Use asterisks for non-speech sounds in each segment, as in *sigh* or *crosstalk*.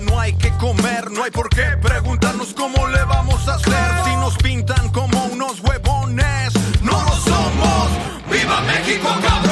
no hay que comer. No hay por qué preguntarnos cómo le vamos a hacer. Si nos pintan como unos huevones, no lo somos. ¡Viva México, cabrones!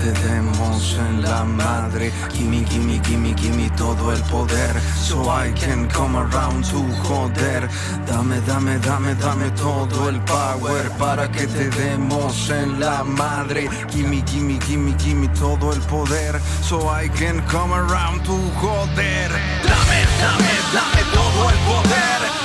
Te demos en la madre. Gimme, gimme, gimme, gimme todo el poder. So I can come around to joder. Dame, dame, dame, dame todo el power para que te demos en la madre. Gimme, gimme, gimme, gimme todo el poder. So I can come around to joder. Dame, dame, dame todo el poder.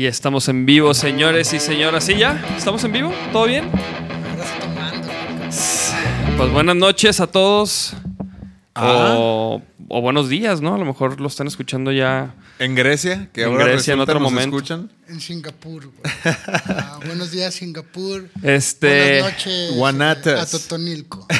Y estamos en vivo, señores y señoras. ¿Sí ya? ¿Estamos en vivo? ¿Todo bien? Pues buenas noches a todos. O, o buenos días, ¿no? A lo mejor lo están escuchando ya. En Grecia, que En ahora Grecia, en otro nos momento. escuchan. En Singapur. güey. *laughs* Ah, buenos días, Singapur. Este, Buenas noches. Guanatas. A Totonilco. *laughs*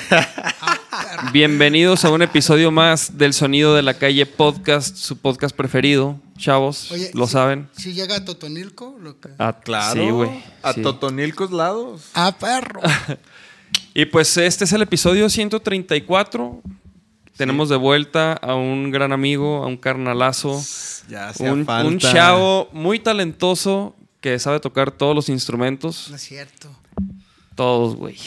Ah. Bienvenidos a un episodio más del Sonido de la Calle Podcast, su podcast preferido. Chavos, Oye, lo si- saben. Si llega a Totonilco, lo que. Ah, Claro. Sí, güey. A sí. Totonilcos lados. Ah, perro. *laughs* Y pues este es el episodio 134. Tenemos de vuelta a un gran amigo, a un carnalazo, Ya un, falta. un chavo muy talentoso que sabe tocar todos los instrumentos. No es cierto. Todos, güey.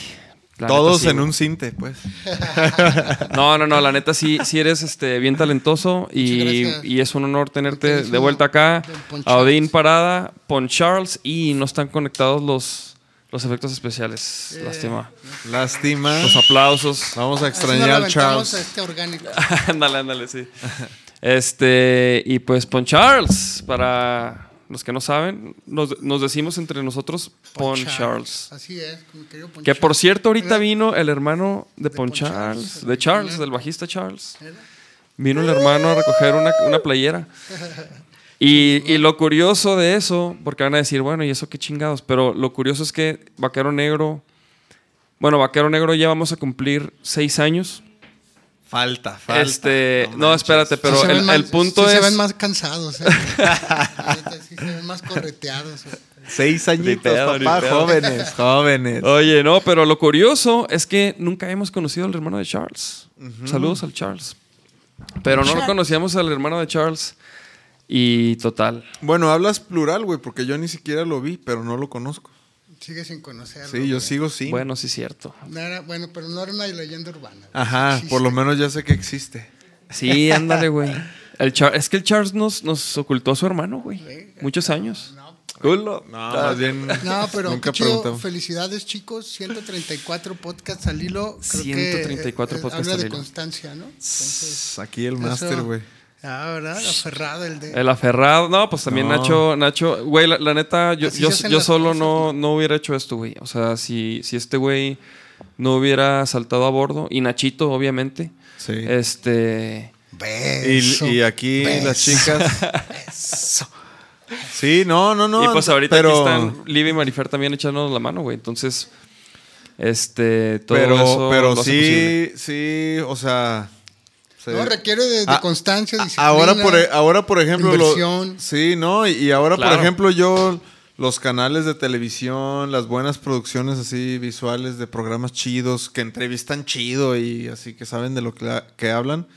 Todos neta, sí, en un cinte, pues. *laughs* No, no, no, la neta sí, sí eres este, bien talentoso y, es un honor tenerte de vuelta acá. A Odín. Parada, Pon Charles y no están conectados los, los efectos especiales. Eh, Lástima. Lástima. Los aplausos. Vamos a extrañar al Charles. a este orgánico. *laughs* ándale, ándale, sí. Este, y pues Pon Charles, para los que no saben, nos, nos decimos entre nosotros Pon Charles. Así es, como querido Pon Que por cierto, ahorita vino el hermano de, De Pon Pon Charles, Charles, de el Charles, del bajista Charles. Vino el hermano a recoger una, una playera. *laughs* Y, y lo curioso de eso, porque van a decir, bueno, ¿y eso qué chingados? Pero lo curioso es que Vaquero Negro, bueno, Vaquero Negro ya vamos a cumplir seis años. Falta, falta. Este, no, espérate, pero Sí el, más- el punto sí es... se ven más cansados. ¿eh? *laughs* Sí se ven más correteados. ¿eh? Seis añitos, pedo, papá. Jóvenes, *laughs* jóvenes. Oye, no, pero lo curioso es que nunca hemos conocido al hermano de Charles. Saludos al Charles. Pero no lo conocíamos al hermano de Charles. Y total. Bueno, hablas plural, güey, porque yo ni siquiera lo vi, pero no lo conozco. Sigue sin conocerlo. Sí, yo güey. sigo sí. Bueno, sí es cierto. No era- bueno, pero no era una leyenda urbana. güey. Ajá, Sí, por lo menos ya sé que existe. Sí, ándale, güey. El Char- es que el Charles nos, nos ocultó a su hermano, güey. Muchos años. No, Culo. No, más bien. No, pero nunca chido. Felicidades, chicos. 134 podcasts al hilo. Creo 134 que, eh, podcasts Habla al de hilo. constancia, ¿no? Entonces, Aquí el máster, güey. Ah, ¿verdad? Aferrado el de. El aferrado. No, pues también No. Nacho, Nacho, güey, la, la neta, yo, yo, yo solo cosas, no, ¿no? no hubiera hecho esto, güey. O sea, si, si este güey no hubiera saltado a bordo, y Nachito, obviamente, Sí. este... Beso. Y, y aquí beso, las chicas. beso. Sí, no, no, no. y pues ahorita pero, aquí están Liv y Marifer también echándonos la mano, güey. Entonces, este, todo Pero, eso pero posible. sí, sí, o sea. Se- No, requiere de, de Ah, constancia, a- disciplina. Ahora por, e, ahora, por ejemplo. lo- inversión. sí, ¿no? Y, y ahora, Claro. por ejemplo, yo. Los canales de televisión, las buenas producciones así visuales de programas chidos que entrevistan chido y así que saben de lo que, la- que hablan,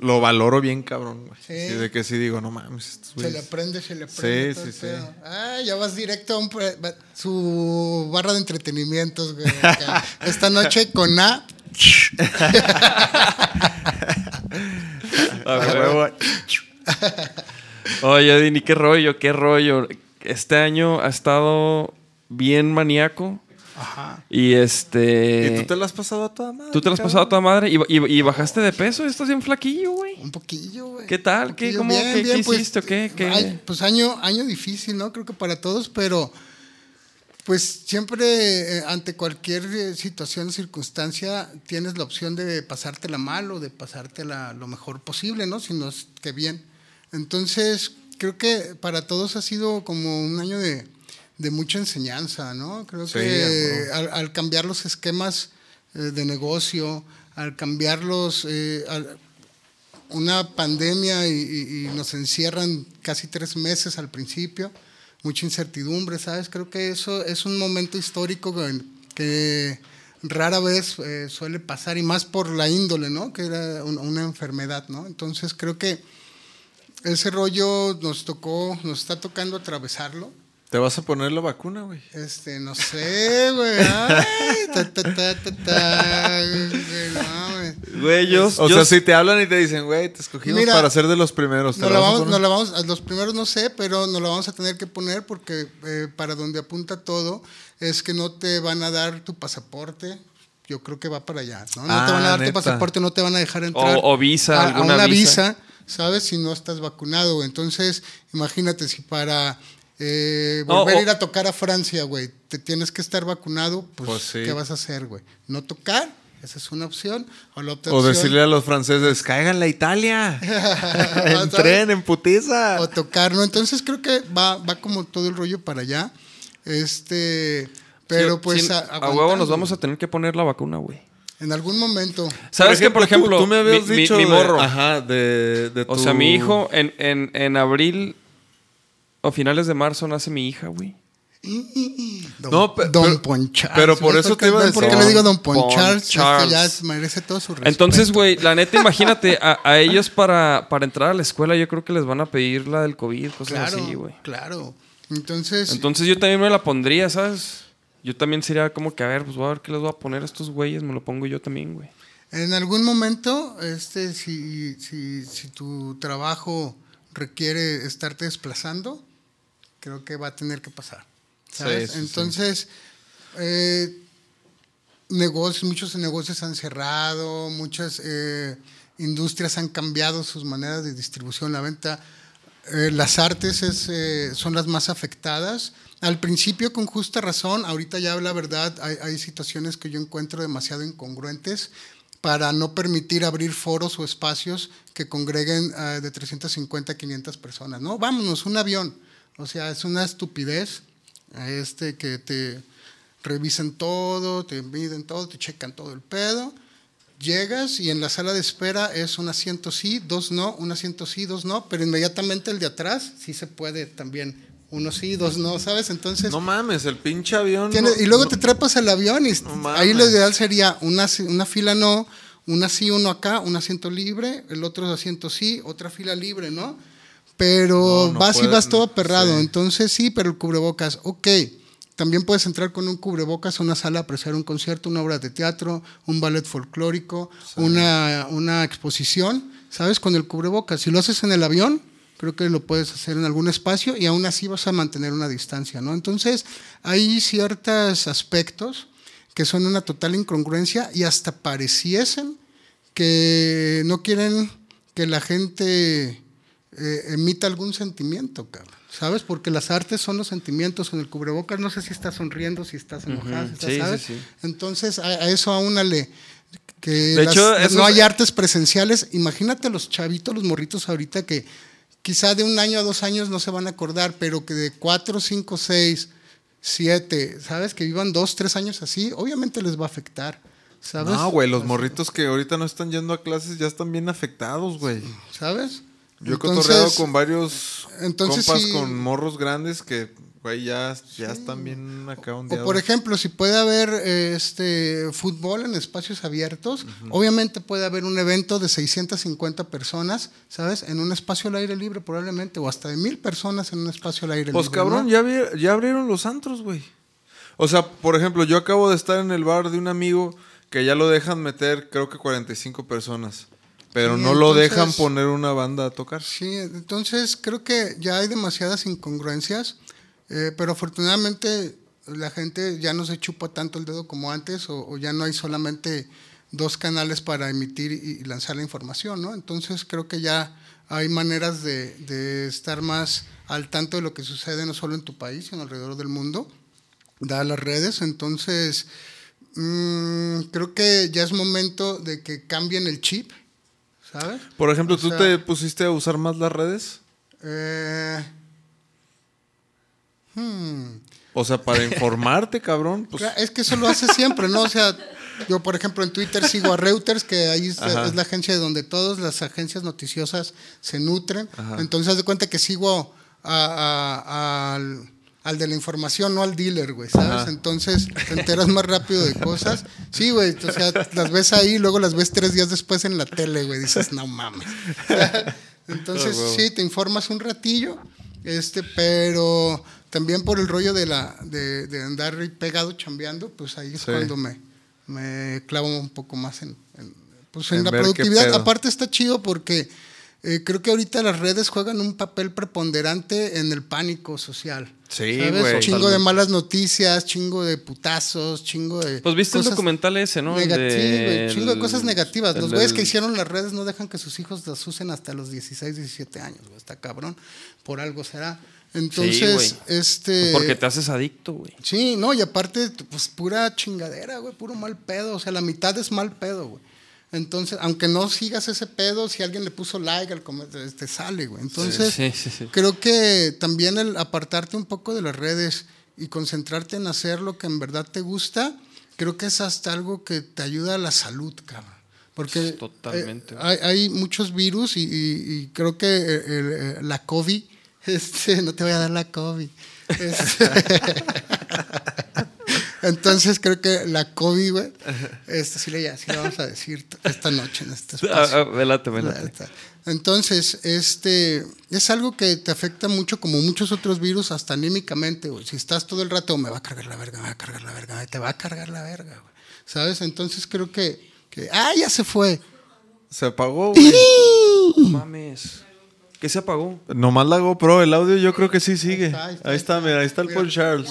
lo valoro bien cabrón, güey. Sí. Sí, de que sí digo, no mames. estos Se le aprende, se le aprende. Sí, todo sí, sí. Ah, ya vas directo a un pre- su barra de entretenimientos, güey. *laughs* Esta noche con A. Oye, Dini, qué rollo, qué rollo. Este año ha estado bien maníaco. Ajá. Y este. ¿Y tú te lo has pasado a toda madre? ¿Tú te lo has pasado a toda madre y, y- y bajaste de peso. Estás bien flaquillo, güey. Un poquillo, güey. ¿Qué tal? ¿Qué- cómo- qué- qué hiciste qué? ¿Qué? ay, pues año, año difícil, ¿no? Creo que para todos, pero pues siempre eh, ante cualquier eh, situación o circunstancia tienes la opción de pasártela mal o de pasártela lo mejor posible, ¿no? Si no es que bien. Entonces, creo que para todos ha sido como un año de, de mucha enseñanza, ¿no? Creo Sí, que al, al cambiar los esquemas eh, de negocio, al cambiarlos, eh, al- una pandemia y, y- y nos encierran casi tres meses al principio, mucha incertidumbre, ¿sabes? Creo que eso es un momento histórico que, que rara vez eh, suele pasar y más por la índole, ¿no? Que era un- una enfermedad, ¿no? Entonces creo que ese rollo nos tocó, nos está tocando atravesarlo. ¿Te vas a poner la vacuna, güey? Este, no sé, güey. Ay, ta, ta, ta, ta, ta, güey, no mames. Güey, yo. O yo- sea, si te hablan y te dicen, güey, te escogimos Mira, para ser de los primeros. ¿te Nos la vamos, nos la vamos, a los primeros no sé, pero nos la vamos a tener que poner porque eh, para donde apunta todo es que no te van a dar tu pasaporte. Yo creo que va para allá, ¿no? No Ah, te van a dar neta. tu pasaporte, no te van a dejar entrar. O- o visa, a, a alguna una visa. visa, ¿sabes? Si no estás vacunado. Entonces, imagínate si para eh, volver a ir a tocar a Francia, güey, te tienes que estar vacunado, pues, Pues sí. ¿qué vas a hacer, güey? ¿No tocar? Esa es una opción. O la decirle a los franceses, cáiganle a Italia. *laughs* *laughs* Entren en putiza. o tocar, ¿no? Entonces creo que va, va como todo el rollo para allá. Este, pero Sí, pues sí, a, a huevo nos vamos a tener que poner la vacuna, güey. En algún momento. ¿Sabes qué? Por ejemplo, tú, tú me habías mi, mi- dicho mi de- morro. ajá, de, de O tu- sea, mi hijo, en, en, en abril o finales de marzo nace mi hija, güey. Don, No, don Ponchar. pero por eso te iba a ¿Ven por qué decir. le digo Don Pon Ponchar? Es que ya merece todo su respeto. Entonces, güey, la neta, imagínate, a, a ellos para, para entrar a la escuela, yo creo que les van a pedir la del COVID, cosas claro, así, güey. claro. Entonces, Entonces yo también me la pondría, ¿sabes? Yo también sería como que, a ver, pues voy a ver qué les voy a poner a estos güeyes, me lo pongo yo también, güey. En algún momento, este, si, si, si tu trabajo requiere estarte desplazando, creo que va a tener que pasar. ¿Sabes? Sí, sí, sí. Entonces, eh, negocios, muchos negocios han cerrado, muchas eh, industrias han cambiado sus maneras de distribución, la venta. Eh, las artes es, eh, son las más afectadas. Al principio con justa razón, ahorita ya la verdad hay, hay situaciones que yo encuentro demasiado incongruentes, para no permitir abrir foros o espacios que congreguen de 350 a 500 personas. No, vámonos, un avión. O sea, es una estupidez este, que te revisen todo, te miden todo, te checan todo el pedo. Llegas y en la sala de espera es un asiento sí, dos no, un asiento sí, dos no, pero inmediatamente el de atrás sí se puede también uno sí, dos no, ¿sabes? Entonces. No mames, el pinche avión. No, y luego no, te trepas al avión y No ahí lo ideal sería una, una fila no, una sí, uno acá, un asiento libre, el otro asiento sí, otra fila libre, ¿no? Pero No, no vas y vas todo perrado. sí. Entonces sí, pero el cubrebocas, ok. También puedes entrar con un cubrebocas a una sala a apreciar un concierto, una obra de teatro, un ballet folclórico, una, una exposición, ¿sabes? Con el cubrebocas. Si lo haces en el avión, creo que lo puedes hacer en algún espacio y aún así vas a mantener una distancia, ¿no? Entonces, hay ciertos aspectos que son una total incongruencia y hasta pareciesen que no quieren que la gente eh, emita algún sentimiento, cabrón. ¿Sabes? Porque las artes son los sentimientos. En el cubrebocas no sé si estás sonriendo, si estás enojado, si estás, Sí, sí, ¿sabes? sí. Entonces, a, a eso aúnale que De las- hecho, las- eso no hay artes presenciales. Imagínate los chavitos, los morritos ahorita que quizá de un año a dos años no se van a acordar, pero que de cuatro, cinco, seis, siete, ¿sabes? Que vivan dos, tres años así, obviamente les va a afectar, ¿sabes? No, güey, los morritos que ahorita no están yendo a clases ya están bien afectados, güey. ¿Sabes? Yo he cotorreado con varios entonces compas sí- con morros grandes que, güey, ya, ya están bien acá O ondeados. por ejemplo, si puede haber eh, este fútbol en espacios abiertos, obviamente puede haber un evento de 650 personas, ¿sabes? En un espacio al aire libre probablemente, o hasta de mil personas en un espacio al aire Pues libre. cabrón, ¿no? ya, ya abrieron los antros, güey. O sea, por ejemplo, yo acabo de estar en el bar de un amigo que ya lo dejan meter, creo que 45 personas. Pero no lo dejan poner una banda a tocar. Sí, entonces creo que ya hay demasiadas incongruencias, eh, pero afortunadamente la gente ya no se chupa tanto el dedo como antes, o, o ya no hay solamente dos canales para emitir y, y lanzar la información, ¿no? Entonces creo que ya hay maneras de, de estar más al tanto de lo que sucede no solo en tu país, sino alrededor del mundo, dadas las redes. Entonces, mm, creo que ya es momento de que cambien el chip, ¿sabes? Por ejemplo, O ¿tú sea- te pusiste a usar más las redes? Eh, hmm. O sea, para *laughs* informarte, cabrón. Pues, es que eso lo hace siempre, ¿no? O sea, yo, por ejemplo, en Twitter sigo a Reuters, que ahí es, Ajá. es la agencia de donde todas las agencias noticiosas se nutren. Ajá. Entonces, haz de cuenta que sigo a- a- al, al de la información, no al dealer, güey, ¿sabes? Ajá. Entonces, te enteras más rápido de cosas. Sí, güey, o sea, las ves ahí, luego las ves tres días después en la tele, güey, dices, no mames. *laughs* Entonces, Ah, sí, te informas un ratillo, este, pero también por el rollo de la de, de andar pegado chambeando, pues ahí es Sí. cuando me, me clavo un poco más en, en, pues En en la productividad. Aparte está chido porque eh, creo que ahorita las redes juegan un papel preponderante en el pánico social. Sí, ¿sabes? güey. Chingo de malas noticias, chingo de putazos, chingo de. Pues viste el cosas documental ese, ¿no? El negati- de- güey, chingo de cosas el- negativas. Los güeyes que hicieron las redes no dejan que sus hijos las usen hasta los 16, 17 años, güey. Está cabrón. Por algo será. Entonces, este. Pues porque te haces adicto, güey. Sí, no, y aparte, pues pura chingadera, güey, puro mal pedo. O sea, la mitad es mal pedo, güey. Entonces, aunque no sigas ese pedo, si alguien le puso like al comer, te sale, güey. Entonces, Sí, sí, sí. creo que también el apartarte un poco de las redes y concentrarte en hacer lo que en verdad te gusta, creo que es hasta algo que te ayuda a la salud, cabrón. Porque Totalmente. eh, hay, hay muchos virus y, y- y creo que eh, el- eh, la COVID, *laughs* este, no te voy a dar la COVID. *laughs* Este, *laughs* entonces creo que la COVID, güey, este, sí, le, sí le vamos a decir esta noche en este *laughs* espacio. Ah, ah, velate, velate. Entonces, este es algo que te afecta mucho, como muchos otros virus, hasta anímicamente, güey. Si estás todo el rato, me va a cargar la verga, me va a cargar la verga, te va a cargar la verga, güey. ¿Sabes? Entonces creo que, que ¡ah, ya se fue! se apagó, *laughs* güey. No mames. ¿Qué se apagó? Nomás la GoPro, el audio yo creo que sí sigue. está, ahí Ahí está, está, mira, ahí está el. Paul Charles.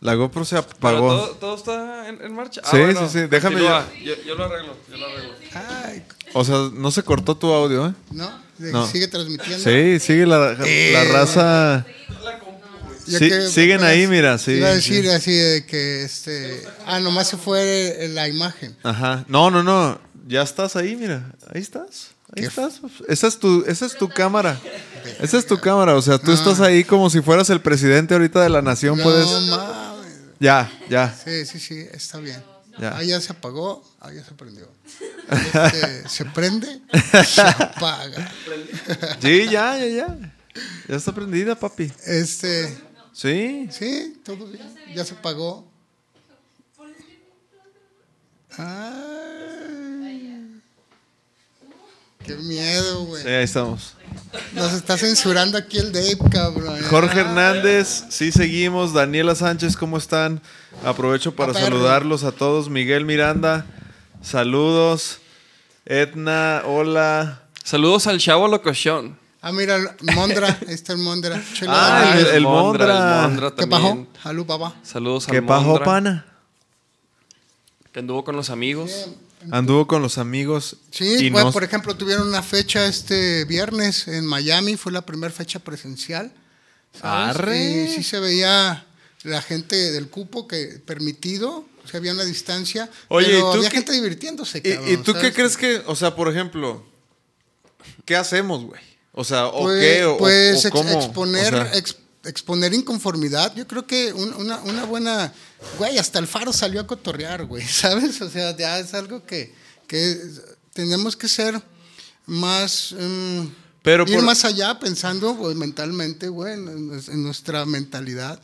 La GoPro se apagó. todo, todo está en, en marcha. Ah, Sí, sí, sí, déjame continúa. Yo, yo lo arreglo, yo lo arreglo. ¡Ay! O sea, no se cortó tu audio, ¿eh? ¿No? Sigue transmitiendo. Sí, sigue la, la Eh. raza. ya Sí, que- siguen pues, ahí, mira, sí, Iba a decir sí. así de que, este, ah, nomás se fue la imagen. Ajá. No, no, no. Ya estás ahí, mira. Ahí estás. Ahí Qué estás. Esa es tu, esa es tu cámara. Esa es tu cámara. O sea, tú estás ahí como si fueras el presidente ahorita de la nación. No Puedes. Ya, ya. Sí, sí, sí, está bien. Ya. Ah, ya se apagó, ah, ya se prendió. *laughs* Este, se prende, se apaga. Sí, ya, ya, ya. Ya está prendida, papi. Este, Sí. sí, todo bien, ya se apagó. Ay, qué miedo, güey. Sí, ahí estamos. Nos está censurando aquí el Dave, cabrón. Jorge Ah, Hernández, sí seguimos. Daniela Sánchez, ¿cómo están? Aprovecho para saludarlos a todos. Miguel Miranda, saludos. Edna, hola. Saludos al chavo locochón. Ah, mira, Mondra, ahí está el Mondra. *laughs* Chelo, Ah, el- Mondra. el Mondra ¿Qué pasó? Salud, papá. Saludos ¿Qué al pajo, Mondra, pana? Que anduvo con los amigos. Anduvo con los amigos. Sí, bueno, no- por ejemplo, tuvieron una fecha este viernes en Miami, fue la primera fecha presencial. ¿sabes? Arre. Y sí se veía la gente del cupo que permitido, o sea, había una distancia, Oye, pero ¿y tú había qué- gente divirtiéndose. ¿Y, cabrón, y tú qué crees que, o sea, por ejemplo, qué hacemos, güey? O sea, ¿o Pues, qué? ¿O, pues o cómo? exponer, O sea, ex- exponer inconformidad. Yo creo que un- una, una buena. Güey, hasta el faro salió a cotorrear, güey, *laughs* ¿sabes? O sea, ya es algo que, que tenemos que ser más. mm, Pero ir por- más allá pensando güey, mentalmente, güey, en, en- nuestra mentalidad.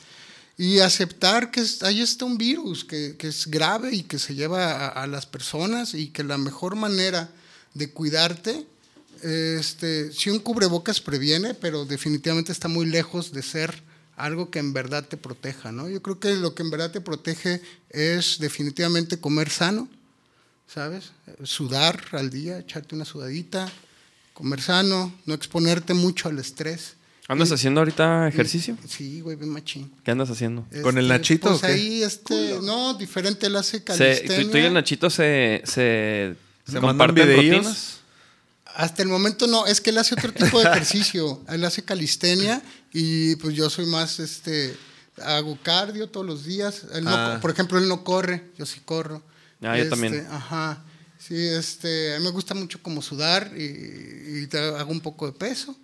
Y aceptar que ahí está un virus que, que es grave y que se lleva a, a las personas y que la mejor manera de cuidarte este, si un cubrebocas previene, pero definitivamente está muy lejos de ser algo que en verdad te proteja, ¿no? Yo creo que lo que en verdad te protege es definitivamente comer sano, ¿sabes? Sudar al día, echarte una sudadita, comer sano, no exponerte mucho al estrés. ¿Andas haciendo ahorita ejercicio? Sí, güey, bien machín. ¿Qué andas haciendo? ¿Con el Nachito Pues o qué? ahí, este, no, diferente, él hace Se, calistenia. tú, tú y el Nachito se, se, ¿Se mandan rutinas. Hasta el momento no, es que él hace otro tipo de ejercicio. *laughs* él hace calistenia y pues yo soy más, este, hago cardio todos los días. Él no- Ah. por ejemplo, él no corre, yo sí corro. Ah, yo Este, también. Ajá. Sí, este, a mí me gusta mucho como sudar y, y te hago un poco de peso,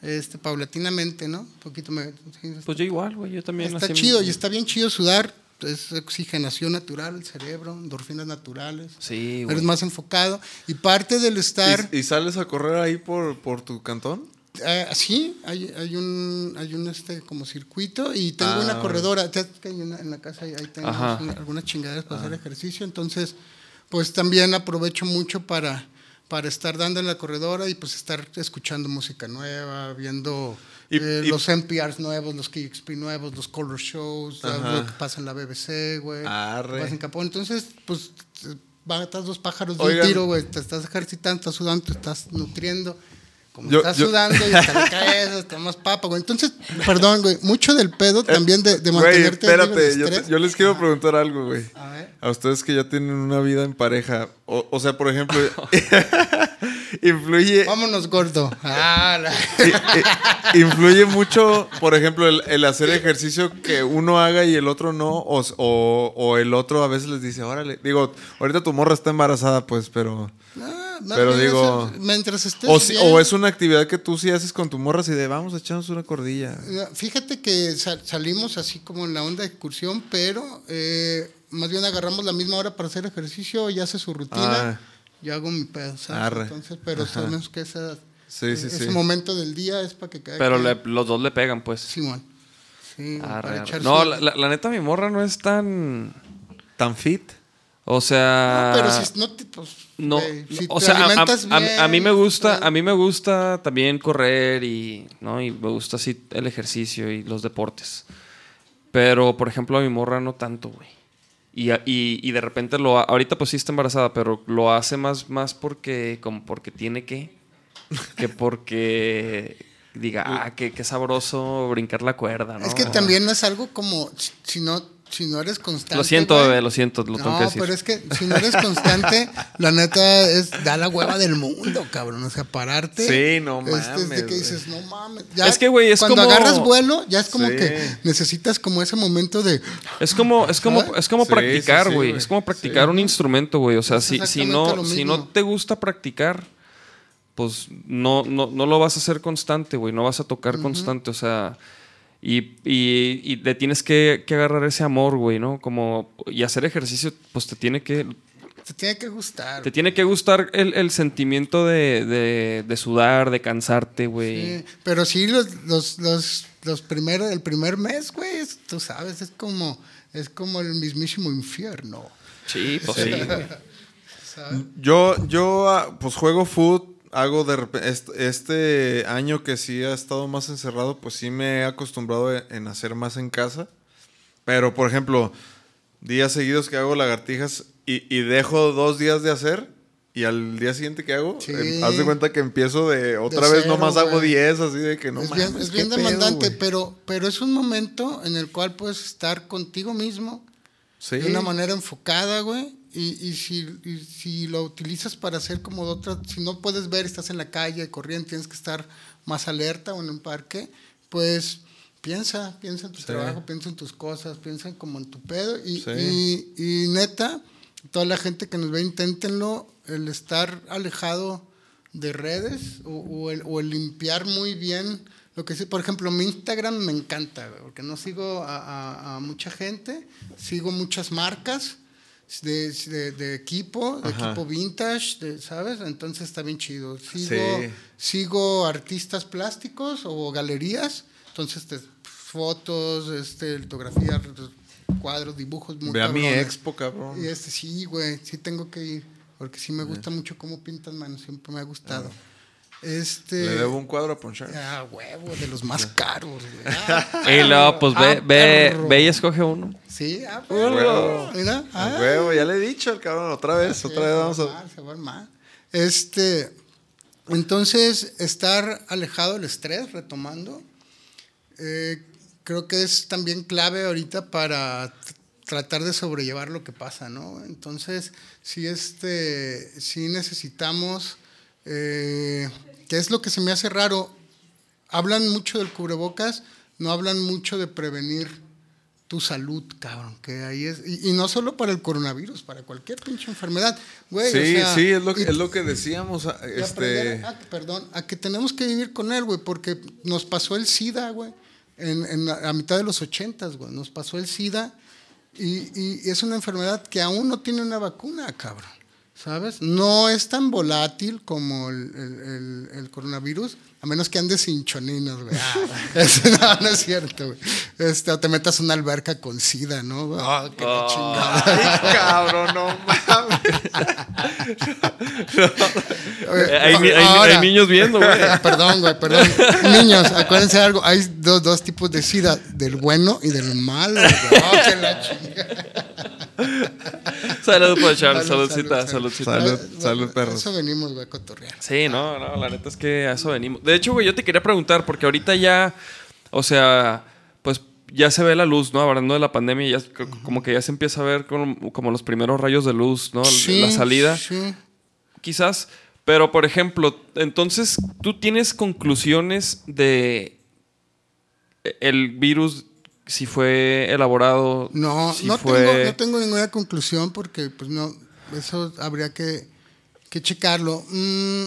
este, paulatinamente, ¿no? Un poquito me... sí, Pues yo igual, güey. Yo también. Está chido y está bien chido sudar. Es oxigenación natural, el cerebro, endorfinas naturales. Sí, güey. Eres más enfocado. Y parte del estar. ¿Y, y sales a correr ahí por, por tu cantón? Eh, sí, hay, hay un, hay un este como circuito y tengo Ah. una corredora. Ya que hay una- en la casa ahí tengo algunas chingaderas para hacer ejercicio. Entonces, pues también aprovecho mucho para, para estar dando en la corredora y pues estar escuchando música nueva, viendo Y- eh, y- los NPRs nuevos, los KXP nuevos, los color shows, lo que pasa en la BBC, güey. Pasa en Capón. Entonces, pues matas dos pájaros de Oigan. un tiro, güey. Te estás ejercitando, estás sudando, te estás nutriendo. Como Yo- estás yo- sudando y *laughs* cabeza, te más papa, güey. Entonces, perdón, güey, mucho del pedo también de, de Güey, mantenerte de espérate, yo, te- yo les quiero preguntar algo, güey. A ver. A ustedes que ya tienen una vida en pareja. O, o sea, por ejemplo, *laughs* influye, Vámonos, gordo. Ah, la- i- influye mucho, por ejemplo, el, el hacer ejercicio que uno haga y el otro no. O, o- o el otro a veces les dice, órale. Digo, ahorita tu morra está embarazada, pues, pero. Ah, Pero digo- mientras estés O, bien. o es una actividad que tú sí haces con tu morra, así de vamos a echarnos una cordilla. Fíjate que sa- salimos así como en la onda de excursión, pero eh, más bien agarramos la misma hora para hacer ejercicio, ella hace su rutina, Ah. Yo hago mi pedo, ¿sabes? Arre. Entonces, pero Ajá. sabemos que esa, Sí, sí, ese sí. momento del día es para que cada Pero le- los dos le pegan, pues. Simón. Sí, Arre, para arre. echar No, su- la, la- la neta, mi morra no es tan. ¿Tan fit? O sea. No, pero si no te, pues, No, güey, si o te sea, a- a, a- bien, a mí me gusta, a mí me gusta también correr y, ¿no? Y me gusta así el ejercicio y los deportes. Pero, por ejemplo, a mi morra no tanto, güey. Y, y, y de repente lo ahorita pues sí está embarazada, pero lo hace más, más porque, como porque tiene que, que porque diga, *laughs* ah, qué, qué sabroso brincar la cuerda, ¿no? Es que también no es algo como, si- si no si no eres constante. Lo siento, güey, bebé, lo siento, lo tengo no, que decir. pero es que si no eres constante, *laughs* la neta es da la hueva del mundo, cabrón. O sea, pararte. Sí, no este, es de mames, que güey. dices, no mames. Ya Es que, güey, es cuando como- agarras vuelo, ya es como Sí. que necesitas como ese momento de. Es como, es como, ¿Sabes? es como Sí, practicar, sí, sí, güey. es como practicar un instrumento, güey. O sea, Es si, si no, si no te gusta practicar, pues no, no, no lo vas a hacer constante, güey. No vas a tocar constante. O sea. Y, y, y le tienes que, que agarrar ese amor, güey, ¿no? Como. Y hacer ejercicio, pues te tiene que. Te tiene que gustar. Te tiene que gustar el, el sentimiento de, de, de sudar, de cansarte, güey. Sí, pero sí, los, los, los, los primeros, el primer mes, güey, es- tú sabes, es como, es como el mismísimo infierno. Sí, pues sí. *laughs* Yo, yo, ah, pues juego foot, hago de repente, este, año que sí ha estado más encerrado, pues sí me he acostumbrado e- en hacer más en casa. Pero, por ejemplo, días seguidos que hago lagartijas y, y dejo dos días de hacer y al día siguiente que hago, Sí. em, haz de cuenta que empiezo de otra De vez, cero, nomás hago güey. 10, así de que no es mames, bien, es qué bien pedo, demandante, güey. pero, pero es un momento en el cual puedes estar contigo mismo Sí. de una manera enfocada, güey. Y, y si, y si lo utilizas para hacer como de otra, si no puedes ver, estás en la calle, corriendo, tienes que estar más alerta o en un parque, pues piensa, piensa en tu Sí. trabajo, piensa en tus cosas, piensa como en tu pedo. Y, Sí. y, y neta, toda la gente que nos ve, inténtenlo, el estar alejado de redes o, o el, o el limpiar muy bien lo que sí, por ejemplo, mi Instagram me encanta, porque no sigo a, a- a mucha gente, sigo muchas marcas de, de- de equipo, de Ajá. equipo vintage, de- ¿sabes? Entonces está bien chido. Sigo, Sí. sigo artistas plásticos o galerías, entonces te- fotos, este, litografías, cuadros, dibujos muy Ve a mi cabrones. expo, cabrón. Y este sí, güey, sí tengo que ir, porque sí me gusta mucho cómo pintan manos, siempre me ha gustado. Este Le debo un cuadro a Ponchar. Ah, huevo, de los más caros, güey. *laughs* Ah, Y luego, pues ve, ah, ve, ve y escoge uno. Sí, ah, perro. Huevo. Mira, A ah, huevo, ya le he dicho al cabrón, otra vez, otra vez va vamos a... armar, se va a armar. Este, entonces, estar alejado del estrés, retomando, eh, creo que es también clave ahorita para tratar de sobrellevar lo que pasa, ¿no? Entonces, si este, si necesitamos, eh, ¿qué es lo que se me hace raro? Hablan mucho del cubrebocas, no hablan mucho de prevenir tu salud, cabrón, que ahí es, y, y no solo para el coronavirus, para cualquier pinche enfermedad, güey. Sí, o sea, sí, es lo, que- y- es lo que decíamos. ah, Este, a, perdón, a que tenemos que vivir con él, güey, porque nos pasó el SIDA, güey, en, en la, a mitad de los ochentas, güey, nos pasó el SIDA y, y es una enfermedad que aún no tiene una vacuna, cabrón, ¿sabes? No es tan volátil como el, el- el- el coronavirus, a menos que andes hinchoninos, güey. Ah, *laughs* eso no, no es cierto, güey. Este, o te metas a una alberca con SIDA, ¿no? Ah, qué la chingada. Ay, cabrón, no mames. Eh, *laughs* hay, niños viendo, güey. *laughs* Perdón, güey, perdón. Niños, acuérdense de algo. Hay dos, dos tipos de SIDA, del bueno y del malo. güey. Oh, la chingada. *laughs* Salud, por echar, Salud, saludcita, salud, saludcita. Salud, salud, bueno, perros. Eso venimos, güey, cotorrear. Sí, no, no, la neta es que a eso venimos. De hecho, güey, yo te quería preguntar, porque ahorita ya, o sea, pues ya se ve la luz, ¿no? Hablando de la pandemia, ya, como que ya se empieza a ver como, como los primeros rayos de luz, ¿no? Sí, la salida, Sí. quizás. Pero, por ejemplo, entonces, ¿tú tienes conclusiones de el virus, si fue elaborado? No, si no, fue... tengo, no tengo ninguna conclusión porque, pues, no, eso habría que, que checarlo. Mm,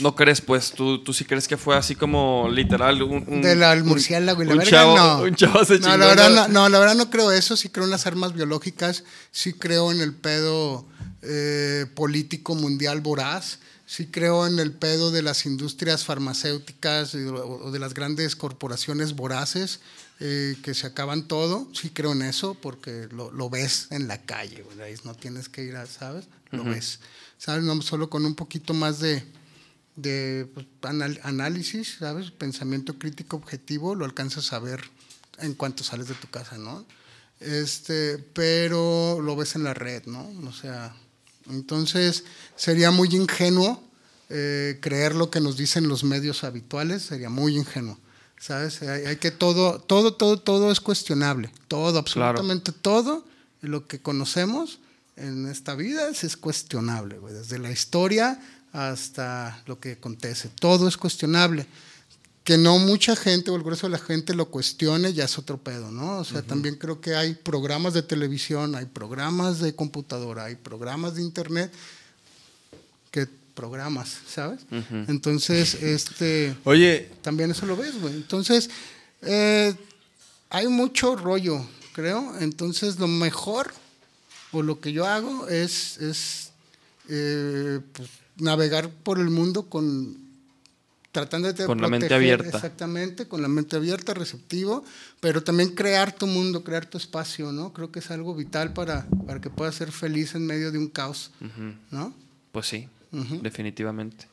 No crees, pues, tú, tú sí crees que fue así como literal un... un- de la un- murciélago y la un verga, chavo, no. Un chavo se no, la verdad no, no, la verdad no creo eso. Sí creo en las armas biológicas. Sí creo en el pedo eh, político mundial voraz. Sí creo en el pedo de las industrias farmacéuticas o de las grandes corporaciones voraces eh, que se acaban todo. Sí creo en eso porque lo, lo ves en la calle. No tienes que ir a, ¿sabes? Lo ves. ¿Sabes? No, solo con un poquito más de, de pues, anal- análisis, ¿sabes? Pensamiento crítico objetivo, lo alcanzas a ver en cuanto sales de tu casa, ¿no? Este, pero lo ves en la red, ¿no? O sea, entonces sería muy ingenuo eh, creer lo que nos dicen los medios habituales, sería muy ingenuo. ¿Sabes? Hay, hay que todo, todo, todo, todo es cuestionable. Todo, absolutamente todo lo que conocemos en esta vida es, es cuestionable, güey. Desde la historia hasta lo que acontece. Todo es cuestionable. Que no mucha gente o el grueso de la gente lo cuestione ya es otro pedo, ¿no? O sea, también creo que hay programas de televisión, hay programas de computadora, hay programas de internet que programas, ¿sabes? Entonces, este Oye, también eso lo ves, güey. Entonces, eh, hay mucho rollo, creo. Entonces, lo mejor o lo que yo hago es, es eh, pues, navegar por el mundo con tratando de Con la mente proteger, abierta. Exactamente, con la mente abierta, receptivo, pero también crear tu mundo, crear tu espacio, ¿no? Creo que es algo vital para, para que puedas ser feliz en medio de un caos, ¿no? Pues sí, Definitivamente.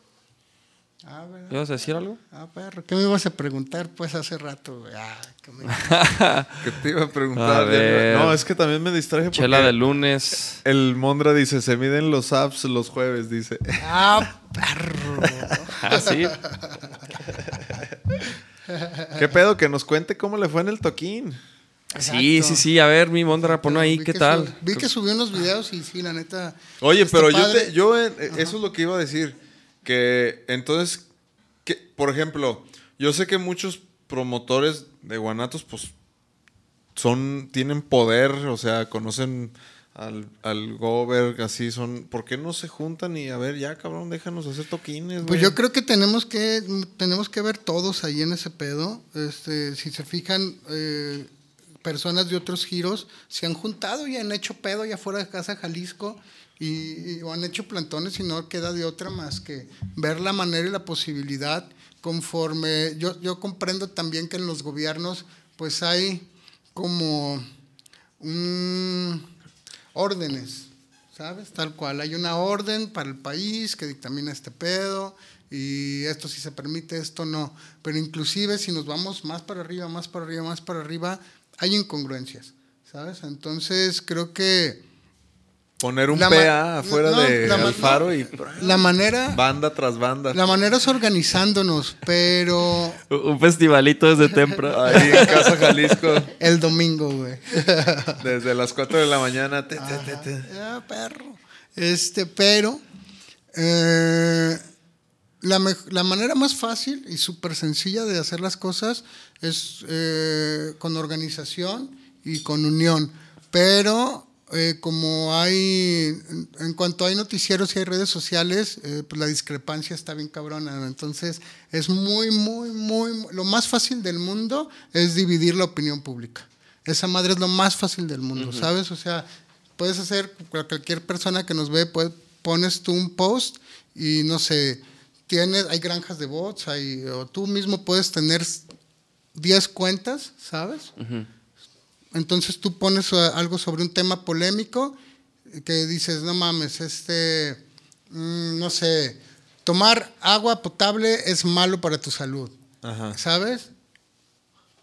Ah, ¿verdad? ¿Ibas a decir algo? Ah, perro, ¿qué me ibas a preguntar pues hace rato? Ah, que me- *laughs* ¿qué te iba a A preguntar? ver. No, es que también me distraje porque Chela de lunes. el Mondra dice, se miden los apps los jueves, dice. ah, *laughs* perro. Ah, sí. ¿Qué pedo? Que nos cuente cómo le fue en el toquín. Sí, Exacto. sí, sí. A ver, mi Mondra, pon ahí, ¿qué tal? sub- vi que subió unos videos y sí, la neta. Oye, pero yo, te- yo eh, eso es lo que iba a decir. Que entonces, que, por ejemplo, yo sé que muchos promotores de Guanatos, pues, son, tienen poder, o sea, conocen al, al Gober, así son. ¿Por qué no se juntan y a ver, ya cabrón, déjanos hacer toquines? Pues güey"? yo creo que tenemos que tenemos que ver todos ahí en ese pedo. Este, si se fijan, eh, personas de otros giros se han juntado y han hecho pedo ya fuera de casa Jalisco y, o han hecho plantones y no queda de otra más que ver la manera y la posibilidad conforme yo, yo comprendo también que en los gobiernos pues hay como un órdenes, ¿sabes? Tal cual. Hay una orden para el país que dictamina este pedo y esto sí se permite, esto no. Pero inclusive si nos vamos más para arriba, más para arriba, más para arriba, hay incongruencias, ¿sabes? Entonces creo que Poner un PA afuera no, de Alfaro y la manera, banda tras banda. la manera es organizándonos, pero Un festivalito desde temprano. *laughs* Ahí en Casa Jalisco, el domingo, güey. *laughs* desde las 4 de la mañana. te, te, te, te. Ah, perro. Este, pero eh, la, manera más fácil y súper sencilla de hacer las cosas es eh, con organización y con unión. Pero eh, como hay, en, cuanto hay noticieros y hay redes sociales, eh, pues la discrepancia está bien cabrona. Entonces es muy, muy, muy, lo más fácil del mundo es dividir la opinión pública. Esa madre es lo más fácil del mundo, ¿sabes? O sea, puedes hacer, cualquier persona que nos ve, pones tú un post y no sé, tienes, hay granjas de bots, hay, o tú mismo puedes tener 10 cuentas, ¿sabes? Entonces tú pones eh, algo sobre un tema polémico que dices, no mames, este, mm, no sé, tomar agua potable es malo para tu salud, Ajá. ¿sabes?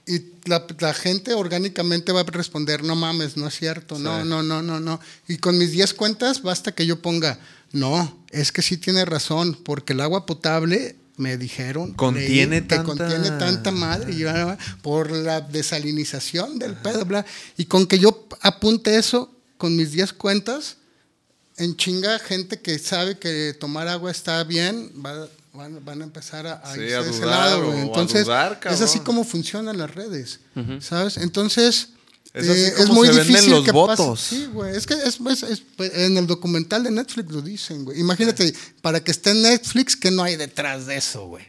Y la, la gente orgánicamente va a responder, no mames, no es cierto, no, no, no, no, no. Y con mis 10 cuentas basta que yo ponga, no, es que sí tiene razón, porque el agua potable, me dijeron, Contiene leí que tanta- contiene tanta madre y ya, por la desalinización del pedo, bla. Y con que yo apunte eso con mis 10 cuentas, en chinga gente que sabe que tomar agua está bien, va- van, van a empezar a, a Sí, irse a de ese lado, o güey. a Entonces, dudar, es así como funcionan las redes, ¿sabes? Entonces, Eh, es muy se difícil los que pase- votos. Sí, güey. Es que es, es- es- en el documental de Netflix lo dicen, güey. Imagínate, para que esté en Netflix, ¿qué no hay detrás de eso, güey?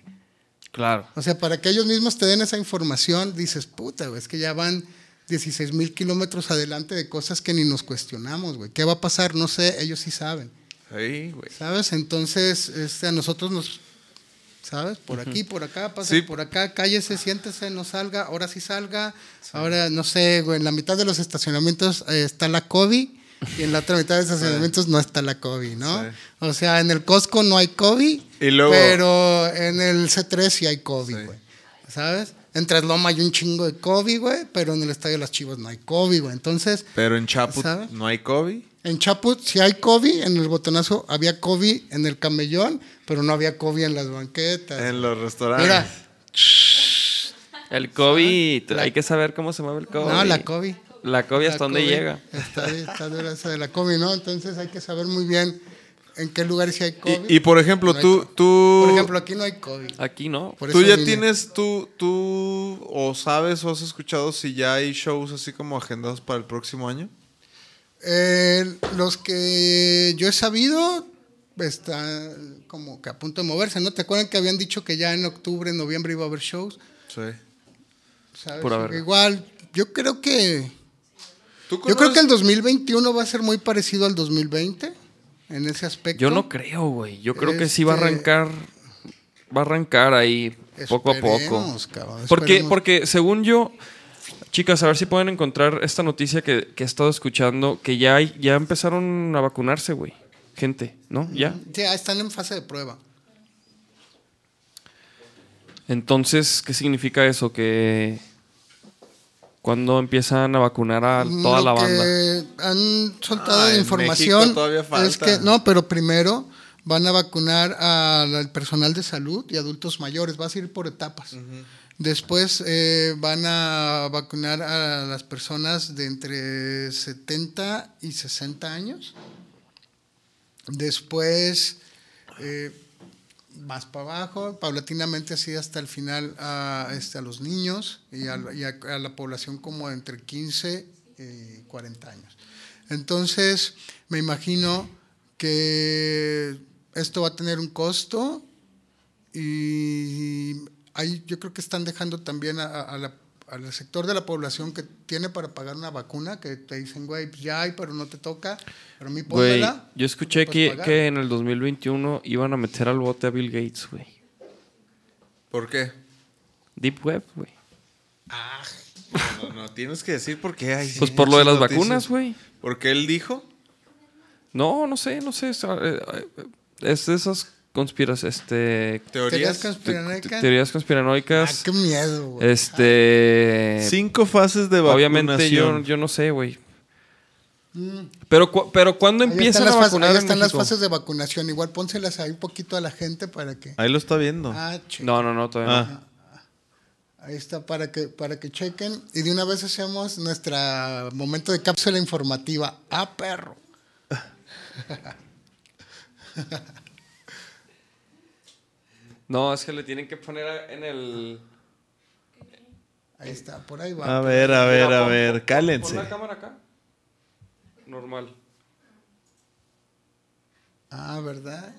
Claro. O sea, para que ellos mismos te den esa información, dices, puta, güey, es que ya van 16 mil kilómetros adelante de cosas que ni nos cuestionamos, güey. ¿Qué va a pasar? No sé, ellos sí saben, Sí, güey. ¿sabes? Entonces, este, a nosotros nos, ¿sabes? Por aquí, por acá, pase Sí. por acá, cállese, siéntese, no salga, ahora sí salga. Ahora, no sé, güey, en la mitad de los estacionamientos eh, está la COVID y en la otra mitad de los *laughs* estacionamientos no está la COVID, ¿no? Sí. O sea, en el Costco no hay COVID, Y luego- pero en el C3 sí hay COVID, Sí. güey. ¿Sabes? En Trasloma hay un chingo de COVID, güey, pero en el Estadio de las Chivas no hay COVID, güey. Entonces, Pero en Chaput ¿Sabe? no hay COVID. En Chaput sí hay COVID, en el botonazo había COVID en el camellón, pero no había COVID en las banquetas. En los restaurantes. Mira, El COVID, La- hay que saber cómo se mueve el COVID. No, la COVID. La COVID hasta La dónde COVID, llega. Está, está dura esa de la COVID, ¿no? Entonces hay que saber muy bien en qué lugares sí hay COVID. Y, y, por ejemplo, No tú, tú, Por ejemplo, aquí no hay COVID. Aquí no. Por tú ya vine. tienes, tú, tú, o sabes o has escuchado si ya hay shows así como agendados para el próximo año. Eh, los que yo he sabido están como que a punto de moverse, ¿no? ¿Te acuerdan que habían dicho que ya en octubre, noviembre iba a haber shows? Sí. ¿Sabes? Verga. Igual, yo creo que ¿Tú yo creo que el conoces- 2021 va a ser muy parecido al 2020 en ese aspecto. Yo no creo, güey. Yo creo que sí va a Este- arrancar. Va a arrancar ahí poco a poco. Cabrón, Porque, porque según yo, chicas, a ver si pueden encontrar esta noticia que, que he estado escuchando, que ya hay, ya empezaron a vacunarse, güey. Gente, ¿no? Ya. Ya están en fase de prueba. Entonces, ¿qué significa eso? Que cuando empiezan a vacunar a toda Lo la banda. que han soltado Ah, información es que no, pero primero van a vacunar al al personal de salud y adultos mayores, va a ir por etapas. Después eh, van a vacunar a las personas de entre 70 y 60 años. Después, eh, más para abajo, paulatinamente así hasta el final a, este, los niños y, a, y a- a la población como entre 15 y 40 años. Entonces, me imagino que esto va a tener un costo y ahí yo creo que están dejando también a- la- al sector de la población que tiene para pagar una vacuna, que te dicen, güey, pues ya hay, pero no te toca, pero a mí Güey, yo escuché no que, que en el 2021 iban a meter al bote a Bill Gates, güey. ¿Por qué? Deep Web, güey. No, no, tienes que decir por qué hay. Pues por lo de las vacunas, güey. Porque él dijo. No, no sé, no sé. es, eh, eh, Es de esas conspiraciones, este, Teorías Teorías. te- conspiranoicas. te- teorías Ah, conspiranoicas. qué miedo, güey. Este, Cinco fases de vacunación. obviamente yo, yo no sé, güey. Mm. Pero, cu- pero ¿cuándo Ahí empiezan a las, vacunar ahí en están las México? fases de vacunación. Igual pónselas ahí un poquito a la gente para que. Ahí lo está viendo. Ah. No, no, no, todavía no. Ah. Ahí está para que, para que chequen. Y de una vez hacemos nuestra momento de cápsula informativa. Ah, perro. *laughs* No, es que le tienen que poner en el... Ahí está, por ahí va. A ver, a ver, Mira, a pon- ver, cálense. Pon la cámara acá. Normal. Ah, ¿verdad?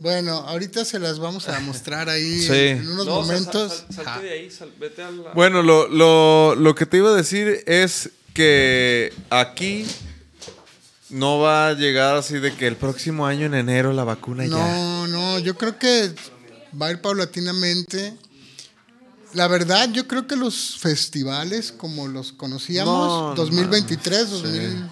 Bueno, ahorita se las vamos a mostrar ahí *laughs* Sí. en unos No, o sea, sal- momentos. sal- salte de ahí, sal- vete a la... Bueno, lo, lo, lo que te iba a decir es que aquí no va a llegar así de que el próximo año en enero la vacuna ya. No, no, yo creo que va a ir paulatinamente. La verdad, yo creo que los festivales como los conocíamos, No, no 2023, mames, 2000,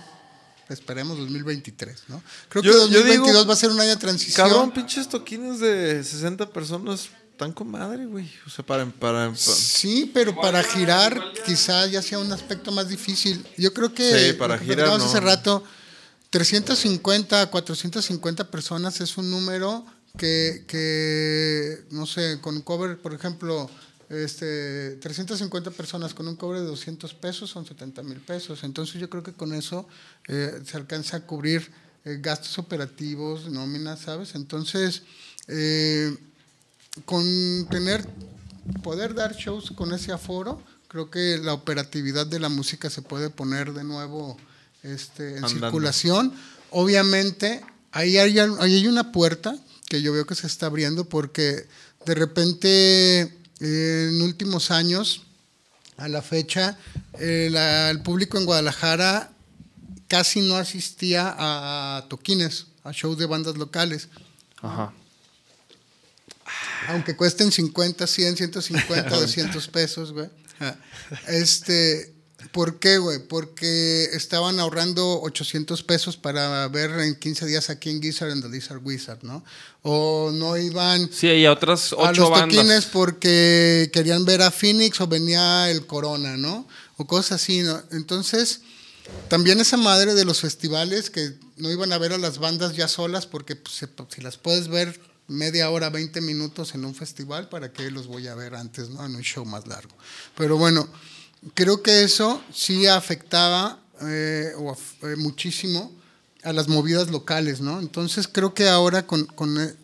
esperemos 2023, ¿no? Creo Yo- que yo 2022 digo, va a ser un año de transición. Cabrón, pinches toquines de 60 personas están con madre, güey. O sea, para... para, para- Sí, pero para girar quizá ya sea un aspecto más difícil. Yo creo que Sí, para girar, no. hace rato, 350, 450 personas es un número que, no sé, con cover, por ejemplo, este, 350 personas con un cobre de 200 pesos son 70 mil pesos. Entonces yo creo que con eso eh, se alcanza a cubrir eh, gastos operativos, nóminas, ¿sabes? Entonces, eh, con tener, poder dar shows con ese aforo, creo que la operatividad de la música se puede poner de nuevo este, en Andando. circulación. Obviamente, ahí hay, ahí hay una puerta que yo veo que se está abriendo porque de repente eh, en últimos años, a la fecha, eh, la- el público en Guadalajara casi no asistía a toquines, a shows de bandas locales. Ajá. Aunque cuesten 50, 100, 150, 200 pesos, güey. Este, ¿por qué, güey? Porque estaban ahorrando 800 pesos para ver en 15 días aquí en Gizzard and the Lizard Wizard, ¿no? O no iban Sí, y a otras a ocho los bandas. toquines porque querían ver a Phoenix o venía el Corona, ¿no? O cosas así, ¿no? Entonces, también esa madre de los festivales que no iban a ver a las bandas ya solas porque pues, se- si las puedes ver media hora, 20 minutos en un festival, ¿para qué los voy a ver antes, no? En un show más largo. Pero bueno, creo que eso sí afectaba eh, o af- eh, muchísimo a las movidas locales, ¿no? Entonces creo que ahora con, con,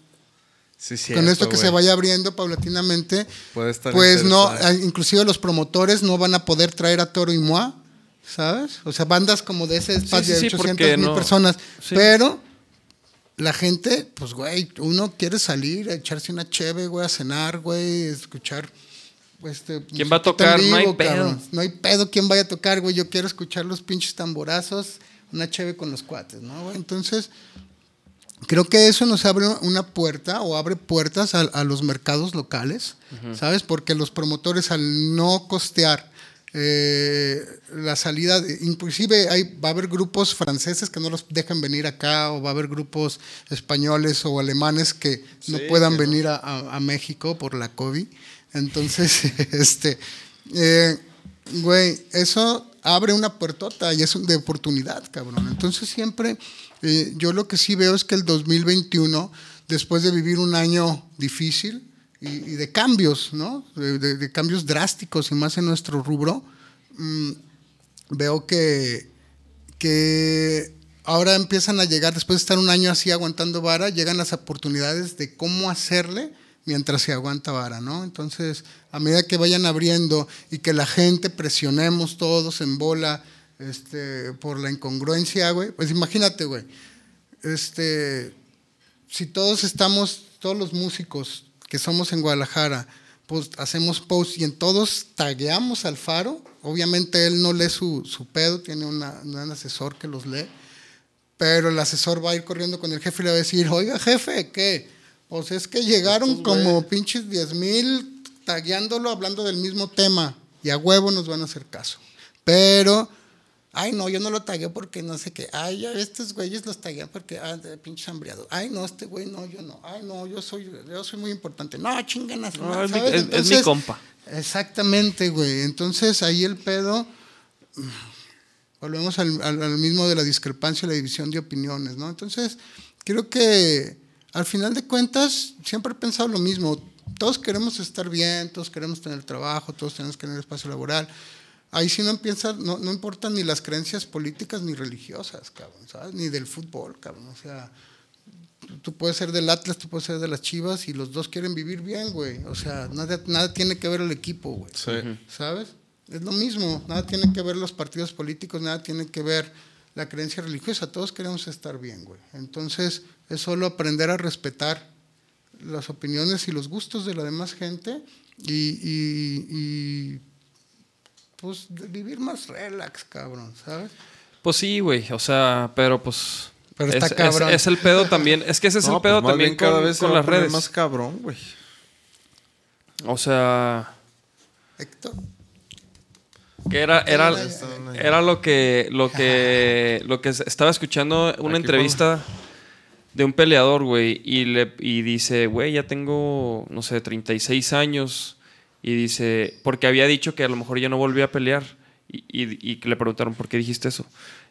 Sí, con esto que se vaya abriendo paulatinamente, Puede estar pues no, inclusive los promotores no van a poder traer a Toro y Moa, ¿sabes? O sea, bandas como de ese espacio sí, sí, de porque 800 mil no- personas, sí. pero la gente, pues güey, uno quiere salir, a echarse una cheve, güey, a cenar, güey, escuchar este, ¿Quién va a tocar? No hay pedo. cabrón. No hay pedo quién vaya a tocar, güey. Yo quiero escuchar los pinches tamborazos, una cheve con los cuates, ¿no, güey? Entonces, creo que eso nos abre una puerta o abre puertas a, a los mercados locales, ¿sabes? Porque los promotores al no costear eh, la salida, de- inclusive hay, va a haber grupos franceses que no los dejan venir acá o va a haber grupos españoles o alemanes que no puedan que venir a México por la COVID. Entonces, *laughs* este, eh, güey, eso abre una puertota y es de oportunidad, cabrón. Entonces siempre, eh, yo lo que sí veo es que el 2021, después de vivir un año difícil y, de cambios, ¿no? De cambios drásticos y más en nuestro rubro, mm, veo que, que ahora empiezan a llegar, después de estar un año así aguantando vara, llegan las oportunidades de cómo hacerle mientras se aguanta vara, ¿no? Entonces, a medida que vayan abriendo y que la gente presionemos todos en bola este, por la incongruencia, güey, pues imagínate, güey, este, si todos estamos, todos los músicos que somos en Guadalajara, pues hacemos post y en todos tagueamos al faro, obviamente él no lee su, su pedo, tiene una- un asesor que los lee, pero el asesor va a ir corriendo con el jefe y le va a decir, oiga jefe, ¿qué? Pues es que llegaron Estos como pinches 10 mil tagueándolo, hablando del mismo tema, y a huevo nos van a hacer caso. Pero, ay no, yo no lo tagué porque no sé qué, ay, ya estos güeyes los taguean porque, ah, de pinche hambriado. Ay no, este güey no, yo no, ay no, yo soy, yo soy muy importante. No, chingan a su No, es es- es mi compa. Exactamente, güey. Entonces ahí el pedo. Volvemos al, al- al mismo de la discrepancia y la división de opiniones, ¿no? Entonces, creo que al final de cuentas, siempre he pensado lo mismo. Todos queremos estar bien, todos queremos tener trabajo, todos tenemos que tener espacio laboral. Ahí sí no empieza, no, no importan ni las creencias políticas ni religiosas, cabrón, ¿sabes? Ni del fútbol, cabrón. O sea, tú puedes ser del Atlas, tú puedes ser de las Chivas y los dos quieren vivir bien, güey. O sea, nada, nada tiene que ver el equipo, güey. Sí. ¿Sabes? Es lo mismo, nada tiene que ver los partidos políticos, nada tiene que ver la creencia religiosa, todos queremos estar bien, güey. Entonces, es solo aprender a respetar las opiniones y los gustos de la demás gente y, y- y, pues vivir más relax, cabrón, ¿sabes? Pues sí, güey. O sea, pero pues. Pero es, está es- cabrón. Es, el pedo también. Es que ese es No, el pedo pues, más también cada con, vez con las redes. más cabrón, güey. O sea. Héctor. Que era, era, era lo que, lo que, *laughs* lo que estaba escuchando una Aquí entrevista de un peleador, güey, y le y dice, güey, ya tengo, no sé, 36 años, y dice, porque había dicho que a lo mejor ya no volvía a pelear, y, y- y le preguntaron, ¿por qué dijiste eso?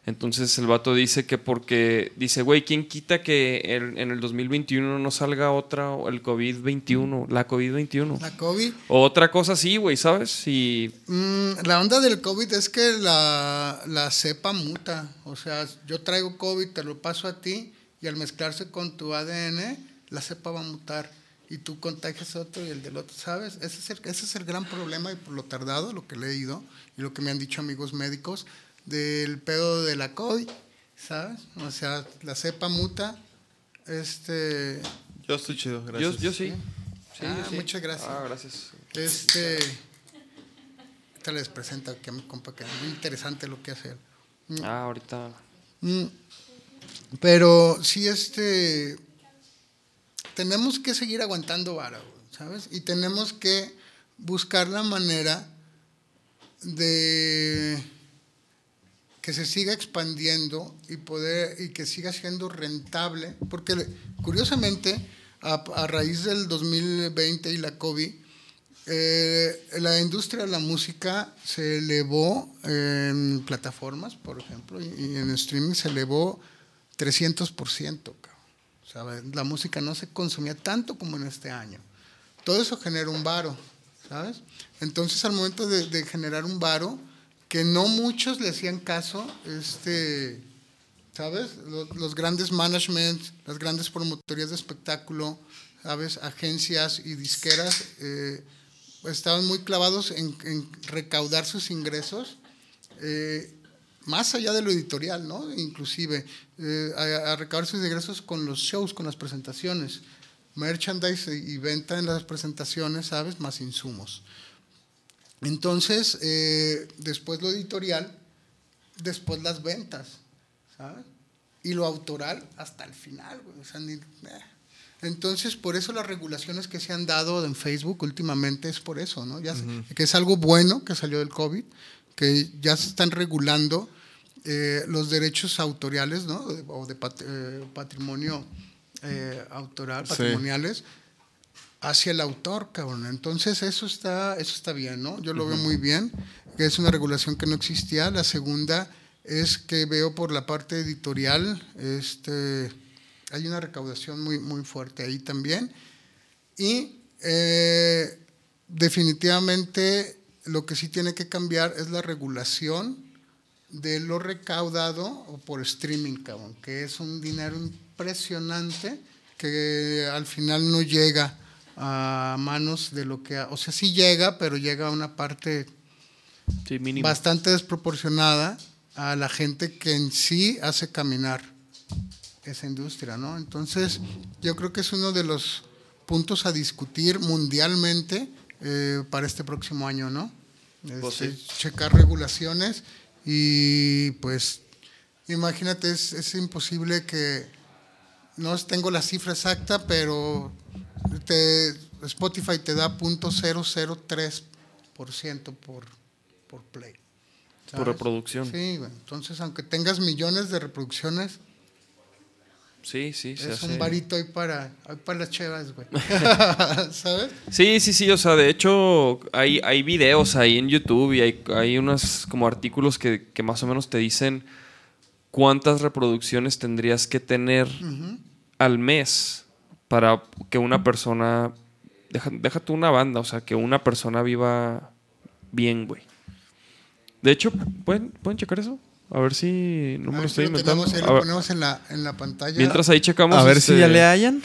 Entonces el vato dice que porque, dice, güey, ¿quién quita que el- en el 2021 no salga otra, el COVID-21, la COVID-21? La COVID. O otra cosa así, güey, ¿sabes? Y Mm, la onda del COVID es que la, la cepa muta. O sea, yo traigo COVID, te lo paso a ti y al mezclarse con tu ADN, la cepa va a mutar y tú contagias a otro y el del otro, ¿sabes? Ese es el, ese es el gran problema y por lo tardado, lo que he leído y lo que me han dicho amigos médicos del pedo de la COVID, ¿sabes? O sea, la cepa muta. Este, Yo estoy chido, gracias. yo sí. Sí, Ah, yo sí. muchas gracias. Ah, gracias. Este. Te les presento aquí a mi compa que es muy interesante lo que hace él. Ah, ahorita. Mm, Pero sí, este. Tenemos que seguir aguantando vara, ¿sabes? Y tenemos que buscar la manera de que se siga expandiendo y poder y que siga siendo rentable, porque curiosamente a, raíz del 2020 y la COVID eh, la industria de la música se elevó en plataformas, por ejemplo, y en streaming se elevó 300%, cabrón. La música no se consumía tanto como en este año. Todo eso genera un varo, ¿sabes? Entonces, al momento de, generar un varo, que no muchos le hacían caso, este, ¿sabes? Los, los grandes managements, las grandes promotorías de espectáculo, ¿sabes? Agencias y disqueras eh, estaban muy clavados en, en recaudar sus ingresos. eh, más allá de lo editorial, ¿no? Inclusive eh, a, a recabar sus ingresos con los shows, con las presentaciones, merchandise y venta en las presentaciones, ¿sabes? Más insumos. Entonces, eh, después lo editorial, después las ventas, ¿sabes? Y lo autoral hasta el final, güey. O sea, ni- eh. Entonces, por eso las regulaciones que se han dado en Facebook últimamente es por eso, ¿no? Ya se- Que es algo bueno que salió del COVID, que ya se están regulando eh, los derechos autoriales, ¿no? O de pat- eh, patrimonio eh, autoral, Sí. patrimoniales, hacia el autor, cabrón. Entonces, eso está, eso está bien, ¿no? Yo lo veo muy bien, que es una regulación que no existía. La segunda es que veo por la parte editorial, este, hay una recaudación muy, muy fuerte ahí también. Y definitivamente lo que sí tiene que cambiar es la regulación de lo recaudado por streaming, cabrón, que es un dinero impresionante que al final no llega a manos de lo que, o sea, sí llega, pero llega a una parte Sí, bastante desproporcionada a la gente que en sí hace caminar esa industria, ¿no? Entonces, yo creo que es uno de los puntos a discutir mundialmente eh, para este próximo año, ¿no? Pues Este, sí. Checar regulaciones y pues, imagínate, es, es imposible que, no tengo la cifra exacta, pero te, Spotify te da .003% por, por play. Por ¿sabes? reproducción. Sí, entonces aunque tengas millones de reproducciones, Sí, sí, se es hace- un varito ahí para, ahí para las chevas, güey. *laughs* ¿Sabes? Sí, sí, sí, o sea, de hecho hay, hay videos ahí en YouTube y hay, hay unos como artículos que, que más o menos te dicen cuántas reproducciones tendrías que tener al mes para que una persona, deja, deja tú una banda, o sea, que una persona viva bien, güey. De hecho, ¿pueden, ¿pueden checar eso? A ver si no me lo estoy si lo inventando. tenemos, ahí lo ponemos en la, en la pantalla. mientras ahí checamos. A ver si este, ya le hallan.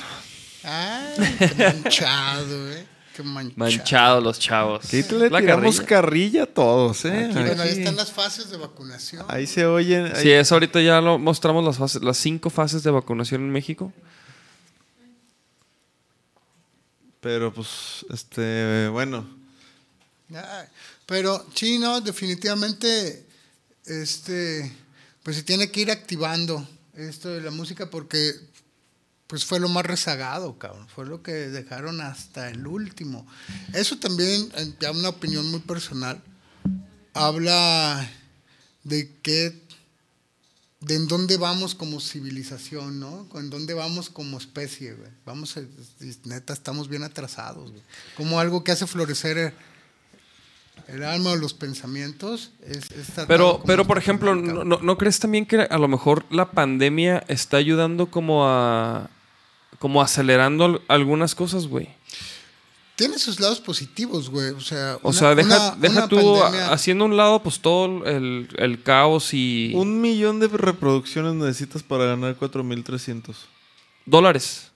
Ay, qué manchado, güey. Qué manchado. Manchados los chavos. Aquí le La tiramos carrilla. carrilla a todos, ¿eh? Aquí, Bueno, ahí Aquí- están las fases de vacunación. Ahí se oyen. ahí- Sí, es ahorita ya lo mostramos las fases, las cinco fases de vacunación en México. Pero pues, este, bueno. Pero sí, no, definitivamente, este, pues se tiene que ir activando esto de la música porque, pues fue lo más rezagado, cabrón. Fue lo que dejaron hasta el último. Eso también, ya una opinión muy personal, habla de que, de en dónde vamos como civilización, ¿no? En dónde vamos como especie, güey. Vamos, neta, estamos bien atrasados, güey. Como algo que hace florecer el, alma o los pensamientos es, es Pero, pero por ejemplo. ¿no, no, crees también que a lo mejor la pandemia está ayudando como a como acelerando al- algunas cosas, güey? Tiene sus lados positivos, güey. O sea, O una- sea, deja, una- deja una tú pandemia- haciendo a un lado pues todo el, el caos y Un millón de reproducciones necesitas para ganar 4.300. dólares.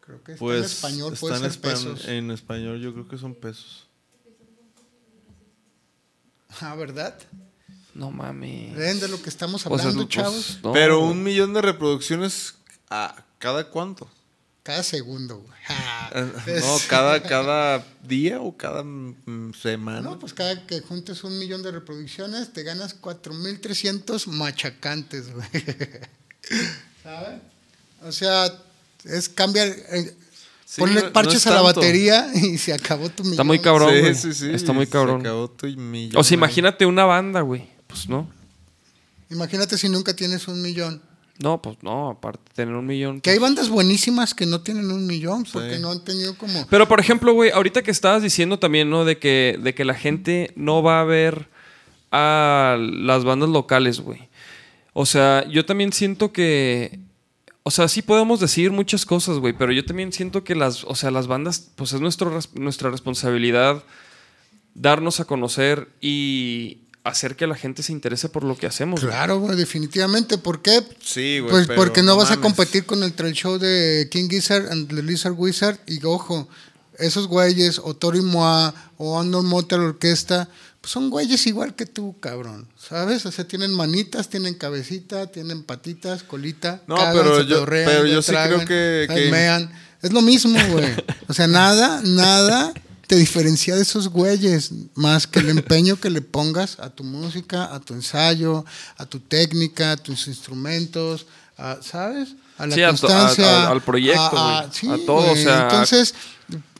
Creo que está Pues en español, está puede en, ser espa- pesos. en español yo creo que son pesos. Ah, ¿verdad? No mames. ¿Ven de lo que estamos Pues, hablando, pues, chavos? no, Pero un millón de reproducciones a cada cuánto? Cada segundo, güey. Eh, No, cada, cada día o cada mm, semana. No, pues cada que juntes un millón de reproducciones, te ganas 4.300 machacantes, güey. *laughs* ¿Sabes? O sea, es cambiar... Sí, ponle no parches es a la batería *laughs* y se acabó tu millón. Está muy cabrón, Sí, güey. sí, sí, Está muy se cabrón. acabó tu millón O sea, imagínate una banda, güey. Pues no. Imagínate si nunca tienes un millón. No, pues no, aparte de tener un millón. Que hay pues- bandas buenísimas que no tienen un millón porque Sí. no han tenido como... Pero por ejemplo, güey, ahorita que estabas diciendo también, ¿no? De que, de que la gente no va a ver a las bandas locales, güey. O sea, yo también siento que O sea, sí podemos decir muchas cosas, güey, pero yo también siento que las, o sea, las bandas, pues es nuestro, nuestra responsabilidad darnos a conocer y hacer que la gente se interese por lo que hacemos. Claro, güey, definitivamente. ¿Por qué? Sí, güey. Pues pero porque no, vas a competir con el trail show de King Gizzard and the Lizard Wizard. Y ojo, esos güeyes, o Tori Moa, o Andor Motor Orquesta, pues son güeyes igual que tú, cabrón. ¿Sabes? O sea, tienen manitas, tienen cabecita, tienen patitas, colita. No, cagan, pero se yo- pero yo sí creo que- que- Mean. Es lo mismo, güey. O sea, nada, nada te diferencia de esos güeyes, más que el empeño que le pongas a tu música, a tu ensayo, a tu técnica, a tus instrumentos, a- ¿sabes? A la Sí, constancia. a- a- al proyecto, güey. A todo, o sea- Entonces,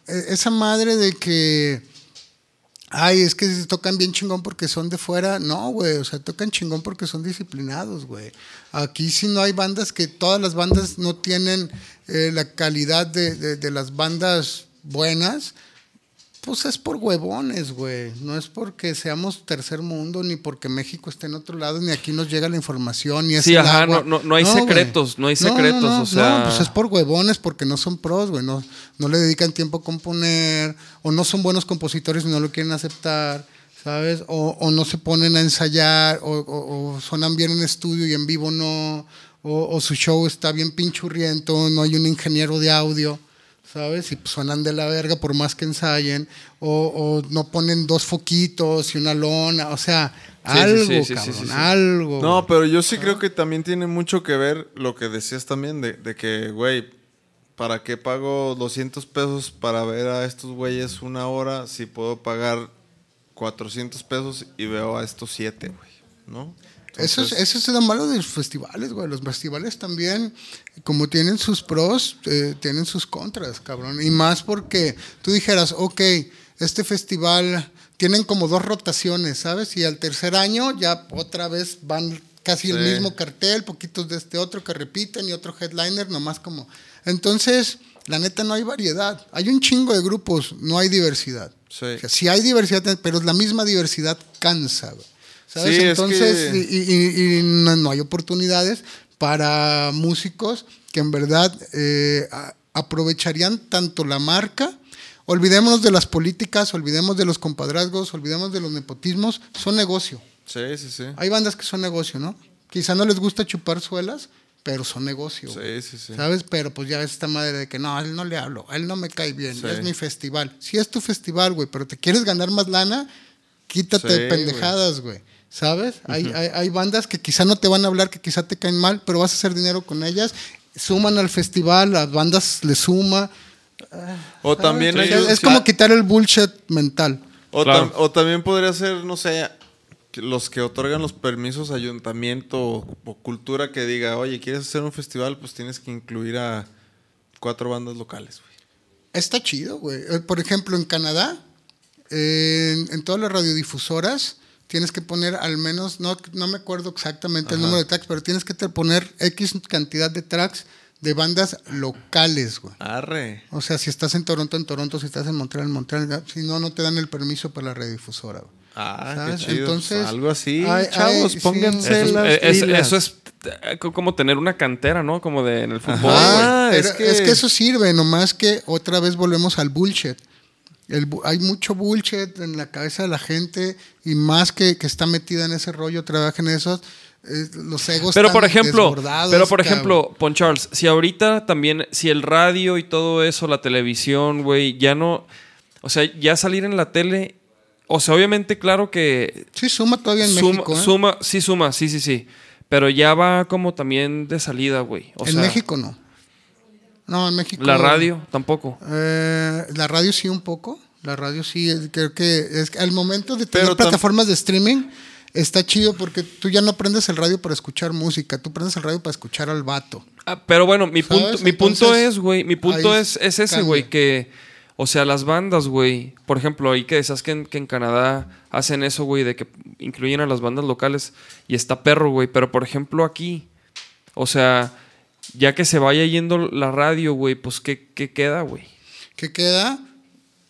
e- esa madre de que, ay, es que tocan bien chingón porque son de fuera, no, güey, o sea, tocan chingón porque son disciplinados, güey. Aquí sí no hay bandas que, todas las bandas no tienen eh, la calidad de, de- de las bandas buenas, pues es por huevones, güey. No es porque seamos tercer mundo, ni porque México esté en otro lado, ni aquí nos llega la información, ni es Sí, el ajá, agua. no- no- no hay secretos, no hay secretos, o sea- No, pues es por huevones, porque no son pros, güey. No, no le dedican tiempo a componer, o no son buenos compositores y no lo quieren aceptar, ¿sabes? O, o no se ponen a ensayar, o, o- o sonan bien en estudio y en vivo no, o, o su show está bien pinchurriento, no hay un ingeniero de audio. ¿Sabes? Y pues suenan de la verga por más que ensayen. O, o no ponen dos foquitos y una lona. O sea, Sí, algo, sí, sí, sí, cabrón, sí, sí. algo. No, pero yo sí creo que también tiene mucho que ver lo que decías también de, de que, güey, ¿para qué pago 200 pesos para ver a estos güeyes una hora si puedo pagar 400 pesos y veo a estos siete, güey? ¿No? Eso es, eso es lo malo de los festivales, güey. Los festivales también, como tienen sus pros, eh, tienen sus contras, cabrón. Y más porque tú dijeras, ok, este festival tienen como dos rotaciones, ¿sabes? Y al tercer año ya otra vez van casi el mismo cartel, poquitos de este otro que repiten y otro headliner, nomás como. Entonces, la neta no hay variedad. Hay un chingo de grupos, no hay diversidad. Sí. O sea, sí hay diversidad, pero la misma diversidad cansa, güey. ¿Sabes? Sí, es Entonces, que- y, y- y no, no hay oportunidades para músicos que en verdad eh, aprovecharían tanto la marca. Olvidémonos de las políticas, olvidemos de los compadrazgos, olvidemos de los nepotismos, son negocio. Sí, sí, sí. Hay bandas que son negocio, ¿no? Quizá no les gusta chupar suelas, pero son negocio. Sí, sí, sí. ¿Sabes? Pero pues ya ves esta madre de que no, a él no le hablo, a él no me cae bien, Sí. es mi festival. Sí es tu festival, güey, pero te quieres ganar más lana, quítate Sí, de pendejadas, güey. ¿Sabes? hay, hay, hay bandas que quizá no te van a hablar, que quizá te caen mal, pero vas a hacer dinero con ellas. Suman al festival, las bandas le suma. O también es, es como quitar el bullshit mental. O, Claro. tam- o también podría ser, no sé, los que otorgan los permisos, ayuntamiento o, o cultura que diga, oye, ¿quieres hacer un festival? Pues tienes que incluir a cuatro bandas locales, güey. Está chido, güey. Eh, Por ejemplo, en Canadá, eh, en, en todas las radiodifusoras, tienes que poner al menos, no, no me acuerdo exactamente el número de tracks, pero tienes que te- poner X cantidad de tracks de bandas locales, güey. Arre. O sea, si estás en Toronto, en Toronto, si estás en Montreal, en Montreal, si no, no te dan el permiso para la radiodifusora. güey. Ah, ¿Sabes? qué chido. Entonces, Algo así, hay- chavos, hay- sí. pónganse Eso es, las es- pilas. eso es eh, co- como tener una cantera, ¿no? Como de en el fútbol. Ajá. Ah, es Pero es, que- que... eso sirve, nomás que otra vez volvemos al bullshit. El hay mucho bullshit en la cabeza de la gente y más que, que está metida en ese rollo, trabaja en eso, eh, los egos Pero por ejemplo, pero por cabrón. ejemplo, Pon Charles, si ahorita también, si el radio y todo eso, la televisión, güey, ya no, o sea, ya salir en la tele, o sea, obviamente, claro que Sí, suma todavía en suma, México. ¿eh? suma, sí suma, sí, sí, sí, pero ya va como también de salida, güey. En sea, México no. No, en México. la radio tampoco. Eh, la radio sí un poco. La radio sí, eh, creo que es que al momento de tener Pero plataformas de streaming está chido porque tú ya no prendes el radio para escuchar música, tú prendes el radio para escuchar al vato. Ah, pero bueno, mi ¿Sabes? punto, mi punto es, güey, mi punto es, es ese, güey, que, o sea, las bandas, güey, por ejemplo, ahí que decías que en, que en Canadá hacen eso, güey, de que incluyen a las bandas locales y está perro, güey, pero por ejemplo aquí, o sea, ya que se vaya yendo la radio, güey, pues ¿qué, qué queda, güey? ¿Qué queda?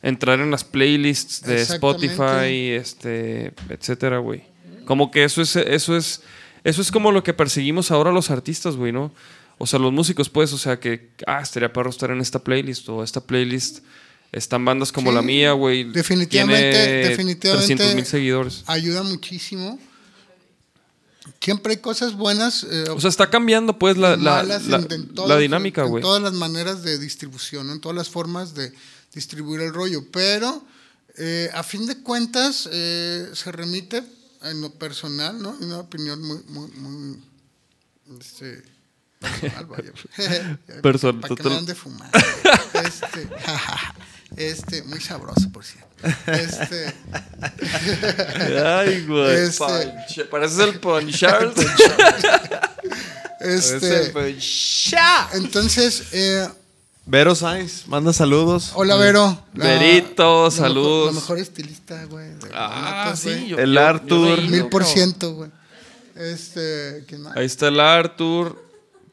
Entrar en las playlists de. Spotify, este, etcétera, güey. Como que eso es, eso es, eso es como lo que perseguimos ahora los artistas, güey, ¿no? O sea, los músicos, pues, o sea, que, ah, estaría perro estar en esta playlist o esta playlist. Están bandas como Sí, la mía, güey. definitivamente, tiene definitivamente. 300 mil seguidores. Ayuda muchísimo. Siempre hay cosas buenas. eh, O sea, está cambiando, pues, la, la, malas la- en- la todas- dinámica, en güey. todas las maneras de distribución, ¿no? en todas las formas de distribuir el rollo. Pero, eh, a fin de cuentas, eh, se remite en lo personal, ¿no? Una opinión muy, muy, muy este, *laughs* personal, vaya. *laughs* Personal, Para que me ande fumar. Este, *laughs* este, muy sabroso, por cierto. Este, Ay, güey. Este- Pareces el Punch *laughs* Charles. este, entonces, eh, Vero Sainz, manda saludos. hola Vero. La- Verito, la saludos. Mejor, la mejor estilista, güey. Ah, sí. yo- El yo- Arthur. Mil por ciento, güey. Este, ¿quién más? Ahí está el Arthur.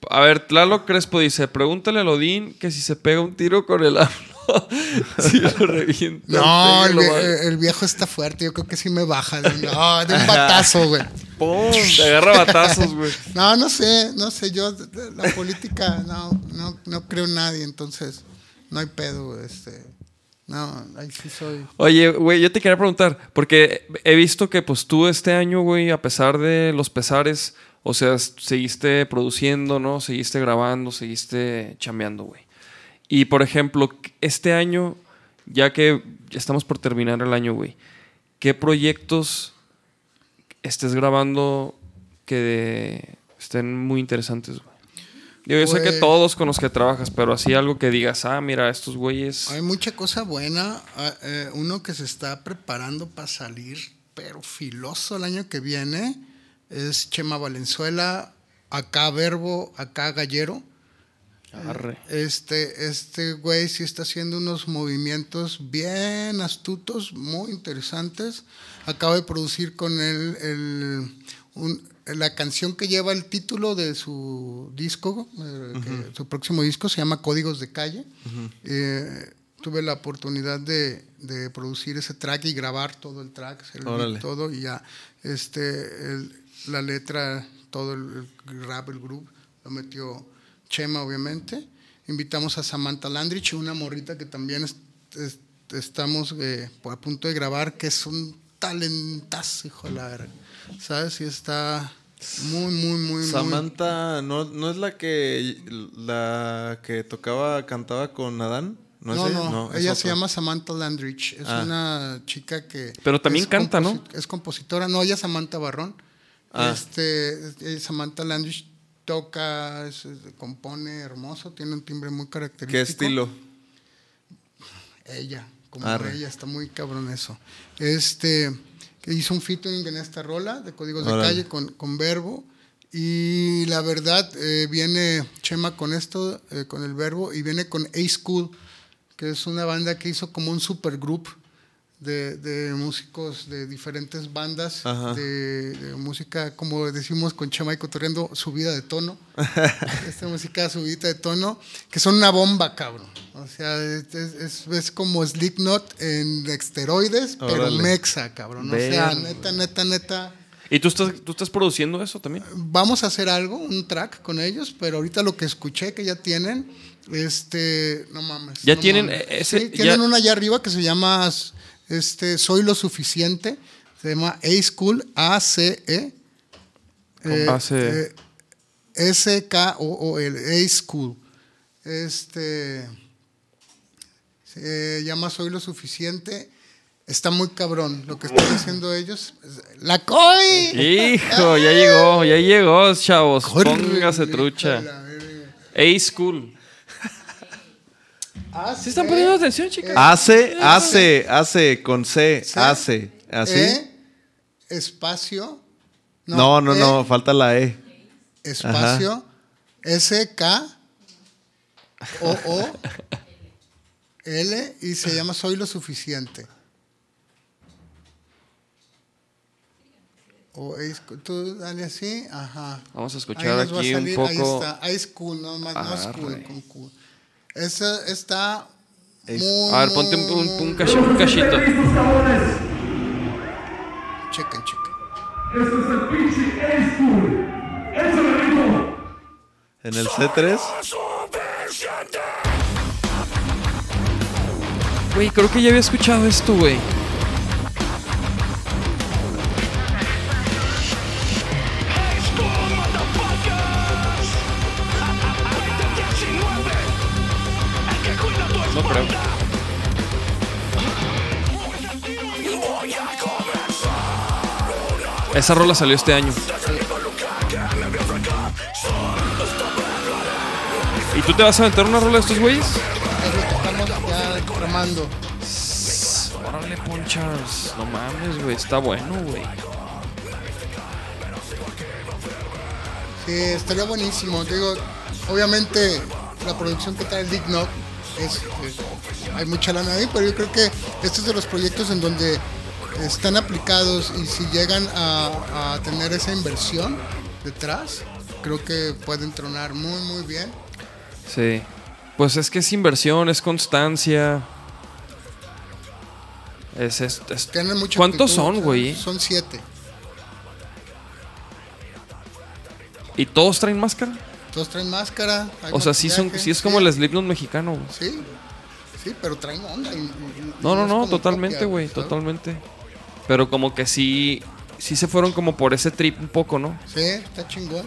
A ver, Tlalo Crespo dice: Pregúntale a Lodín que si se pega un tiro con el AMLO, *laughs* si lo revienta. No, el, vie- viejo está fuerte. Yo creo que sí me baja. De, no, de un *laughs* batazo, güey. ¡Pum! Te agarra batazos, güey. No, no sé, no sé. Yo, la política, no, no, no creo en nadie. Entonces, no hay pedo, güey, este. No, ahí sí soy. Oye, güey, yo te quería preguntar, porque he visto que pues tú este año, güey, a pesar de los pesares, o sea, seguiste produciendo, ¿no? Seguiste grabando, seguiste chambeando, güey. Y por ejemplo, este año, ya que ya estamos por terminar el año, güey, ¿qué proyectos estés grabando que estén muy interesantes, güey? Digo, yo sé que Pues- todos con los que trabajas, pero así algo que digas, ah, mira, estos güeyes... Hay mucha cosa buena. ah, eh, uno que se está preparando para salir, pero filoso el año que viene, es Chema Valenzuela, acá Verbo, acá Gallero. Arre. Este, este güey sí está haciendo unos movimientos bien astutos, muy interesantes. Acabo de producir con él el- un- la canción que lleva el título de su disco, eh, su próximo disco se llama Códigos de Calle. Eh, tuve la oportunidad de, de producir ese track y grabar todo el track, el todo y ya este, el- la letra, todo el, el rap, el groove, lo metió Chema, obviamente. Invitamos a Samantha Landrich, una morrita que también es- es- estamos eh, a punto de grabar, que es un talentazo, hijo de la verga. ¿Sabes? Y está muy, muy, muy, muy. Samantha, ¿no, ¿no es la que la que tocaba, cantaba con Adán? ¿No, No, ella? No, ella otra. se llama Samantha Landrich. Es Ah. una chica que. Pero también canta, ¿no? Es compositora. No, ella es Samantha Barrón. Ah. Este, Samantha Landrich toca, es- es- compone hermoso, tiene un timbre muy característico. ¿Qué estilo? Ella, como Arre. ella, está muy cabrón eso. Este, hizo un featuring en esta rola de Códigos de. Calle con, con Verbo. Y la verdad, eh, viene Chema con esto, eh, con el Verbo, y viene con A-School, que es una banda que hizo como un supergroup de, de músicos de diferentes bandas, de, de música, como decimos con Chema y Cotorreando, subida de tono. *laughs* Esta música subida de tono, que son una bomba, cabrón. O sea, es, es- es- como Slipknot en esteroides, pero Órale. mexa, cabrón. O sea, neta, neta, neta. ¿Y tú estás, tú estás produciendo eso también? Vamos a hacer algo, un track con ellos, pero ahorita lo que escuché que ya tienen, este, no mames. Ya no tienen, mames. eh, ese- Sí, tienen ya- una allá arriba que se llama, este, Soy lo suficiente, se llama A-School, A-C-E. eh, A-C-E. eh, S-K-O-O-L, A-School. Este, se llama Soy lo suficiente. Está muy cabrón lo que están haciendo ellos. ¡La COI! Hijo, ya llegó, ya llegó, chavos. Póngase trucha. A-School. Ah, ¿Sí están poniendo atención, chicas? Hace, hace, hace, con C, C, hace. ¿Así? E, espacio. no, no, E, no, falta la E. Espacio. S, K, O, O, L, y se llama Soy lo suficiente. O es- tú dale así, ajá. Vamos a escuchar va a aquí un poco. Ahí está, High School, no, más, no Arre. School, con Q. Esa está Es- muy, A ver, ponte un, un- un cachi- un cachito. Chequen, chequen. En el C3. Güey, creo que ya había escuchado esto, güey. Esa rola salió este año. ¿Y tú te vas a aventar una rola de estos güeyes? Es lo que estamos ya. Órale, Ponchas. No mames, güey. Está bueno, güey. Sí, estaría buenísimo. Te Digo, obviamente la producción que trae el Dick Knock es, es- hay mucha lana ahí, pero yo creo que este es de los proyectos en donde están aplicados y si llegan a, a tener esa inversión detrás, creo que pueden tronar muy, muy bien. Sí. Pues es que es inversión, es constancia. Es, es, es- ¿Cuántos actitud, son, güey? Son siete. ¿Y todos traen máscara? Todos traen máscara. O sea, sí, son, sí es como sí, el Slipknot mexicano, güey. Sí, sí, pero traen onda. y- No, no, no, totalmente, güey, totalmente. Pero como que sí, sí se fueron como por ese trip un poco, ¿no? Sí, está chingón.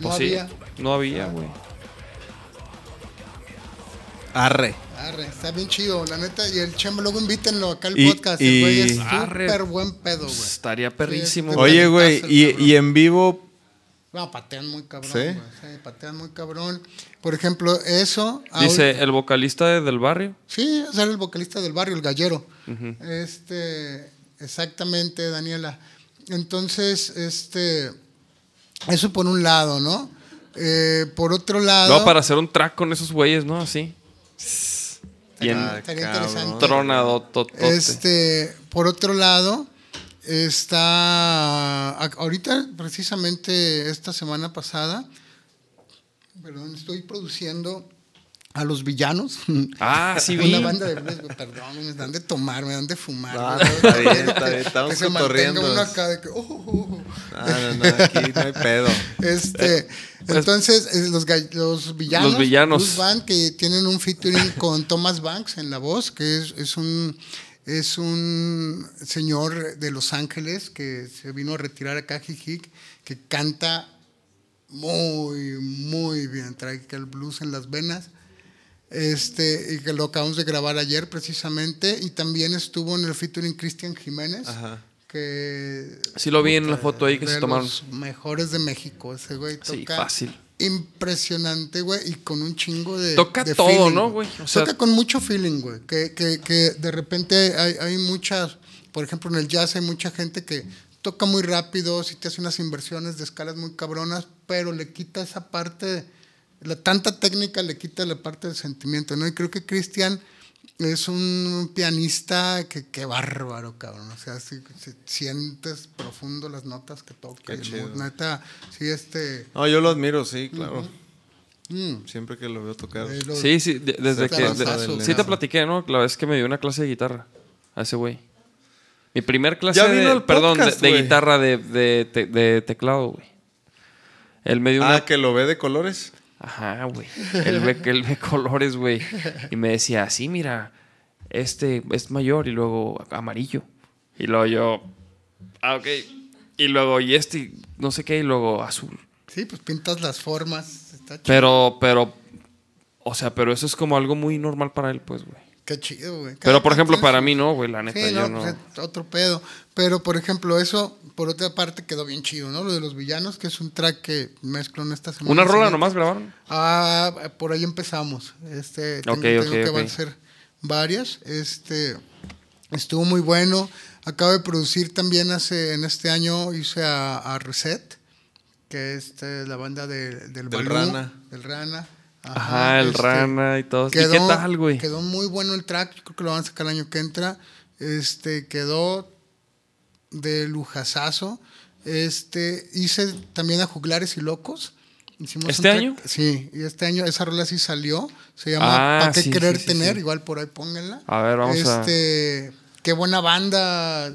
No Pues sí, había. no había, güey. Arre. Arre, está bien chido, la neta. Y el Chema, luego invítenlo acá al Y- podcast. y- El güey es Arre. súper buen pedo, güey. Estaría perrísimo. Sí, güey. Oye, güey, y, y en vivo, No, patean muy cabrón, ¿Sí? güey. Sí, patean muy cabrón. Por ejemplo, eso. Dice ahora- el vocalista de- del barrio. Sí, es el vocalista del barrio, el gallero. Este, exactamente, Daniela. Entonces, este, eso por un lado, ¿no? Eh, por otro lado. Luego para hacer un track con esos güeyes, ¿no? Así. Bien Ah, estaría interesante. tronado. Este, por otro lado, está ahorita precisamente esta semana pasada, perdón, estoy produciendo a los villanos. Ah, sí *laughs* vi. Una banda de blues, perdón, me dan de tomar, me dan de fumar. Ah, está bien, está bien, estamos que se mantenga cotorreando. uno acá de que, oh, oh, oh. Ah, no, no, aquí no hay pedo. Este, entonces, eh, los, los villanos, Los villanos. Blues Band, que tienen un featuring con Thomas Banks en la voz, que es, es un es un señor de Los Ángeles que se vino a retirar acá a Jijic, que canta muy, muy bien, trae que el blues en las venas. Este, y que lo acabamos de grabar ayer precisamente, y también estuvo en el featuring Cristian Jiménez, Ajá. que Sí lo vi en la foto ahí que se tomaron. los mejores de México. Ese güey toca Sí, fácil. impresionante, güey, y con un chingo de. Toca de todo, feeling, ¿no, güey? O sea- toca con mucho feeling, güey. Que, que, que de repente hay, hay muchas. Por ejemplo, en el jazz hay mucha gente que toca muy rápido, si te hace unas inversiones de escalas muy cabronas, pero le quita esa parte. La tanta técnica le quita la parte del sentimiento, ¿no? Y creo que Cristian es un pianista que, que bárbaro, cabrón. O sea, si, si sientes profundo las notas que toca. El Neta, sí, este. No, yo lo admiro, sí, claro. mm, Siempre que lo veo tocar. Sí, sí, de- desde que... de- sí te platiqué, ¿no? La vez que me dio una clase de guitarra a ese güey. Mi primer clase Ya vino de... al Perdón, de, podcast, de güey. guitarra de, de, te- de teclado, güey. Él me dio una... Ah, que lo ve de colores. Ajá, güey. Él ve, él ve colores, güey. Y me decía, sí, mira, este es mayor y luego amarillo. Y luego yo, ah, ok. Y luego, y este, no sé qué, y luego azul. Sí, pues pintas las formas. Está chido. Pero, pero, o sea, pero eso es como algo muy normal para él, pues, güey. Qué chido, güey. Cada Pero, por ejemplo, para mí no, güey, la neta, Sí, yo no, no. pues, es otro pedo. Pero, por ejemplo, eso, por otra parte, quedó bien chido, ¿no? Lo de los villanos, que es un track que mezclo en esta semana. ¿Una rola nomás grabaron? Ah, por ahí empezamos. Este, tengo, Ok, tengo que ok. avanzar varias. Este, estuvo muy bueno. Acabo de producir también hace, en este año hice a, a Reset, que es este, la banda de- del, Del Balú, Rana. Del Rana. Ajá, el este, rana y todo. ¿Y Quedó, qué tal, güey? Quedó muy bueno el track. Yo creo que lo van a sacar el año que entra. Este, quedó de lujasazo. Este, hice también a Juglares y Locos. Hicimos ¿Este año? Sí, y este año esa rola sí salió. Se llama Ah, ¿Para qué sí, querer sí, sí, tener? Igual por ahí pónganla. A ver, vamos a- este, Qué buena banda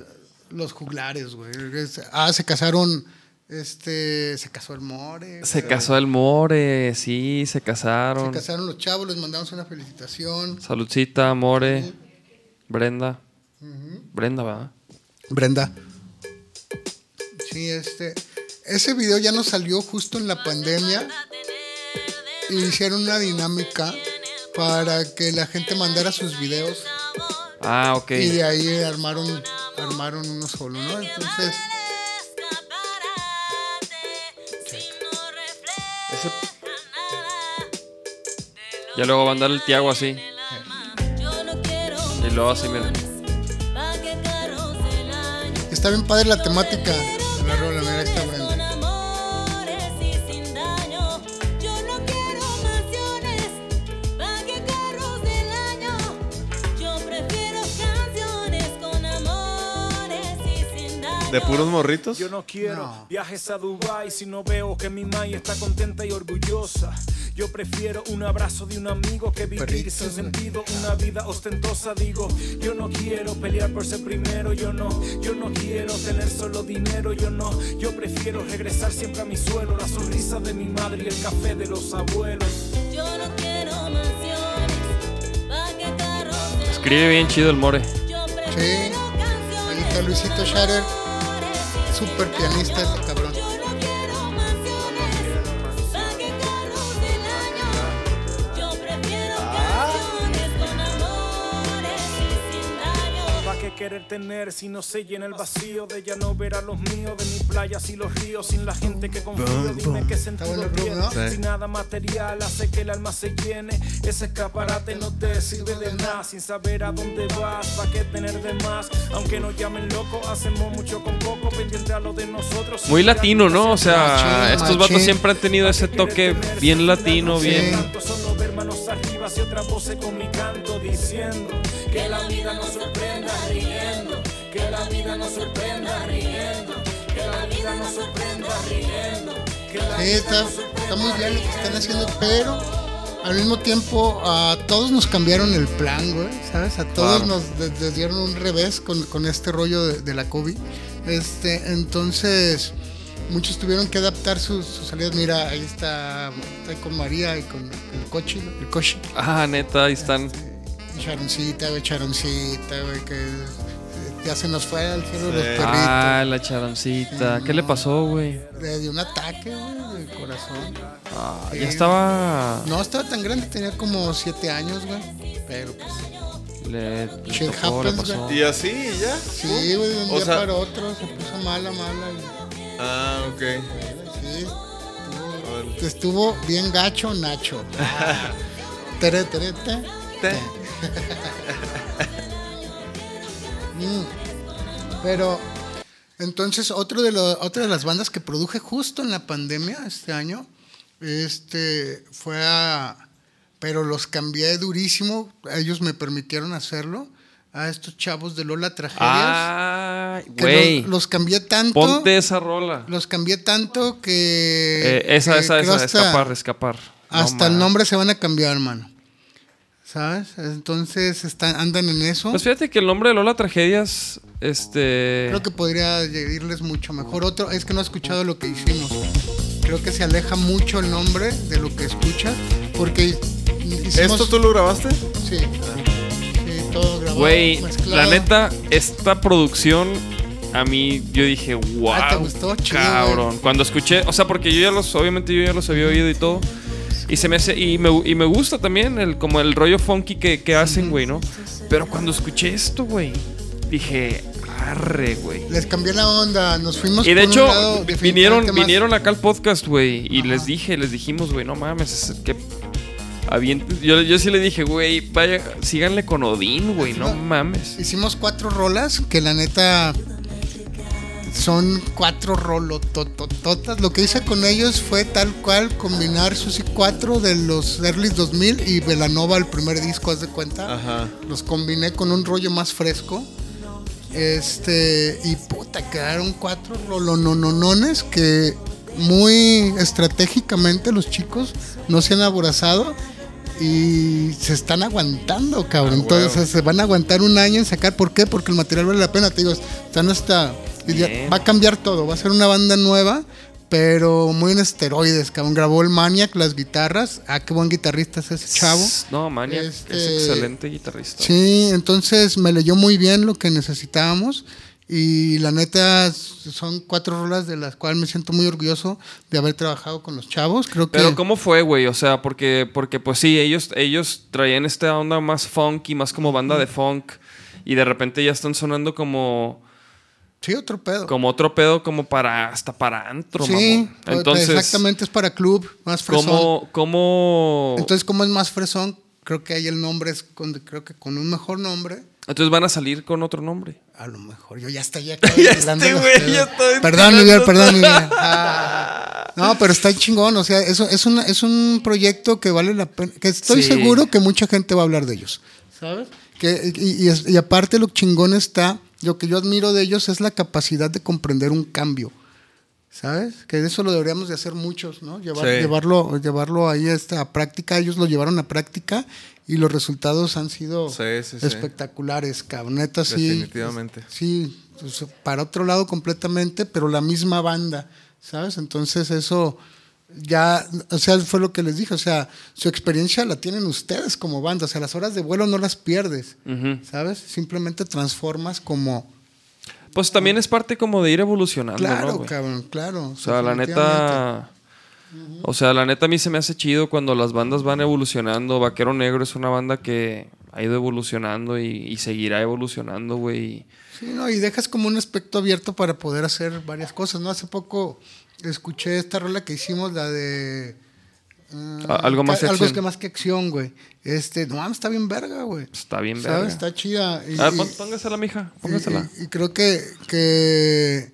los Juglares, güey. Ah, se casaron Este, se casó el More. Se casó el More, sí, se Se casaron. casaron los chavos, les mandamos una felicitación. Saludcita, More, Brenda. Brenda, ¿verdad? Brenda. Sí, este. Ese video ya nos salió justo en la pandemia. Y hicieron una dinámica para que la gente mandara sus videos. Ah, ok. Y de ahí armaron, armaron uno solo, ¿no? Entonces, Ese- Ya luego va a andar el Tiago así. Y luego así, mira. está bien padre la temática de la rola. ¿De puros morritos? Yo no quiero No. viajes a Dubai si no veo que mi mai está contenta y orgullosa. Yo prefiero un abrazo de un amigo que vivir Perritos, sin sentido, una vida ostentosa. Digo, yo no quiero pelear por ser primero, yo no, yo no quiero tener solo dinero, yo no, yo prefiero regresar siempre a mi suelo, la sonrisa de mi madre y el café de los abuelos. Yo no quiero mansiones, Escribe bien chido el More. Yo Sí. prefiero Ahí está Luisito Shatter, super pianista querer tener si no se llena el vacío de ya no ver a los míos, de mis playas y los ríos sin la gente que confío? Dime qué sentido tiene. Sí. si nada material hace que el alma se llene. Ese escaparate no te sirve de nada sin saber a dónde vas. ¿Pa' qué tener de más? Aunque nos llamen locos, hacemos mucho con poco, pendiente a lo de nosotros. Muy latino, ¿no? O sea, Machín, estos vatos machín. siempre han tenido ese toque bien latino, Sí. bien. Arriba y otra voz con mi canto diciendo que la vida nos sorprenda riendo, que la vida nos sorprenda riendo, que la vida nos sorprenda riendo, Sí, está, está muy bien lo que están haciendo, pero al mismo tiempo a todos nos cambiaron el plan, güey, ¿sabes? A todos Claro. nos dieron un revés con, con este rollo de, de la COVID. Este, entonces, muchos tuvieron que adaptar sus, sus salidas. Mira, ahí está, está con María y con el coche, el coche. Ah, neta, ahí están. Charoncita, güey, charoncita, güey, que ya se nos fue al cielo los Sí. perritos. Ah, la charoncita. ¿Qué le pasó, güey? Le dio un ataque, güey, del corazón. Ah, Sí. ya estaba. No estaba tan grande, tenía como siete años, güey. Pero pues, Le, le tocó, le happens, pasó. güey. Y así, ya. sí, güey, de un O día sea- para otro se puso mala, mala. y- Ah, ok. sí, estuvo, estuvo bien gacho, Nacho. *laughs* Tere, tere, te. *laughs* Mm. Pero, entonces, otro de lo- otra de las bandas que produje justo en la pandemia este año, este, fue a... Pero los cambié durísimo, ellos me permitieron hacerlo, a estos chavos de Lola Tragedias. Ay, que güey. los, los cambié tanto, Ponte esa rola. los cambié tanto que... Eh, esa, que esa, esa. hasta- Escapar, escapar. No Hasta el nombre se van a cambiar, hermano. ¿Sabes? Entonces están, andan en eso. Pues fíjate que el nombre de Lola Tragedias, este. Creo que podría irles mucho mejor. Otro, es que no he escuchado lo que hicimos. Creo que se aleja mucho el nombre de lo que escuchas. Porque hicimos. ¿Esto tú lo grabaste? Sí. Todo grabado. Güey, la neta, esta producción a mí yo dije, wow, Ah, ¿te gustó? Chido, cabrón. Cuando escuché, o sea, porque yo ya los, obviamente yo ya los había oído y todo. Y se me hace, y me, y me gusta también el, como el rollo funky que, que hacen, güey, ¿no? Pero cuando escuché esto, güey, dije, arre, güey. Les cambié la onda. Nos fuimos Y de por un hecho, lado vinieron, vinieron acá al podcast, güey, y Ajá. les dije, les dijimos, güey, no mames, es que Yo, yo sí le dije, güey, vaya, síganle con Odín, güey, no mames. Hicimos cuatro rolas que la neta son cuatro rolototototas. Lo que hice con ellos fue tal cual combinar sus cuatro de los early 2000 y Velanova, el primer disco, haz de cuenta. Ajá. Los combiné con un rollo más fresco. Este, y puta, quedaron cuatro rolononones que muy estratégicamente los chicos no se han aborazado y se están aguantando, cabrón. Ah, Entonces se van a aguantar un año en sacar. ¿Por qué? Porque el material vale la pena. Te digo, están hasta va a cambiar todo, va a ser una banda nueva, pero muy en esteroides, cabrón. Grabó el Maniac, las guitarras. Ah, qué buen guitarrista es ese chavo. No, Maniac Este- es excelente guitarrista. Sí, entonces me leyó muy bien lo que necesitábamos. Y la neta, son cuatro rolas de las cuales me siento muy orgulloso de haber trabajado con los chavos. Creo que. Pero ¿cómo fue, güey? O sea, porque, porque pues sí, ellos, ellos traían esta onda más funky, más como banda de funk. Y de repente ya están sonando como, Sí, otro pedo. como otro pedo, como para, hasta para antro, sí, mamón. Entonces, exactamente es para club, más fresón. ¿cómo, cómo... Entonces, como es más fresón, creo que ahí el nombre es con, creo que con un mejor nombre. Entonces van a salir con otro nombre. A lo mejor yo ya estoy *laughs* ya Ya este güey, ya estoy Perdón, Miguel, perdón. Miguel. Ah. no, pero está chingón. O sea, eso es, una, es un proyecto que vale la pena. Que estoy Sí. seguro que mucha gente va a hablar de ellos. ¿Sabes? Que, y, y aparte, lo chingón está. Lo que yo admiro de ellos es la capacidad de comprender un cambio. ¿Sabes? Que eso lo deberíamos de hacer muchos, ¿no? Llevar- Sí. llevarlo, llevarlo ahí este, a práctica. Ellos lo llevaron a práctica y los resultados han sido Sí, sí, sí. espectaculares, cabrón. Neta, sí. Definitivamente. Sí, pues, para otro lado completamente, pero la misma banda, ¿sabes? Entonces eso ya, o sea, fue lo que les dije, o sea, su experiencia la tienen ustedes como banda, o sea, las horas de vuelo no las pierdes. ¿sabes? Simplemente transformas como... Pues también es parte como de ir evolucionando, ¿no, Claro, cabrón, claro. O sea, la O sea, la neta a mí se me hace chido cuando las bandas van evolucionando. Vaquero Negro es una banda que ha ido evolucionando y, y seguirá evolucionando, güey. Sí, no, y dejas como un aspecto abierto para poder hacer varias cosas, ¿no? Hace poco escuché esta rola que hicimos, la de... eh, algo más que Algo acción. que más que acción, güey. Este, no, mames, está bien verga, güey. Está bien, ¿Sabes? verga. Está chida. Y, póngasela, mija. Póngasela. y- y creo que, que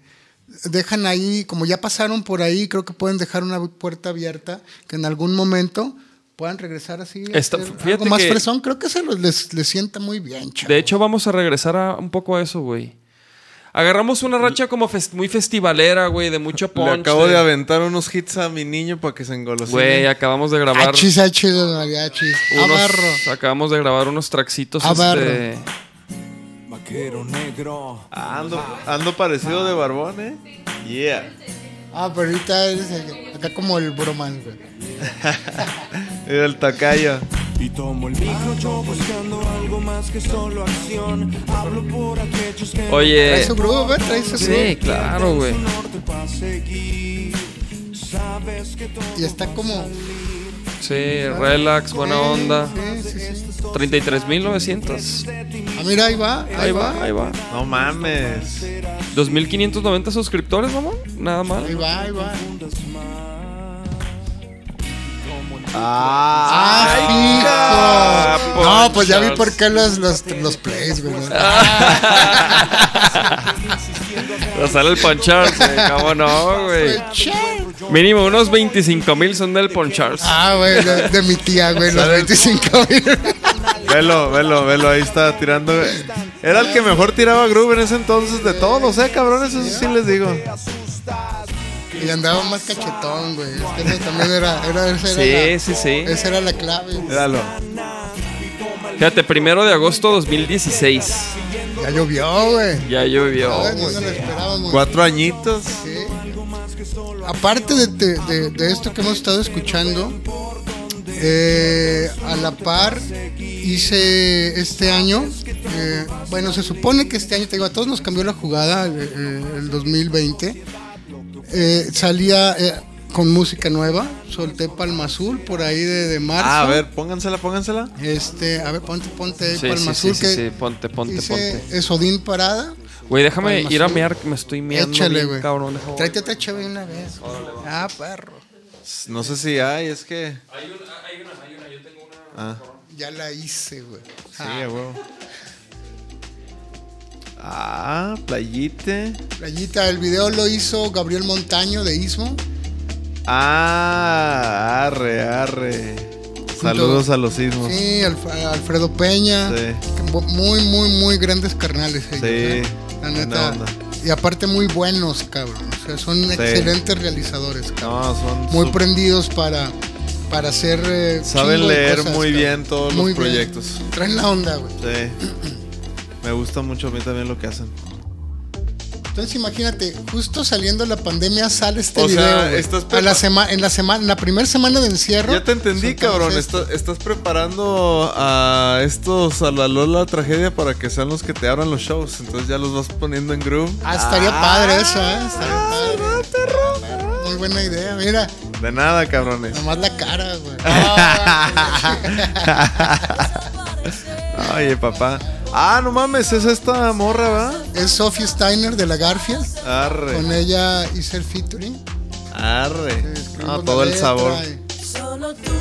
dejan ahí, como ya pasaron por ahí, creo que pueden dejar una puerta abierta que en algún momento puedan regresar así. a Está- hacer fíjate algo más que- fresón. Creo que los- les, les sienta muy bien, chavo. De hecho, vamos a regresar a un poco a eso, güey. Agarramos una racha como muy festivalera, güey, de mucho *laughs* Le punch. acabo de aventar unos hits a mi niño para que se engolosine. Güey, acabamos de grabar Achis, achis, mariachis. unos, Abarro. acabamos de grabar unos traxitos Abarro. este, Vaquero negro. Ando, ando parecido de barbón, ¿eh? Yeah. Ah, pero ahorita eres el- acá como el broman, güey. Era *laughs* el tacayo. Y tomo el micro yo buscando algo más que solo acción. Hablo por aquellos que Oye, Trae su groove, ¿eh? Trae su sí, groove. claro, güey. Y está como... Sí, relax, buena onda. Sí, sí, sí. 33.900. Ah, mira, ahí va, Ahí va, ahí va. No mames. 2.590 suscriptores, mamón. Nada Ahí mal. va, ahí va. Ah, ¡Ah, hijo! No, pues ya vi por qué los, los, los plays, güey. Pero *laughs* sale el güey. ¿Cómo no, güey? Mínimo unos 25.000 son del Ponchards. Ah, güey, de, de mi tía, güey, los 25 mil. *laughs* Velo, velo, velo, ahí está tirando. Era el que mejor tiraba groove en ese entonces de todos, eh, cabrones, eso sí les digo. Y andaba más cachetón, güey. Es que eso también era, era, esa era Sí, la, sí, sí. Esa era la clave. Míralo. Fíjate, primero de agosto 2016. Ya llovió, güey. Ya llovió, no güey. nos lo esperábamos. Cuatro añitos. Sí. Aparte de, de- de- de esto que hemos estado escuchando, eh, a la par hice este año, eh, bueno, se supone que este año, te digo, a todos nos cambió la jugada, eh, eh, el 2020, eh, salía con música nueva, solté Palma Azul por ahí de, de marzo. Ah, a ver, póngansela, póngansela. Este, a ver, ponte, ponte Sí, Palma sí, Azul, sí, que. Ponte, ponte, hice ponte. Esodín Parada. Güey, déjame ir a mear, que me estoy meando Échale, güey. cabrón. déjame- Tráete otra chévere una vez. Ah, perro. No sé si hay, es que. Ah, Ya la hice, güey. sí, a huevo. Ah, playite. Playita, el video lo hizo Gabriel Montaño de Ismo. Ah, arre, arre. Saludos a los sismos. Sí, Alf- Alfredo Peña. Sí. Muy, muy, muy grandes carnales ellos. Sí, ¿eh? La neta. Y aparte muy buenos, cabrón. O sea, son excelentes realizadores, cabrón. No, son Muy prendidos para, para hacer. eh, Saben leer cosas, muy cabrón. bien todos Muy los bien. proyectos. Traen la onda, güey. Sí. Me gusta mucho a mí también lo que hacen. Entonces imagínate, justo saliendo la pandemia sale este O sea, video. güey. estás a la prepa- sema- en la semana, en la primera semana de encierro. Ya te entendí, cabrón. Está- estás preparando a estos a la Lola tragedia para que sean los que te abran los shows. Entonces ya los vas poniendo en groove. Ah, estaría padre eso, ¿eh? Estaría padre. Muy buena idea, mira. De nada, cabrones. Nomás la cara, güey. *laughs* Oye, papá. Ah, no mames, es esta morra, ¿va? es Sophie Steiner de la Garfield. Con Arre. ella hice el featuring. Arre. Ah, todo el sabor. Solo tú.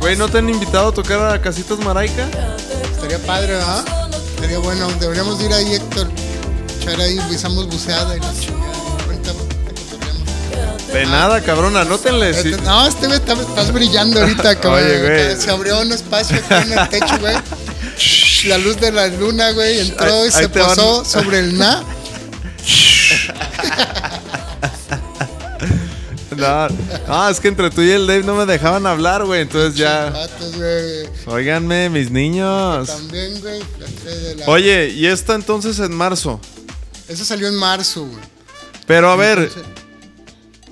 Güey, ¿no te han invitado a tocar a Casitas Maraica? Estaría padre, ¿verdad? Estaría bueno. Deberíamos de ir ahí, Héctor. Echar ahí, pisamos buceada y la chingada. De nada, cabrón, anótenle. sí. Este- No, este güey está- estás brillando ahorita, *laughs* cabrón. Oye, güey. Se abrió un espacio aquí en el techo, güey. La luz de la luna, güey, entró Ahí- y se van- posó sobre el na. *laughs* No, no, es que entre tú y el Dave no me dejaban hablar, güey. Entonces ya. Óiganme, mis niños. También, güey. Oye, y esta entonces en marzo. Eso salió en marzo, güey. Pero a ver,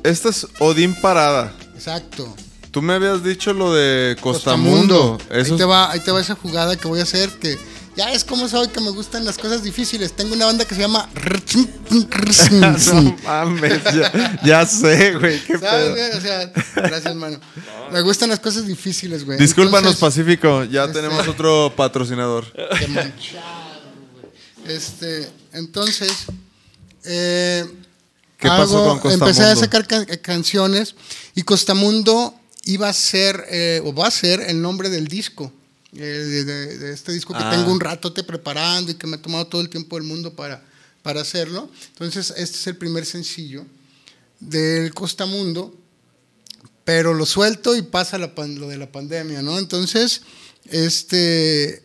esta es Odín Parada. Exacto. Tú me habías dicho lo de Costamundo. Eso Ahí te, va, ahí te va esa jugada que voy a hacer que ya es como soy que me gustan las cosas difíciles. Tengo una banda que se llama *laughs* No mames, ya, ya sé, güey. qué ¿Sabes, pedo. güey? O sea, gracias, mano. Me gustan las cosas difíciles, güey. Discúlpanos, Entonces, Pacífico. Ya este- tenemos otro patrocinador. qué manchado, güey. Este, entonces, eh, ¿Qué pasó con Costamundo? Empecé a sacar ca- canciones y Costamundo iba a ser, eh, o va a ser, el nombre del disco. eh, de, de- de este disco que Ah. tengo un ratote preparando y que me ha tomado todo el tiempo del mundo para, para hacerlo. Entonces, este es el primer sencillo del Costamundo, pero lo suelto y pasa la pan- lo de la pandemia, ¿no? Entonces, este,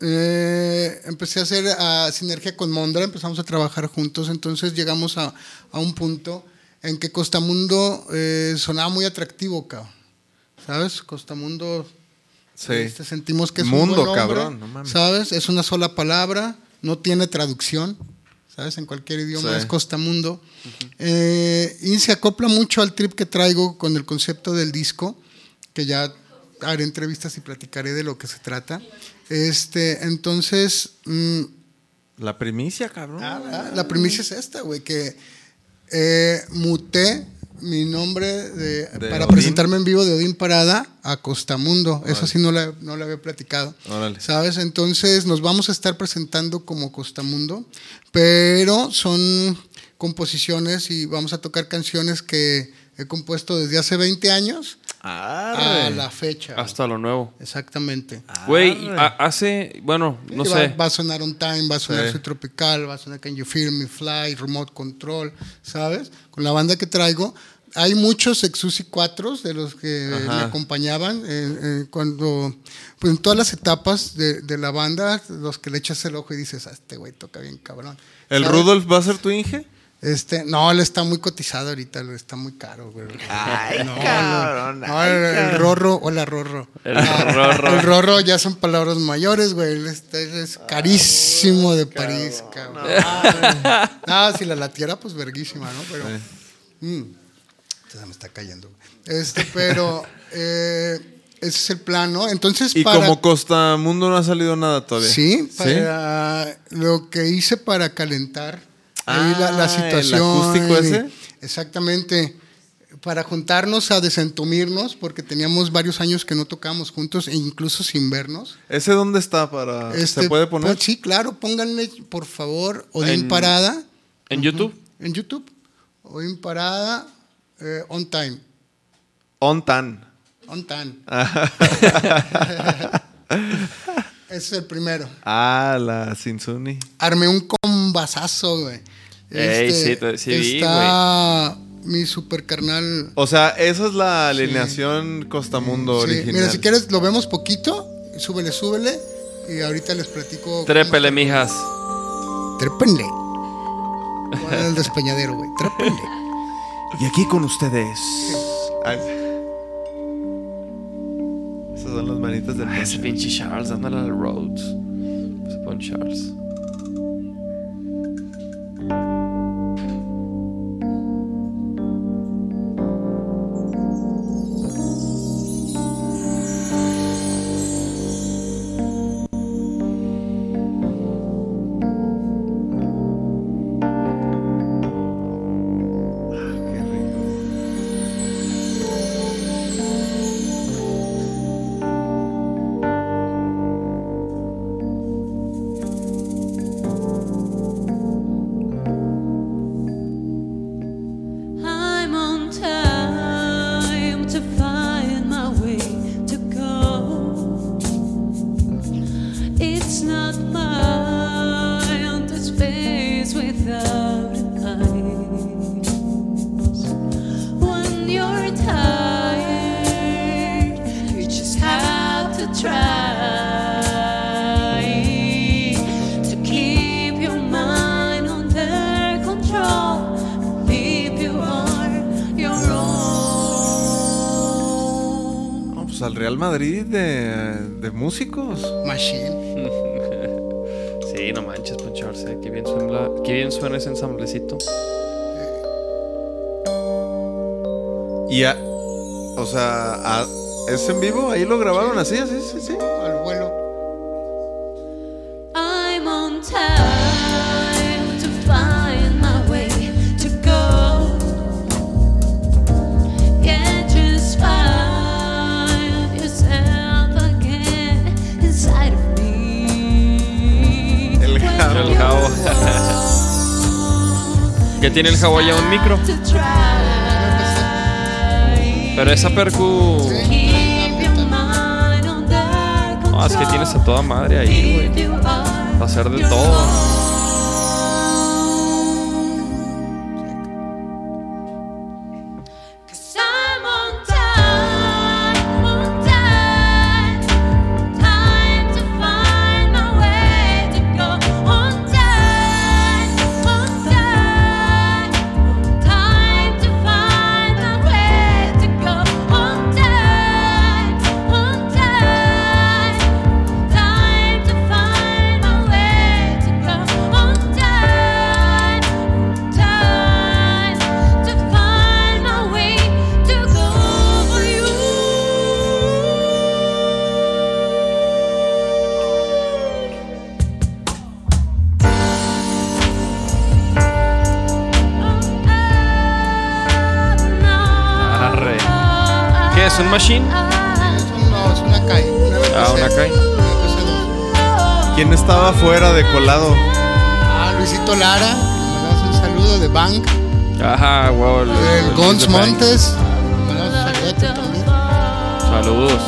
eh, empecé a hacer sinergia con Mondra, empezamos a trabajar juntos, entonces llegamos a, a un punto en que Costamundo eh, sonaba muy atractivo, cabrón. ¿Sabes? Costamundo Sí. este, sentimos que es Mundo, un buen nombre, cabrón, no mames. ¿Sabes? Es una sola palabra, no tiene traducción, ¿sabes? En cualquier idioma Sí. es Costamundo. Eh, y se acopla mucho al trip que traigo con el concepto del disco, que ya haré entrevistas y platicaré de lo que se trata. Este, entonces, mm, La primicia, cabrón. Ah, La primicia es esta, güey, que eh, muté mi nombre de, De para Odín. presentarme en vivo de Odín Parada a Costamundo. Eso sí no la, no la había platicado. Órale. ¿Sabes? Entonces nos vamos a estar presentando como Costamundo, pero son composiciones y vamos a tocar canciones que he compuesto desde hace 20 años a la fecha. Hasta lo nuevo. Exactamente. Güey, hace, bueno, no va, sé. Va a sonar On Time, va a sonar Sí. Soy Tropical, va a sonar Can You Feel Me Fly, Remote Control, ¿sabes? Con la banda que traigo. Hay muchos Exusi 4 de los que Ajá. me acompañaban eh, eh, cuando, pues en todas las etapas de, de la banda, los que le echas el ojo y dices, ah, este güey toca bien cabrón. ¿El ¿Sabes? Rudolf va a ser tu Inge? Este, no, él está muy cotizado ahorita, está muy caro, güey. Ay, No, cabrón. no, el, el Rorro, hola Rorro. El Ah, Rorro. El Rorro ya son palabras mayores, güey. Él es carísimo de París, cabrón. No, si la latiera, pues verguísima, ¿no? Pero. Mm, se me está cayendo. güey. Este, pero. *laughs* eh, ese es el plan, ¿no? Entonces, Y para. como Costamundo no ha salido nada todavía. Sí, para lo que hice para calentar ahí la, la Ah, ¿el situación. acústico ese? Exactamente. Para juntarnos a desentumirnos, porque teníamos varios años que no tocábamos juntos e incluso sin vernos. ¿Ese dónde está para Este, se puede poner? pues, sí, claro, pónganle por favor Odín En- Parada En YouTube. en YouTube. Odín Parada eh, on time. On tan. On time. *laughs* Ese es el primero. Ah, la Sinsuni. Armé un combazazo, güey. Ey, Este, sí, sí vi, Está mi super carnal. O sea, esa es la alineación Costamundo Sí, original. Mira, si quieres, lo vemos poquito. Súbele, súbele. Y ahorita les platico. Trépele, mijas. Trépenle. El despeñadero, güey. Trépenle. Y aquí con ustedes. Ay. Esas son las manitas del Ay, ese pinche Charles dándole al Rhodes. Charles. Y a- o sea, a- ¿es en vivo? Ahí lo grabaron así, así, sí, sí. Al vuelo. I'm on time to find my way to go. Yeah, just find yourself again inside of me. El jabo. El jabo. ¿Qué tiene el jabo allá? ¿Un micro? Pero esa percu... No, es que tienes a toda madre ahí, güey. Va a hacer de todo. Machine? No, es una calle. Una Ah, una calle. Una MPC2. ¿Quién estaba fuera de colado? Ah, Luisito Lara, le mandamos un saludo de Bank. Ajá, wow. el- El el Gons. Montes. mandamos un saludote también. Saludos.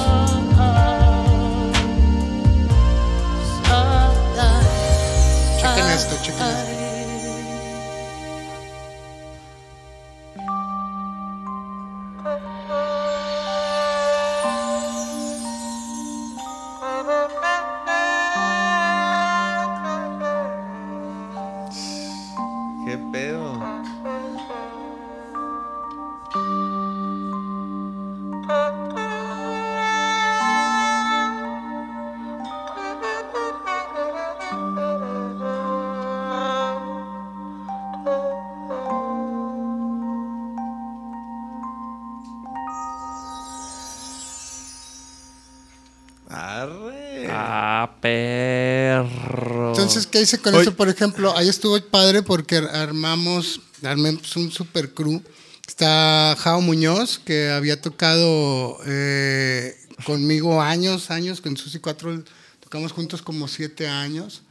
Perro. Entonces, ¿qué hice con Oye. eso? Por ejemplo, ahí estuvo padre porque armamos, armamos un super crew. Está Jao Muñoz, que había tocado eh, conmigo años, años, con Susi 4 tocamos juntos como siete años.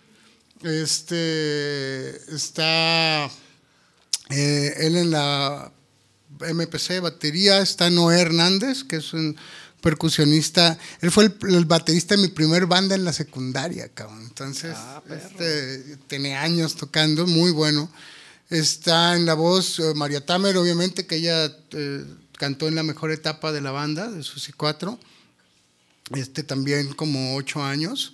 Este está eh, él en la MPC, batería, está Noé Hernández, que es un percusionista. Él fue el, el baterista de mi primer banda en la secundaria, cabrón. Entonces, este, tenía años tocando, muy bueno. Está en la voz eh, María Tamer, obviamente, que ella eh, cantó en la mejor etapa de la banda, de Susi 4. Este también como ocho años.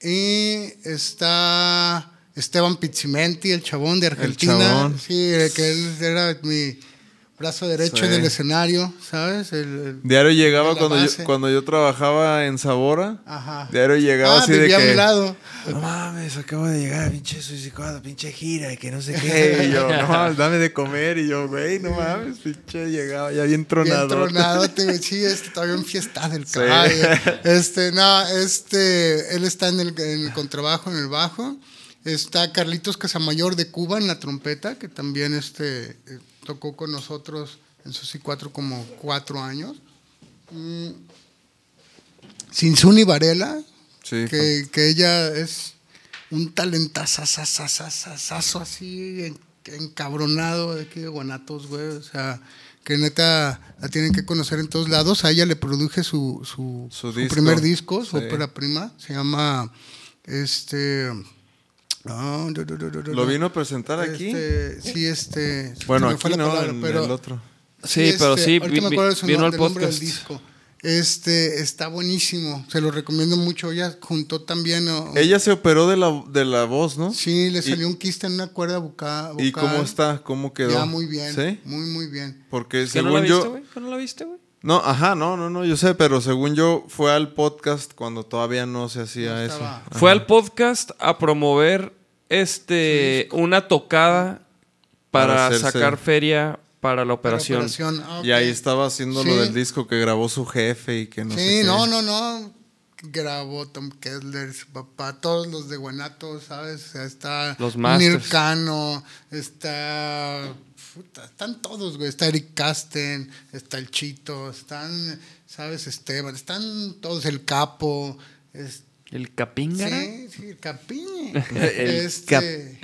Y está Esteban Pizzimenti, el chabón de Argentina. chabón. Sí, que él era mi, brazo derecho Sí. en el escenario, ¿sabes? El- el- Diario llegaba En cuando yo, cuando yo trabajaba en Sabora. Ajá. Diario llegaba ah, así de a que. mi lado. No mames, acabo de llegar, pinche suicicado, pinche gira, y que no sé qué. *laughs* Y yo, no mames, dame de comer. Y yo, güey, no mames, pinche llegaba ya bien tronado. Bien *laughs* tronado, te sí, este, todavía un fiesta del Sí. caballo. Este, no, este, él está en el, en el contrabajo, en el bajo. Está Carlitos Casamayor de Cuba en la trompeta, que también este, eh, tocó con nosotros en Susi 4 como cuatro años. Mm. Sinsuni Varela, Sí, que, que ella es un talentazazazazazazo así en- encabronado de aquí de Guanatos, güey. O sea, que neta la tienen que conocer en todos lados. A ella le produje su, su, Su su disco. primer disco, su Sí. ópera prima. Se llama este. ¿Lo vino a presentar aquí? Este, sí, este. bueno, aquí fue la no, palabra, en pero- el otro. Sí, pero este, sí, ahorita vi- me acuerdo de vi- su vino al del nombre del podcast. disco. Este está buenísimo, se lo recomiendo mucho. Ella juntó también. ¿no? Ella se operó de la, de la voz, ¿no? Sí, le Y- salió un quiste en una cuerda buca- vocal. ¿Y cómo está? ¿Cómo quedó? Ya muy bien. ¿Sí? Muy, muy bien. Porque ¿Que no la según viste, yo. güey? ¿Que no la viste, güey? No, ajá, no, no, no, yo sé, pero según yo fue al podcast cuando todavía no se hacía No eso. Fue al podcast a promover este una tocada para, Para hacerse- sacar feria para la Para operación. operación. Ah, Y ahí estaba haciendo lo Sí. del disco que grabó su jefe y que no sé sí, no, no, no. Grabó Tom Kessler, su papá, todos los de Guanatos, ¿sabes? O sea, está Los. Nircano, está. puta, están todos, güey. Está Eric Casten, está el Chito, están, ¿sabes? Esteban, están todos, el Capo. es- El Capíngara. sí, sí, el Capiñe. *laughs* El Este,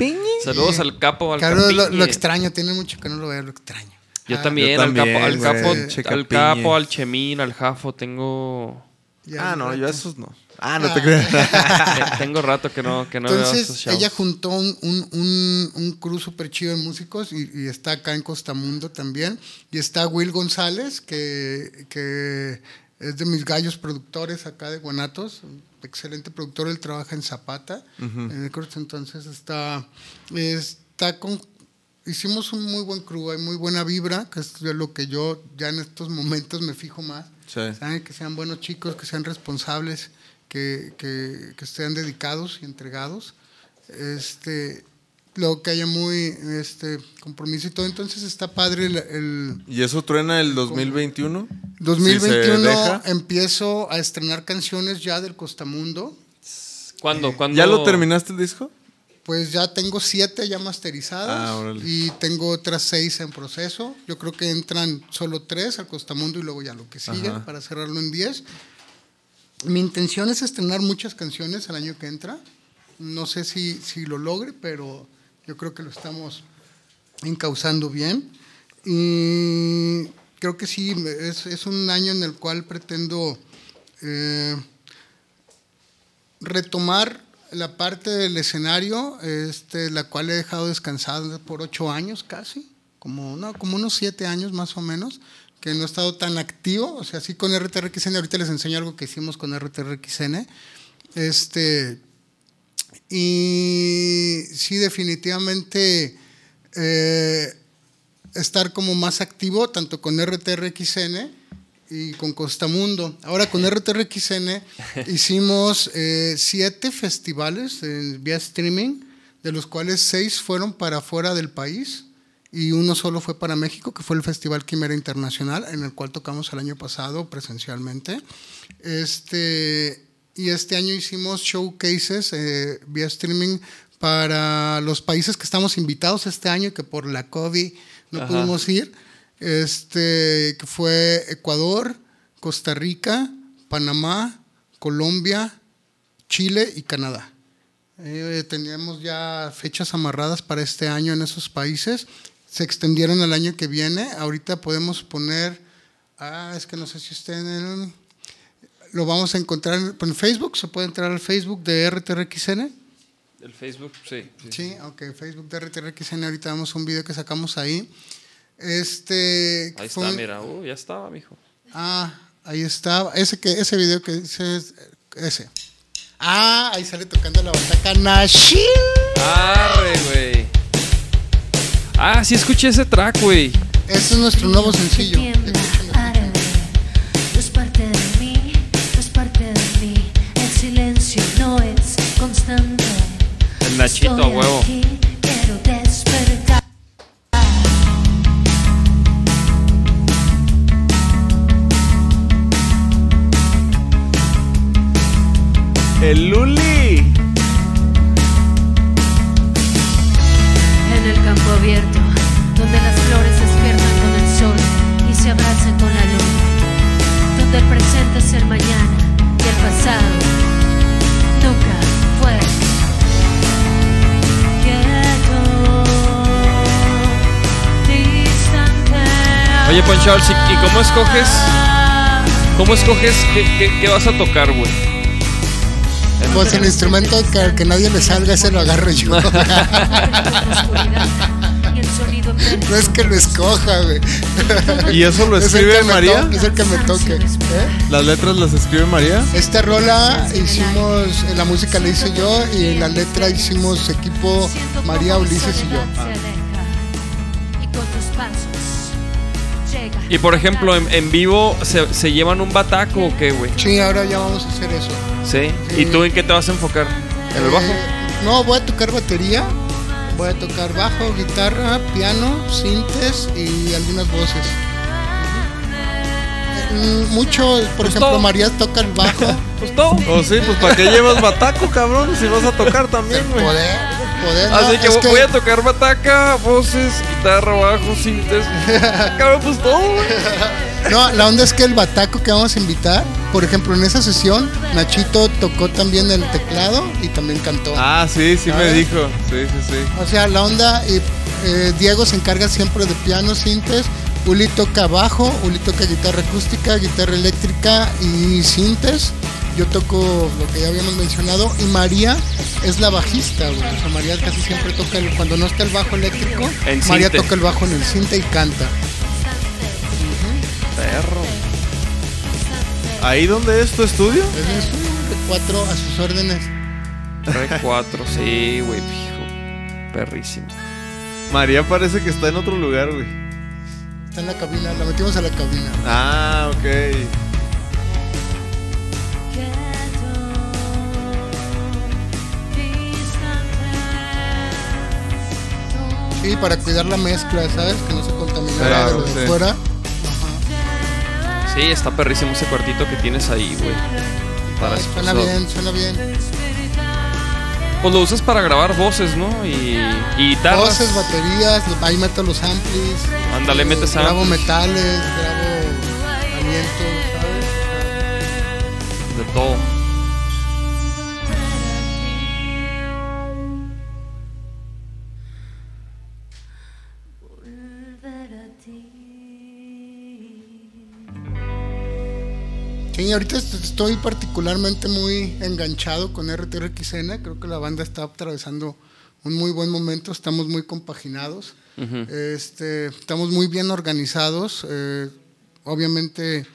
Saludos al capo, al Claro, lo, Capiñe. lo extraño, tiene mucho que no lo veo, lo extraño. Yo Ah, también, Yo al capo, al capo, al Capiñe. capo, al Chemín, al Jafo, tengo ya Ah, no, yo esos no. Ah, no Ah. te creas. *laughs* te- *laughs* tengo rato que no, que no veo esos Entonces, shows. ella juntó un, un, un, un crew súper chido de músicos y, y está acá en Costamundo también. Y está Will González, que, que es de mis gallos productores acá de Guanatos. Excelente productor, él trabaja en Zapata. en el Cruz. entonces está, está con... Hicimos un muy buen crew, hay muy buena vibra, que es lo que yo ya en estos momentos me fijo más. Sí. ¿Saben? Que sean buenos chicos, que sean responsables, que, que, que estén dedicados y entregados. Este, lo que haya muy este, compromiso y todo. Entonces está padre el, el ¿Y eso truena el 2021? Si se 2021. deja. empiezo a estrenar canciones ya del Costamundo. ¿Cuándo? ¿Cuándo? ¿Ya lo terminaste el disco? Pues ya tengo siete ya masterizadas Ah, órale. y tengo otras seis en proceso. Yo creo que entran solo tres al Costamundo y luego ya lo que sigue Ajá. para cerrarlo en diez. Mi intención es estrenar muchas canciones el año que entra. No sé si, si lo logre, pero yo creo que lo estamos encauzando bien. Y creo que sí, es, es un año en el cual pretendo eh, retomar la parte del escenario, este, la cual he dejado descansada por ocho años casi, como, no, como unos siete años más o menos, que no he estado tan activo, o sea, sí con RTRXN, ahorita les enseño algo que hicimos con RTRXN, este, y sí definitivamente eh, estar como más activo, tanto con RTRXN, y con Costamundo. Ahora con RTRXN *laughs* hicimos eh, siete festivales en vía streaming, de los cuales seis fueron para fuera del país y uno solo fue para México, que fue el Festival Quimera Internacional, en el cual tocamos el año pasado presencialmente. Este, y este año hicimos showcases eh, vía streaming para los países que estamos invitados este año y que por la COVID no Ajá. pudimos ir este, que fue Ecuador, Costa Rica, Panamá, Colombia, Chile y Canadá. Eh, teníamos ya fechas amarradas para este año en esos países. Se extendieron al año que viene. Ahorita podemos poner, ah, es que no sé si estén en, lo vamos a encontrar en, Facebook. Se puede entrar al Facebook de RTRXN. El Facebook, sí. sí. Sí, ok, Facebook de RTRXN. Ahorita vemos un video que sacamos ahí. Este. Ahí fue está, un- mira. Uh, ya estaba, mijo. Ah, ahí está. Ese, que, ese video que dice es- ese. Ah, ahí sale tocando la bataca Nashil. Arre, güey. Ah, sí escuché ese track, güey. Este es nuestro nuevo sencillo. El Nachito, huevo. aquí, quiero despertar. El Luli. Oye, ¿y cómo escoges? ¿Cómo escoges qué, qué- qué vas a tocar, güey? Pues el instrumento que, que nadie le salga, ese lo agarro yo. *laughs* No es que lo escoja, güey. ¿Y eso lo *laughs* escribe María? to- Es el que me toque. ¿eh? ¿Las letras las escribe María? Esta rola hicimos, eh, la música la hice yo y la letra hicimos equipo María, Ulises y yo. Y Y por ejemplo, en, en vivo, ¿se, se llevan un bataco o qué, güey? Sí, ahora ya vamos a hacer eso. ¿Sí? ¿Y tú en qué te vas a enfocar? ¿En el Eh, bajo? no, voy a tocar batería, voy a tocar bajo, guitarra, piano, sintes y algunas voces. Eh, Mucho, por Pues ejemplo, todo. María toca el bajo. *laughs* Pues todo. Oh, sí, pues ¿para qué llevas bataco, cabrón? Si vas a tocar también, güey. Poder, no, Así que, es voy a tocar bataca, voces, guitarra, bajo, sintes. *laughs* Cabrón, pues todo. No, la onda es que el bataco que vamos a invitar, por ejemplo, en esa sesión, Nachito tocó también el teclado y también cantó. Ah, sí, sí me dijo. Sí, sí, sí. O sea, la onda, eh, eh, Diego se encarga siempre de piano, sintes, Uli toca bajo, Uli toca guitarra acústica, guitarra eléctrica y sintes. Yo toco lo que ya habíamos mencionado y María es la bajista, güey. O sea, María casi siempre toca, el- cuando no está el bajo eléctrico, En María toca el bajo en el cinte y canta. Perro. ¿Ahí donde es tu estudio? Es un de cuatro a sus órdenes. Re 4, sí, güey, fijo. Perrísimo. María parece que está en otro lugar, güey. Está en la cabina, la metimos a la cabina. Ah, ok. Sí, para cuidar la mezcla, ¿sabes? Que no se contaminara Claro, de lo de sí. fuera. Sí, está perrísimo ese cuartito que tienes ahí, güey. Para Ay, suena bien, suena bien. Pues lo usas para grabar voces, ¿no? Y, y guitarras. Voces, baterías, ahí meto los amplis. Ándale, metes Grabo amplis. metales, grabo alientos, ¿sabes? De todo. Sí, ahorita est- estoy particularmente muy enganchado con RTRXN. Creo que la banda está atravesando un muy buen momento. Estamos muy compaginados. este, estamos muy bien organizados. eh, obviamente,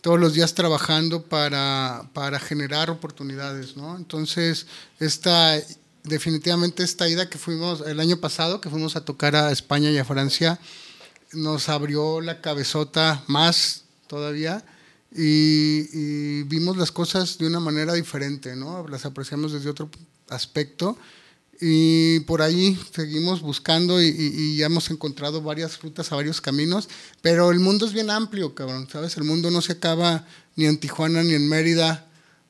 todos los días trabajando para, para generar oportunidades, ¿no? Entonces, esta, definitivamente esta ida que fuimos el año pasado, que fuimos a tocar a España y a Francia, nos abrió la cabezota más todavía y, vimos las cosas de una manera diferente, ¿no? Las apreciamos desde otro aspecto y por ahí seguimos buscando y, ya hemos encontrado varias rutas a varios caminos, pero el mundo es bien amplio, cabrón, ¿sabes? El mundo no se acaba ni en Tijuana ni en Mérida,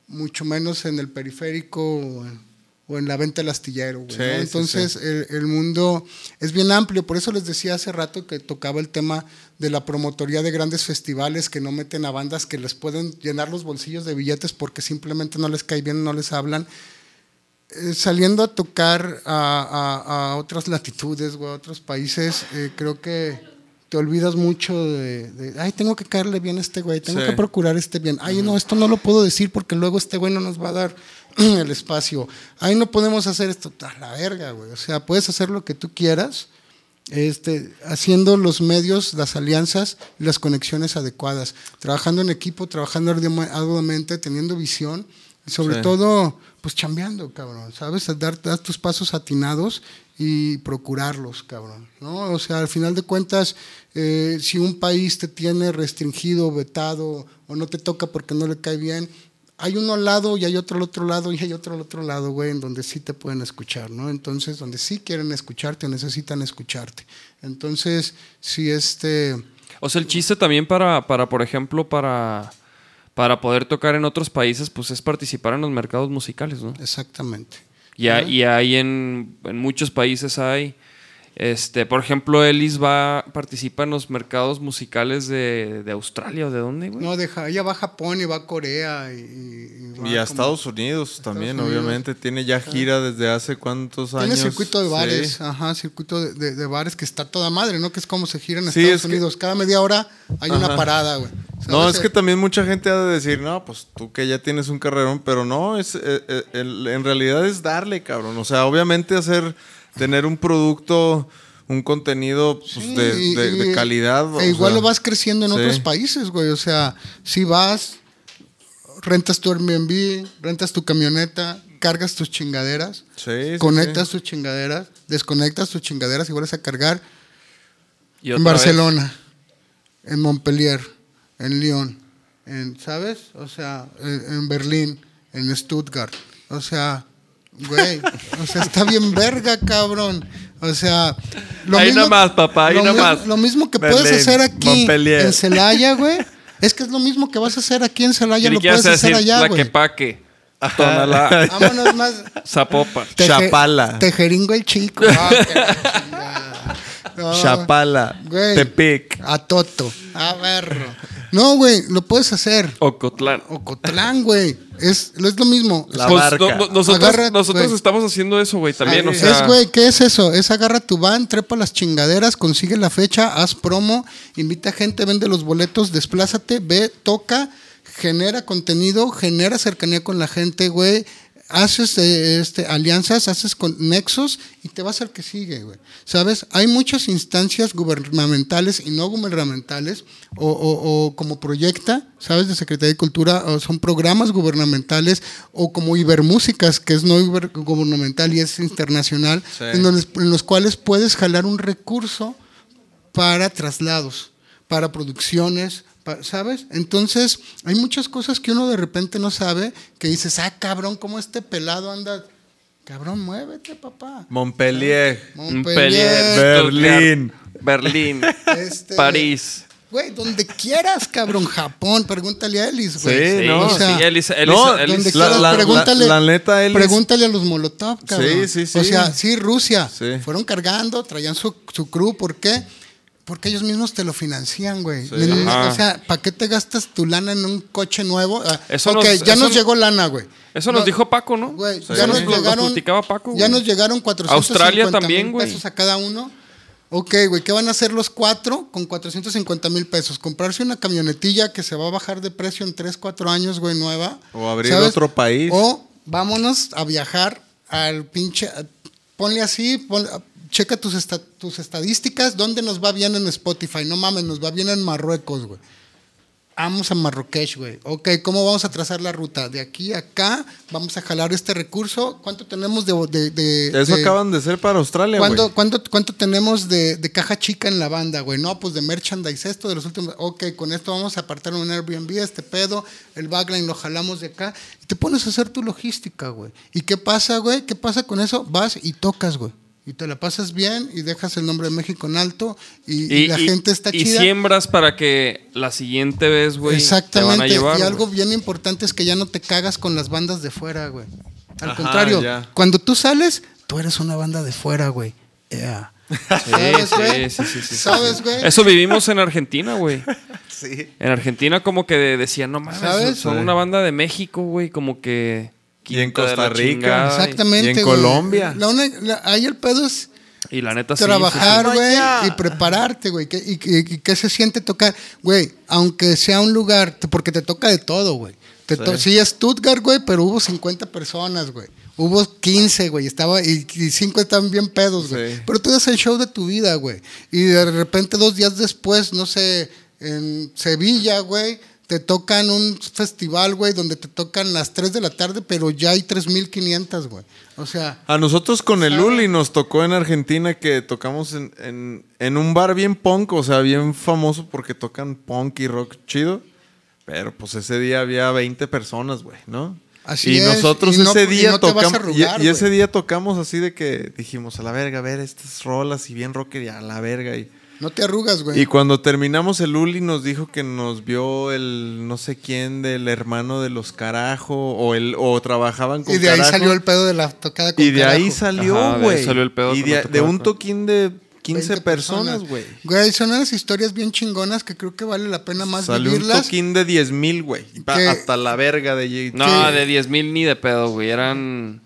mucho menos en el periférico o en la venta del astillero, güey, Sí, ¿no? sí, Entonces, el, el mundo es bien amplio, por eso les decía hace rato que tocaba el tema de la promotoría de grandes festivales que no meten a bandas que les pueden llenar los bolsillos de billetes porque simplemente no les cae bien, no les hablan. Eh, saliendo a tocar a, a- a otras latitudes o a otros países, eh, creo que te olvidas mucho de, de, ay, tengo que caerle bien a este güey, tengo Sí. que procurar este bien. Ay, no, esto no lo puedo decir porque luego este güey no nos va a dar *clears throat* el espacio. Ay, no podemos hacer esto. A la verga, güey. O sea, puedes hacer lo que tú quieras, este, haciendo los medios, las alianzas y las conexiones adecuadas, trabajando en equipo, trabajando arduamente, arduamente, teniendo visión. Y sobre Sí. todo, pues chambeando, cabrón, ¿sabes? Dar, dar tus pasos atinados y procurarlos, cabrón, ¿no? O sea, al final de cuentas, eh, si un país te tiene restringido, vetado, o no te toca porque no le cae bien, hay uno al lado y hay otro al otro lado y hay otro al otro lado, güey, en donde sí te pueden escuchar, ¿no? Entonces, donde sí quieren escucharte o necesitan escucharte. Entonces, si este... O sea, el chiste también para, para por ejemplo, para, para poder tocar en otros países, pues es participar en los mercados musicales, ¿no? Exactamente. Y, hay- y hay en, en muchos países hay. Este, por ejemplo, Ellis va, participa en los mercados musicales de, de Australia o de dónde, güey. No, deja, ella va a Japón y va a Corea y, y va Y a como- Estados Unidos también, Unidos. obviamente. Tiene ya gira desde hace cuántos años. Tiene circuito de Sí. bares, ajá, circuito de, de- de bares que está toda madre, ¿no? Que es como se gira en Sí, Estados es que- Unidos. Cada media hora hay una parada, güey. No, es que también mucha gente ha de decir, no, pues tú que ya tienes un carrerón, pero no, es, eh, eh, el- en realidad es darle, cabrón. O sea, obviamente hacer, tener un producto, un contenido pues, Sí, de, y- de- de y- calidad. E igual sea, lo vas creciendo en sí. otros países, güey. O sea, si vas, rentas tu Airbnb, rentas tu camioneta, cargas tus chingaderas, Sí, conectas sí. tus chingaderas, desconectas tus chingaderas y vuelves a cargar Y en vez. Barcelona, en Montpellier, en Lyon, en, ¿sabes? O sea, en, en Berlín, en Stuttgart. O sea, güey, o sea, está bien verga, cabrón. O sea, Ahí nomás, papá, ahí lo, nomás. lo mismo que Berlín, puedes hacer aquí Montpellier. en Celaya, güey. Es que es lo mismo que vas a hacer aquí en Celaya, lo puedes a hacer decir allá, güey. Tlaquepaque, Tonalá, Vámonos más. Zapopan. Teje- Chapala. Tejeringo el chico. *laughs* Ah. No, Chapala, Güey. Tepic. A Toto. A verro. No, güey, lo puedes hacer. Ocotlán. Ocotlán, güey. Es, es lo mismo. La Pues, barca. no- no- nosotros Agarra, nosotros estamos haciendo eso, güey, también. Ah, o sea, es, güey, ¿qué es eso? Es agarra tu van, trepa las chingaderas, consigue la fecha, haz promo, invita gente, vende los boletos, desplázate, ve, toca, genera contenido, genera cercanía con la gente, güey. Haces este, alianzas, haces con nexos y te vas al que sigue, güey. ¿Sabes? Hay muchas instancias gubernamentales y no gubernamentales, o, o- o como proyecta, ¿sabes? De Secretaría de Cultura, o son programas gubernamentales, o como Ibermúsicas, que es no gubernamental y es internacional, Sí. en, donde- en los cuales puedes jalar un recurso para traslados, para producciones, ¿sabes? Entonces, hay muchas cosas que uno de repente no sabe, que dices, ah, cabrón, ¿cómo este pelado anda? Cabrón, muévete, papá. Montpellier. Montpellier, Berlín. Berlín, Este, París. Güey, donde quieras, cabrón, Japón, pregúntale a Ellis, güey. Sí, no, o sea, sí, Ellis- Ellis- no, Ellis- donde la- quieras, la- pregúntale, la neta, Ellis- pregúntale a los Molotov, cabrón. Sí, sí, sí. O sea, sí, Rusia. Sí. Fueron cargando, traían su, su crew, ¿por qué? Porque ellos mismos te lo financian, güey. Sí. O sea, ¿para qué te gastas tu lana en un coche nuevo? Ah, Eso ok, nos- ya eso- nos llegó lana, güey. Eso nos No, dijo Paco, ¿no? Güey, Eso ya nos nos- nos llegaron. platicaba Paco, ya nos llegaron 450 Australia también, mil güey. pesos a cada uno. Ok, güey, ¿qué van a hacer los cuatro con 450 mil pesos? Comprarse una camionetilla que se va a bajar de precio en 3, 4 años, güey, nueva. O abrir otro país. O vámonos a viajar al pinche. Ponle así, pon- checa tus, esta- tus estadísticas, ¿dónde nos va bien en Spotify? No mames, nos va bien en Marruecos, güey. Vamos a Marrakech, güey. Ok, ¿cómo vamos a trazar la ruta? De aquí a acá, vamos a jalar este recurso. ¿Cuánto tenemos de... de, de- Eso de- acaban de ser para Australia, ¿Cuándo- güey. cuánto, cuánto tenemos de, de caja chica en la banda, güey? No, pues de merchandise, esto de los últimos. Ok, con esto vamos a apartar un Airbnb, este pedo, el backline lo jalamos de acá. Y te pones a hacer tu logística, güey. ¿Y qué pasa, güey? ¿Qué pasa con eso? Vas y tocas, güey. Y te la pasas bien y dejas el nombre de México en alto y, y la gente está y chida. siembras para que la siguiente vez, güey, te van a Exactamente. llevar. y algo bien importante es que ya no te cagas con las bandas de fuera, güey. Al Ajá, contrario, ya. cuando tú sales, tú eres una banda de fuera, güey. Yeah. *laughs* ¿Sabes, Sí, güey? sí, sí, sí, sí, ¿Sabes, güey? Eso vivimos en Argentina, güey. *laughs* Sí. En Argentina como que decían, no mames, ¿Sabes? son Sí. una banda de México, güey, como que... Y en Costa Rica. Exactamente. Y en güey. Colombia. La una- la- ahí el pedo es Y la neta sí, trabajar, sí, sí. güey, y prepararte, güey. que- Y, que- y qué se siente tocar, güey, aunque sea un lugar, porque te toca de todo, güey. Te to- Sí. es Stuttgart, güey, pero hubo 50 personas, güey. Hubo 15, güey, estaba, y, y 5 estaban bien pedos, güey. Sí. Pero tú das el show de tu vida, güey. Y de repente, dos días después, no sé, en Sevilla, güey, te tocan un festival, güey, donde te tocan las 3 de la tarde, pero ya hay 3.500, güey. O sea, A nosotros con el. Uli nos tocó en Argentina que tocamos en, en- en un bar bien punk, o sea, bien famoso porque tocan punk y rock chido. Pero pues ese día había 20 personas, güey, ¿no? Así y es, nosotros y no- ese y día no vas a tocamos. arrugar, y, y ese día tocamos así de que dijimos a la verga, a ver, estas rolas y bien rocker y a la verga. Y, no te arrugas, güey. y cuando terminamos el Uli nos dijo que nos vio el no sé quién del hermano de los carajo o el o trabajaban con Y de ahí salió el pedo de la tocada con Y de ahí salió, Ajá, de ahí güey. salió el pedo Y de, un toquín de 15 20 personas, güey. Güey, son unas historias bien chingonas que creo que vale la pena más Salió un vivirlas. toquín de 10 mil, güey. Hasta la verga de No, ¿Qué? de 10 mil ni de pedo, güey. Eran.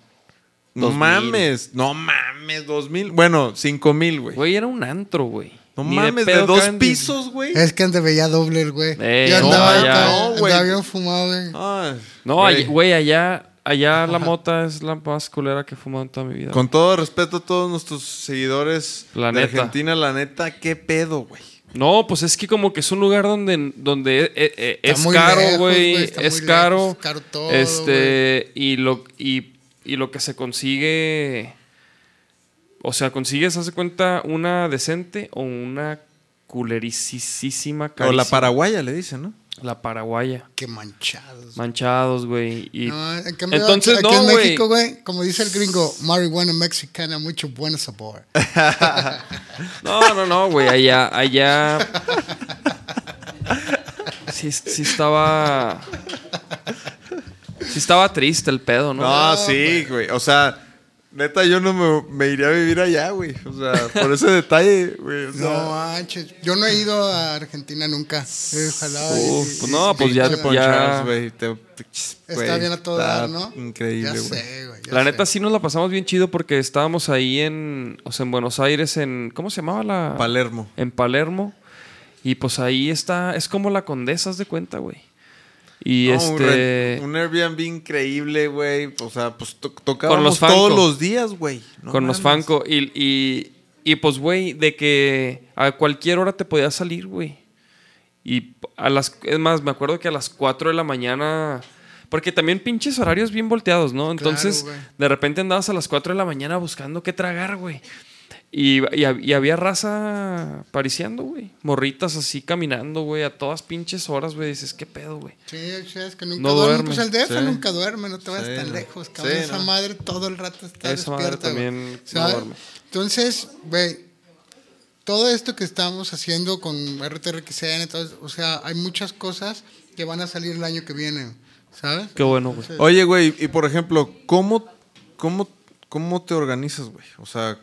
No 2000. mames, no mames, dos mil. Bueno, cinco mil, güey. Güey, era un antro, güey. No Ni mames, de, dos caben 10. pisos, güey. Es que antes veía doble el güey. Eh, Yo andaba, No, güey. andaba bien fumado, güey. Ay, No, güey. allá- allá, la mota es la más culera que he fumado en toda mi vida. Con todo respeto a todos nuestros seguidores La de neta. Argentina, la neta, qué pedo, güey. No, pues es que como que es un lugar donde, donde eh, eh, Está es caro, güey. Es caro. lejos, es caro todo, este, y lo, y, y lo que se consigue. O sea, consigues, hace cuenta, una decente o una culericísima O la paraguaya le dicen, ¿no? La paraguaya. Qué manchados. Manchados, güey. Y No, en cambio, entonces, aquí, aquí no, en güey. México, güey, como dice el gringo, marihuana mexicana, mucho buen sabor. *laughs* No, no, no, güey. Allá, allá. Sí, sí estaba. Sí estaba triste el pedo, ¿no? No, sí, güey. O sea, neta, yo no me, me iría a vivir allá, güey. O sea, por ese detalle, güey. o sea, No manches, yo no he ido a Argentina nunca. Ojalá. y- Uf, pues no, y- pues y- ya- pinche y- Ponchados, güey. te- Está bien a todo dar, ¿no? Increíble, Ya güey. sé, güey. ya La sé. neta sí nos la pasamos bien chido porque estábamos ahí en, o sea, en Buenos Aires, en, ¿cómo se llamaba la? Palermo. En Palermo. Y pues ahí está, es como la condesa, haz de cuenta, güey. Y No, un, este... un Airbnb increíble, güey. O sea, pues to- tocábamos los todos los días, güey. No con los. Fanco. Y, y, y, pues, güey, de que a cualquier hora te podías salir, güey. Y a las... Es más, me acuerdo que a las 4 de la mañana... Porque también pinches horarios bien volteados, ¿no? Entonces, de repente andabas a las 4 de la mañana buscando qué tragar, güey. Y, y hab- y había raza pariciando, güey. Morritas así caminando, güey, a todas pinches horas, güey. Dices, ¿qué pedo, güey? Sí, es que nunca No duerme. duerme. Pues el DF Sí. nunca duerme, no te vas Sí, tan no. lejos, cabrón. Sí, Esa no. madre todo el rato está Esa madre despierta. güey. también no duerme. Entonces, güey, todo esto que estamos haciendo con RTRXN, entonces, o sea, hay muchas cosas que van a salir el año que viene, ¿sabes? Qué bueno, güey. Oye, güey, y por ejemplo, ¿cómo, cómo, cómo te organizas, güey? O sea,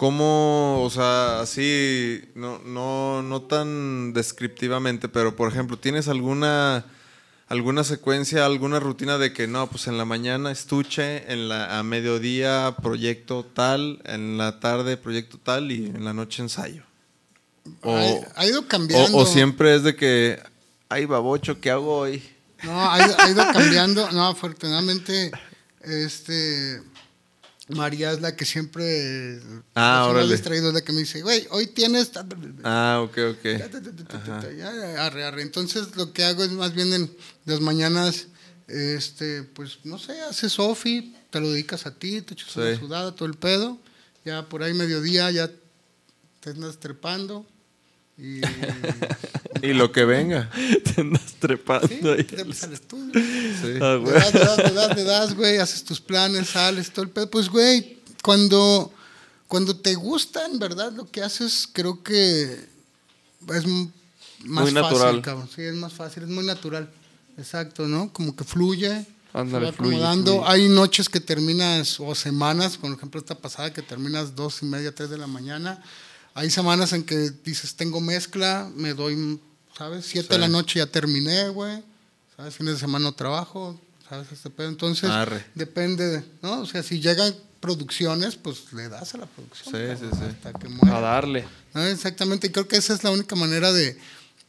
¿cómo, o sea, así, no, no, no tan descriptivamente, pero por ejemplo, ¿tienes alguna, alguna secuencia, alguna rutina de que no, pues en la mañana estuche, en la, a mediodía proyecto tal, en la tarde proyecto tal y en la noche ensayo? O, ha, ha ido o, cambiando. o siempre es de que, ay, babocho, ¿qué hago hoy? No, ha ido, ha ido cambiando. No, afortunadamente, este. María es la que siempre. Ah, órale. distraída, es la que me dice, güey, hoy tienes. Ah, ok, ok. arre, arre. Entonces, lo que hago es más bien en las mañanas, este, pues, no sé, haces Sofi, te lo dedicas a ti, te echas una sudada, todo el pedo. Ya por ahí mediodía ya te andas trepando. Y. Y lo que venga. *laughs* Te andas trepando Sí, ahí. te al estudio. Sí. Ah, Le güey. das, le das, le das, das, güey, haces tus planes, sales, todo el pedo. Pues, güey, cuando, cuando te gusta, en verdad, lo que haces, creo que es más Muy fácil, natural. cabrón. Sí, es más fácil, es muy natural. Exacto, ¿no? Como que fluye. Ándale, se va fluye, acomodando. fluye. Hay noches que terminas, o semanas, por ejemplo, esta pasada que terminas dos y media, tres de la mañana. Hay semanas en que dices, tengo mezcla, me doy, ¿sabes? Siete de la noche ya terminé, güey. ¿Sabes? Fines de semana no trabajo, ¿sabes? Este pedo. Entonces, Arre. depende, de- ¿no? O sea, si llegan producciones, pues le das a la producción. Sí, cabrón, sí, sí. Hasta que muera. A darle. ¿no? Exactamente, y creo que esa es la única manera de,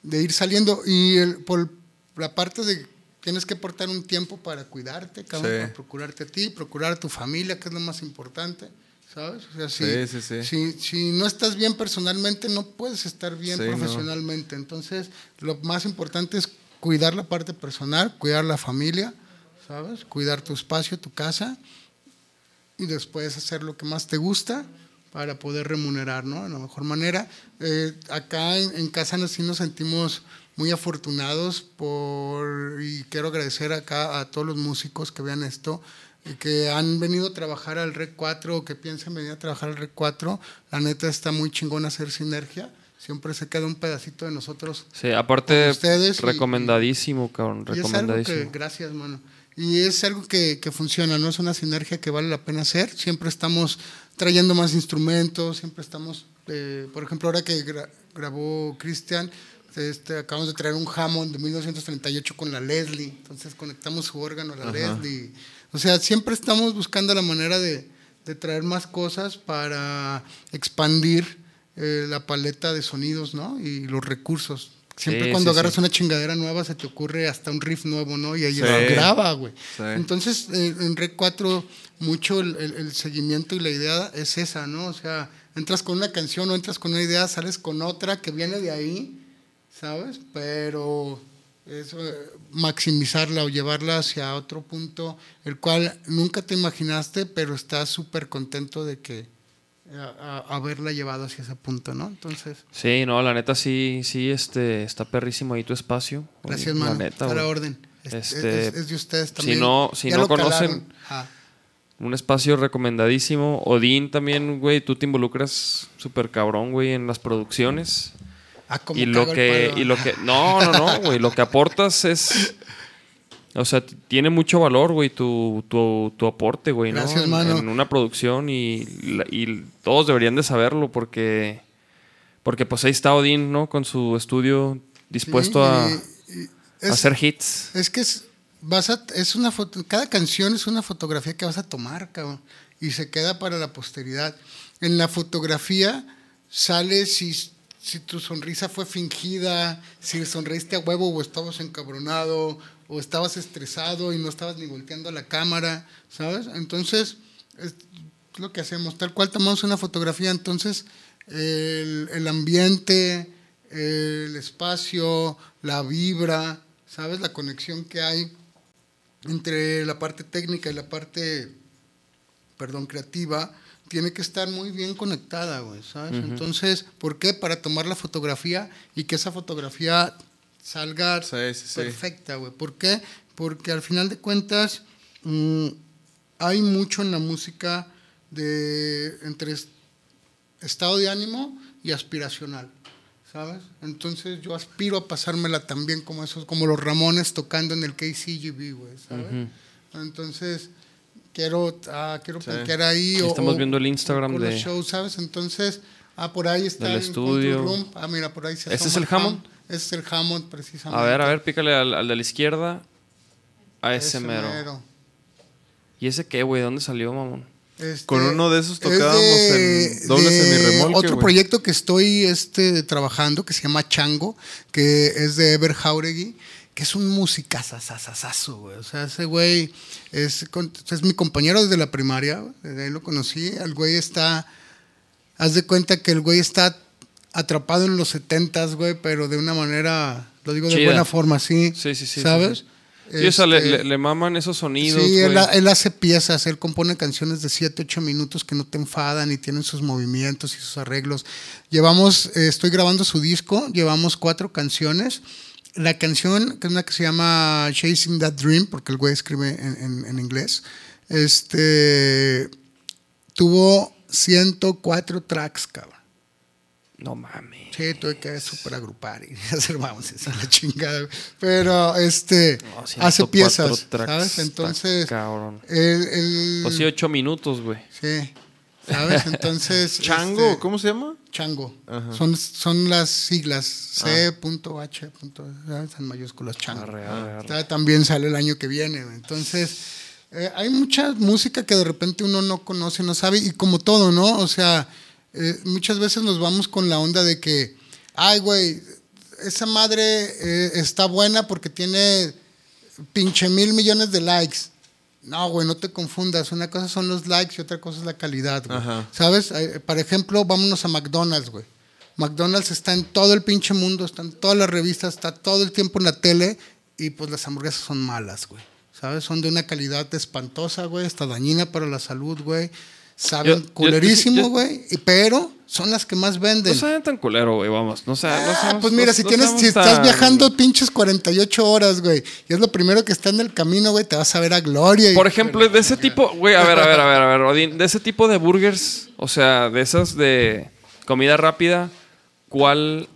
de ir saliendo. Y el- por la parte de tienes que aportar un tiempo para cuidarte, cabrón, Sí. para procurarte a ti, procurar a tu familia, que es lo más importante, ¿sabes? O sea, si, Sí, sí, sí. Si, si no estás bien personalmente, no puedes estar bien no. profesionalmente. Entonces, lo más importante es cuidar la parte personal, cuidar la familia, ¿sabes? Cuidar tu espacio, tu casa y después hacer lo que más te gusta para poder remunerar, ¿no? De la mejor manera. Eh, acá en, en casa nos, sí nos sentimos muy afortunados por, y quiero agradecer acá a todos los músicos que vean esto, que han venido a trabajar al Rec 4 o que piensen venir a trabajar al Rec 4. La neta está muy chingón hacer sinergia. Siempre se queda un pedacito de nosotros. Sí, aparte, ustedes y- recomendadísimo, cabrón, Y es algo recomendadísimo. que, gracias, mano. Y es algo que, que funciona, ¿no? Es una sinergia que vale la pena hacer. Siempre estamos trayendo más instrumentos, siempre estamos, eh, por ejemplo, ahora que gra- grabó Cristian, este, acabamos de traer un Hammond de 1938 con la Leslie, entonces conectamos su órgano a la Leslie. O sea, siempre estamos buscando la manera de, de traer más cosas para expandir eh, la paleta de sonidos, ¿no? Y los recursos. Siempre Sí, cuando sí, agarras sí. una chingadera nueva se te ocurre hasta un riff nuevo, ¿no? Y ahí graba, güey. Entonces, eh, en Red 4, mucho el, el- el seguimiento y la idea es esa, ¿no? O sea, entras con una canción o entras con una idea, sales con otra que viene de ahí, ¿sabes? Pero es eh, maximizarla o llevarla hacia otro punto, el cual nunca te imaginaste, pero estás súper contento de que eh, a- a- haberla llevado hacia ese punto, ¿no? Entonces, Sí, no, la neta sí, sí, este, está perrísimo ahí tu espacio. gracias, la mano. neta, la güey. orden. Es, Este, es- es de ustedes también. no- si Ya no lo conocen-. Ajá. Un espacio recomendadísimo. Odín también, güey, tú te involucras súper cabrón, güey, en las producciones. Ah, como Y lo que, y lo que, no, no, no, güey, lo que aportas es, o sea, tiene mucho valor, güey, tu, tu, tu aporte, güey, ¿no? Gracias, En- mano. En una producción y, y todos deberían de saberlo porque, porque pues ahí está Odín, ¿no? Con su estudio dispuesto Sí, a, hacer hits. Es que es, vas a, es una foto, cada canción es una fotografía que vas a tomar, cabrón, y se queda para la posteridad. En la fotografía sale si, si tu sonrisa fue fingida, si sonreíste a huevo o estabas encabronado, o estabas estresado y no estabas ni volteando a la cámara, ¿sabes? Entonces, es lo que hacemos, tal cual tomamos una fotografía, entonces el, el ambiente, el espacio, la vibra, ¿sabes? La conexión que hay entre la parte técnica y la parte, perdón, creativa, tiene que estar muy bien conectada, güey, ¿sabes? Entonces, ¿por qué? Para tomar la fotografía y que esa fotografía salga Sí, sí, perfecta, güey. ¿Por qué? Porque al final de cuentas mm, hay mucho en la música de entre es- estado de ánimo y aspiracional, ¿sabes? Entonces yo aspiro a pasármela también como esos, como los Ramones tocando en el KCGB, güey, ¿sabes? Entonces quiero, ah, quiero Sí. ahí. Ahí o- estamos o- viendo el Instagram los de- shows, ¿sabes? Entonces, ah, por ahí está del el estudio. Room. Ah, mira, por ahí se ¿Este es el Hammond? Ese es el Hammond, precisamente. A ver, a ver, pícale al, al de la izquierda. A ese, mero. mero. ¿Y ese qué, güey? ¿Dónde salió, mamón? Este, Con uno de esos es tocábamos en doble de semirremolque, Otro proyecto que estoy este, trabajando que se llama Chango, que es de Ever Jauregui, que es un musicazazazazo, güey. O sea, ese güey es, es mi compañero desde la primaria, desde ahí lo conocí. El güey está, haz de cuenta que el güey está atrapado en los setentas, güey, pero de una manera, lo digo de Chida. buena forma, sí. Sí, sí, sí. ¿Sabes? Sí, sí. Sí, o sea, le, Este, le- le maman esos sonidos, Sí, él, él hace piezas, él compone canciones de 7, 8 minutos que no te enfadan y tienen sus movimientos y sus arreglos. Llevamos, eh, estoy grabando su disco, llevamos cuatro canciones. La canción, que es una que se llama Chasing That Dream, porque el güey escribe en, en- en inglés, este, tuvo 104 tracks, cabrón. No mames. Sí, tuve que super agrupar y *laughs* hacer vamos, esa es la chingada. güey. Pero este No, hace 104 piezas, tracks, ¿sabes? Entonces, cabrón. el, el- Pues sí, ocho minutos, güey. sí, ¿sabes? Entonces, *laughs* Chango, este, ¿cómo se llama? Chango. Ajá. Son, son las siglas Ah. C.H. ¿sabes? En mayúsculas Chango. Arre, arre, arre. Ta- También sale el año que viene. Entonces, eh, hay mucha música que de repente uno no conoce, no sabe, y como todo, ¿no? O sea, eh, muchas veces nos vamos con la onda de que, ay, güey, esa madre eh, está buena porque tiene pinche mil millones de likes. No, güey, no te confundas. Una cosa son los likes y otra cosa es la calidad, güey. Ajá. ¿Sabes? Por ejemplo, vámonos a McDonald's, güey. McDonald's está en todo el pinche mundo, está en todas las revistas, está todo el tiempo en la tele y pues las hamburguesas son malas, güey. ¿Sabes? Son de una calidad espantosa, güey, hasta dañina para la salud, güey. Saben Yo- culerísimo, güey, pero son las que más venden. No saben tan culero, güey, vamos. No sea, no Ah, seamos- pues mira, no- si tienes, si estás tan- viajando pinches 48 horas, güey, y es lo primero que está en el camino, güey, te vas a ver a Gloria. y- Por ejemplo, de ese tipo, güey, a ver, a ver, a ver, a ver, Odín, de ese tipo de burgers, o sea, de esas de comida rápida, ¿cuál,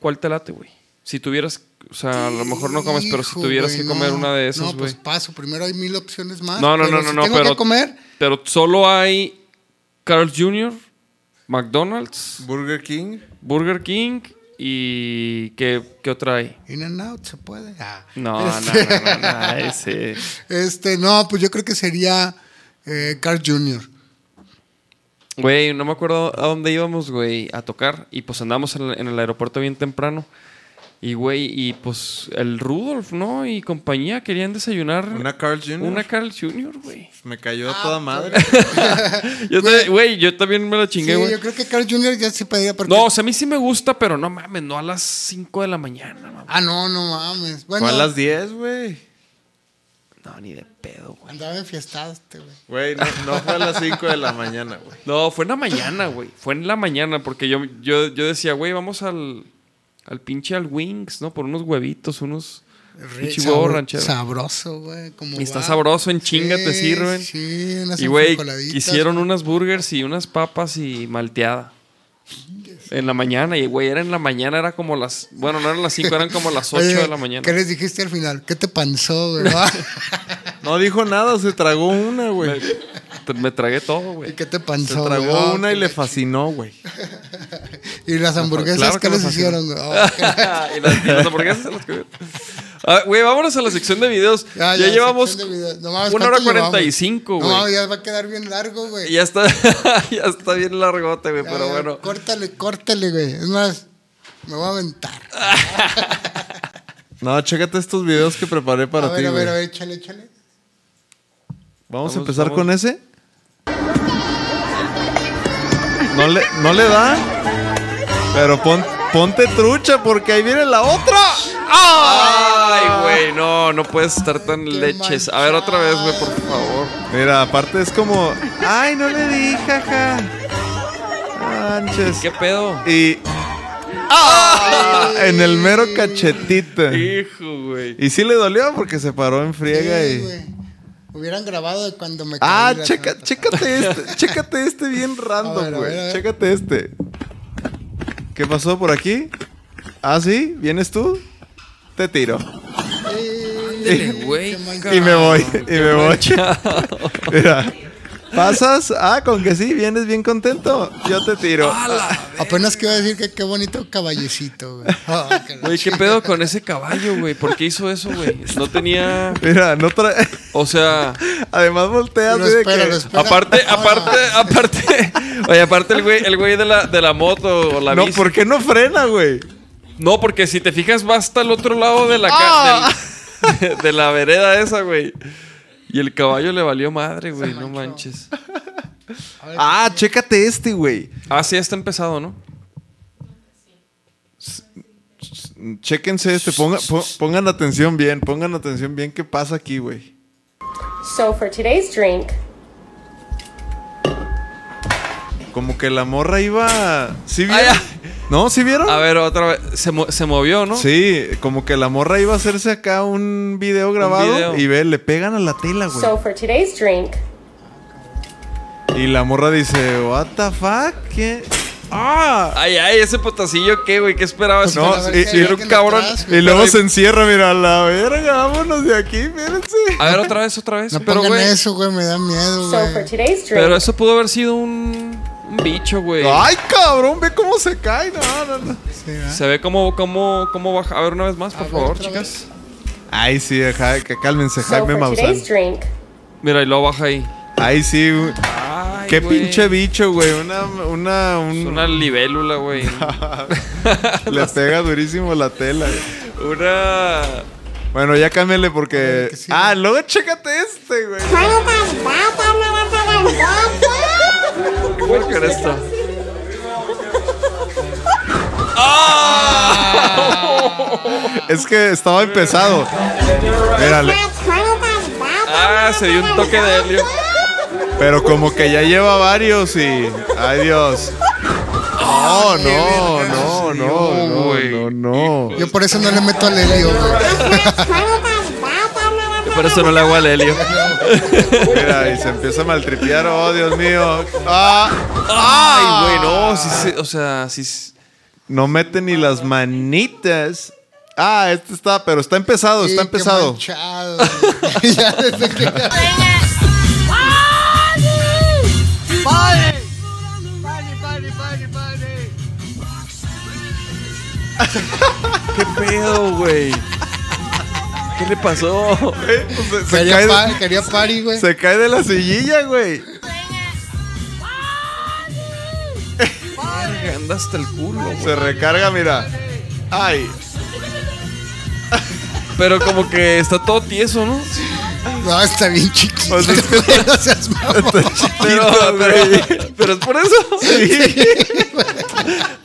cuál te late, güey? Si tuvieras, o sea, a lo mejor no comes, pero si Hijo, tuvieras güey, que comer no. una de No, esas, pues güey. paso. Primero hay mil opciones más. No, no, pero no, no, si no, tengo pero- que comer, Pero solo hay Carl's Jr., McDonald's, Burger King. Burger King y ¿qué, qué otra hay? In and out se puede. Ah. No, no, Este- no, no, *laughs* no, ese. Este, no, pues yo creo que sería eh, Carl Jr. Güey, no me acuerdo a dónde íbamos, güey, a tocar. Y pues andamos en, el- en el aeropuerto bien temprano. Y, güey, y pues el Rudolf, ¿no? Y compañía querían desayunar. Una Carl Jr. Una Carl Jr., güey. Me cayó Ah, a toda madre. *laughs* *laughs* Yo te- Güey, yo también me la Sí, chingué, güey. yo creo que Carl Jr. ya se pediría porque... no, o sea, a mí sí me gusta, pero no mames, no a las 5 de la mañana, mamá. Ah, no, no mames. Bueno, Fue a las 10, güey. No, ni de pedo, güey. andaba enfiestado este, güey. Güey, no, no fue a las 5 de la mañana, güey. No, fue en la mañana, güey. Fue en la mañana, porque yo, yo, yo decía, güey, vamos al, al pinche al Wings, ¿no? Por unos huevitos, unos pinche huevo Sabro- ranchero. Sabroso, güey. como Y está sabroso, en chinga te Sí, sirven. Sí, unas Y, güey, hicieron unas burgers y unas papas y malteada. En la mañana, y güey, era en la mañana, era como las. Bueno, no eran las 5, eran como las 8 *laughs* Oye, de la mañana. ¿Qué les dijiste al final? ¿Qué te panzó, güey? *laughs* *laughs* No dijo nada, se tragó una, güey. Me tragué todo, ¿Y güey. qué te Se panzó? tragó güey? Oh, una y qué le fascinó, güey. *laughs* ¿Y las hamburguesas Claro qué que me les fascinó. hicieron, güey? Oh, qué- y, las, y las hamburguesas se las comieron. Ah, Güey, vámonos a la sección de videos. Ya, ya, llevamos sección de video. No mames, una hora ¿cuánto llevamos? 45, No güey. mames, ya va a quedar bien largo, güey. Y ya está, *laughs* ya está bien largote, güey, Ya, pero ya, bueno. Córtale, córtale, güey. Es más, me voy a aventar. *laughs* No, chécate estos videos que preparé para a ver, ti, a ver, a güey. ver, échale, échale. Vamos, Vamos, a empezar vamos. con ese. No le, no le da. Pero pon- ponte trucha porque ahí viene la otra. Ay, güey, no, no puedes estar tan Qué leches. A ver, otra vez, güey, por favor. Mira, aparte es como. Ay, no le di, jaja. Manches. ¿Qué pedo? Y. ¡Ah! En el mero cachetito. Hijo, güey. Y sí le dolió porque se paró en friega Sí, y. güey. Hubieran grabado de cuando me Ah, caí checa, chécate este, *laughs* chécate este bien random, güey. Chécate este. ¿Qué pasó por aquí? Ah, sí, ¿vienes tú? Te tiro. Güey. Qué mal- Y me voy, y me voy. *laughs* Mira. ¿Pasas? Ah, con que sí, vienes bien contento. Yo te tiro. Apenas que iba a decir que qué bonito caballecito, güey. Güey, ¿qué pedo con ese caballo, güey? ¿Por qué hizo eso, güey? No tenía. Mira, no trae. O sea. Además volteas Lo así de espera, que- lo espera. Aparte, aparte, aparte. Oye, aparte el güey, el güey de la, de la moto o la No, bici. ¿por qué no frena, güey? No, porque si te fijas, va hasta el otro lado de la, del- *laughs* de la vereda esa, güey. Y el caballo le valió madre, güey. No manches. *laughs* Ah, chécate este, güey. Ah, sí, está empezado, ¿no? Chéquense este, ponga- po- pongan atención bien, pongan atención bien qué pasa aquí, güey. So for today's drink, Como que la morra iba. ¿Sí vieron? Ay, ¿No? ¿Sí vieron? A ver, otra vez. Se, mo- se movió, ¿no? Sí, como que la morra iba a hacerse acá un video grabado video. y ve, le pegan a la tela, güey. so for today's drink, Y la morra dice, "What the fuck? ¿Qué? Ah." Ay, ay, ese potacillo, ¿qué, güey? ¿Qué esperabas? No, y- si y un cabrón. atrás, Y luego Pero- se encierra, mira, a la verga, vámonos de aquí, espérense. A ver, otra vez, otra vez. No pero, pongan güey. eso, güey, me da miedo, güey. Pero eso pudo haber sido un, un bicho, güey. Ay, cabrón, ve cómo se cae. No, no, no. Se ve cómo, cómo, cómo baja. A ver, una vez más, por favor, chicas. Ay, sí, que cálmense, so Jaime for Maussan. Mira, y luego baja ahí. Ay, sí, güey. Ay, Qué güey. pinche bicho, güey. Una, una, un- Es una libélula, güey. *laughs* Le pega durísimo la tela. güey. una. Bueno, ya cámbiale porque. sí. Ah, luego chécate este, güey. ¿Qué fue con esto? Es que estaba empezado. Mírale. Ah, se dio un toque de helio. Pero como que ya lleva varios y. Ay Dios. No, no, no, no, no, no, no. Yo por eso no le meto al helio, güey. Por eso no le hago al helio. *laughs* Mira, y se empieza a maltripear. Oh, Dios mío. Ah, Ay, güey, no. Sí, sí, o sea, sí. s- no mete ni las manitas. Ah, este está, pero está empezado, Sí, está empezado. manchado, güey. *laughs* Ya desde que- ¿Qué pedo, güey? ¿Qué le pasó? Eh, pues se, se Quería, cae pa- de, quería party, güey. se cae de la sillilla, güey. Anda hasta el culo, güey. Se recarga, mira. Ay. Pero como que está todo tieso, ¿no? No, está bien chiquito. Es que güey, no seas mamón. Pero, pero, pero es por eso.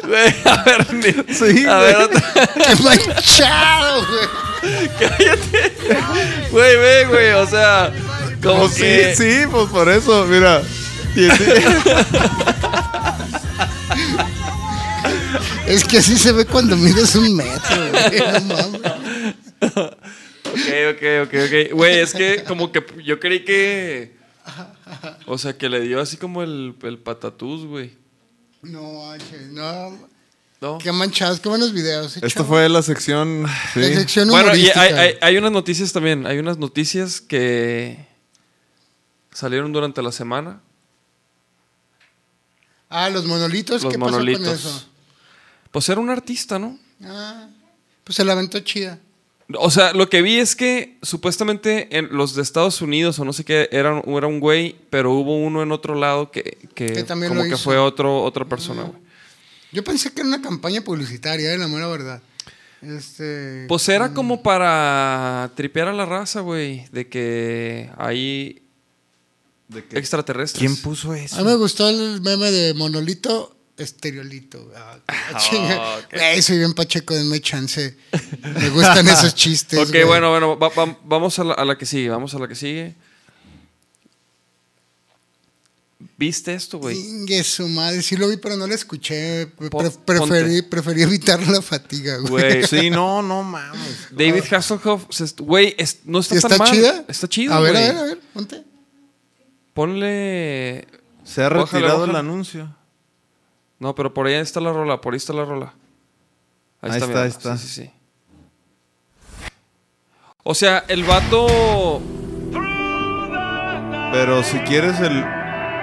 Güey, a ver, ni- Sí, a ver, otra- Qué manchado, güey. *laughs* cállate. Güey, ve, güey, o sea, como Pues que... sí, sí, pues por eso, mira. Sí. Es que así se ve cuando mides un metro, güey. No mames. *laughs* Ok, ok, ok, ok. Güey, es que como que yo creí que... O sea, que le dio así como el, el patatús, güey. No, H, no. ¿No? Qué manchados, qué buenos videos. eh, Esto chavo. fue la sección. sí. La sección Bueno, y hay, hay unas noticias también. Hay unas noticias que salieron durante la semana. Ah, los monolitos, Los ¿qué monolitos. pasó con eso? Pues era un artista, ¿no? Ah, pues se la aventó chida. O sea, lo que vi es que supuestamente en los de Estados Unidos o no sé qué, era, un- era un güey, pero hubo uno en otro lado que, que, Que también como lo que hizo. fue otro, otra persona, güey. Yo pensé que era una campaña publicitaria, eh, la mera verdad. Este. Pues era como para tripear a la raza, güey, de que hay extraterrestres. ¿Quién puso eso? A mí me gustó el meme de Monolito Estereolito. Ah, *laughs* qué chinga. ok. Güey, soy bien pacheco, denme chance. Me gustan esos *laughs* chistes. Ok, bueno, bueno, va- va- vamos a la, a la que sigue, vamos a la que sigue. ¿Viste esto, güey? Ingue su madre, sí lo vi, pero no lo escuché. Pre- preferí, preferí evitar la fatiga, güey. *laughs* Sí, no, no mames. David Hasselhoff, güey, es- no está, ¿Y tan está mal. chida? Está chido, A ver, a ver, a ver, ponte. Ponle... Se ha Bájale, retirado bájale. el anuncio. No, pero por ahí está la rola, por ahí está la rola. Ahí está, mira. ahí está. Sí, sí, sí. O sea, el vato... Pero si quieres el,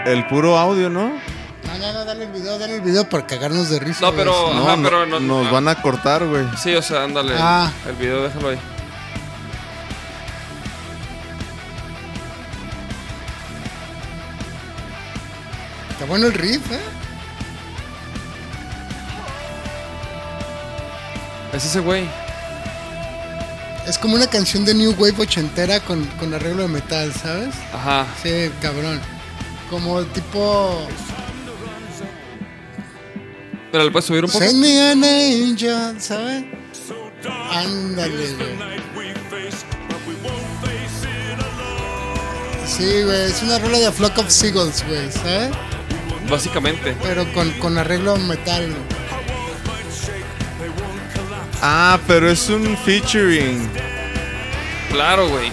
el puro audio, ¿no? No, no, no, dale el video, dale el video para cagarnos de risa. No, pero... No, ajá, no- pero no- nos van a cortar, güey. Sí, o sea, ándale. Ah. El video, déjalo ahí. Está bueno el riff, ¿eh? Es ese güey. Es como una canción de New Wave ochentera con, con arreglo de metal, ¿sabes? Ajá. Sí, cabrón. Como tipo. Pero le puedes subir un poco. Send me an angel, ¿sabes? Ándale, güey. Sí, güey, es una rola de A Flock of Seagulls, güey, ¿sabes? Básicamente. Pero con, con arreglo metal, güey. Ah, pero es un featuring. Claro, güey.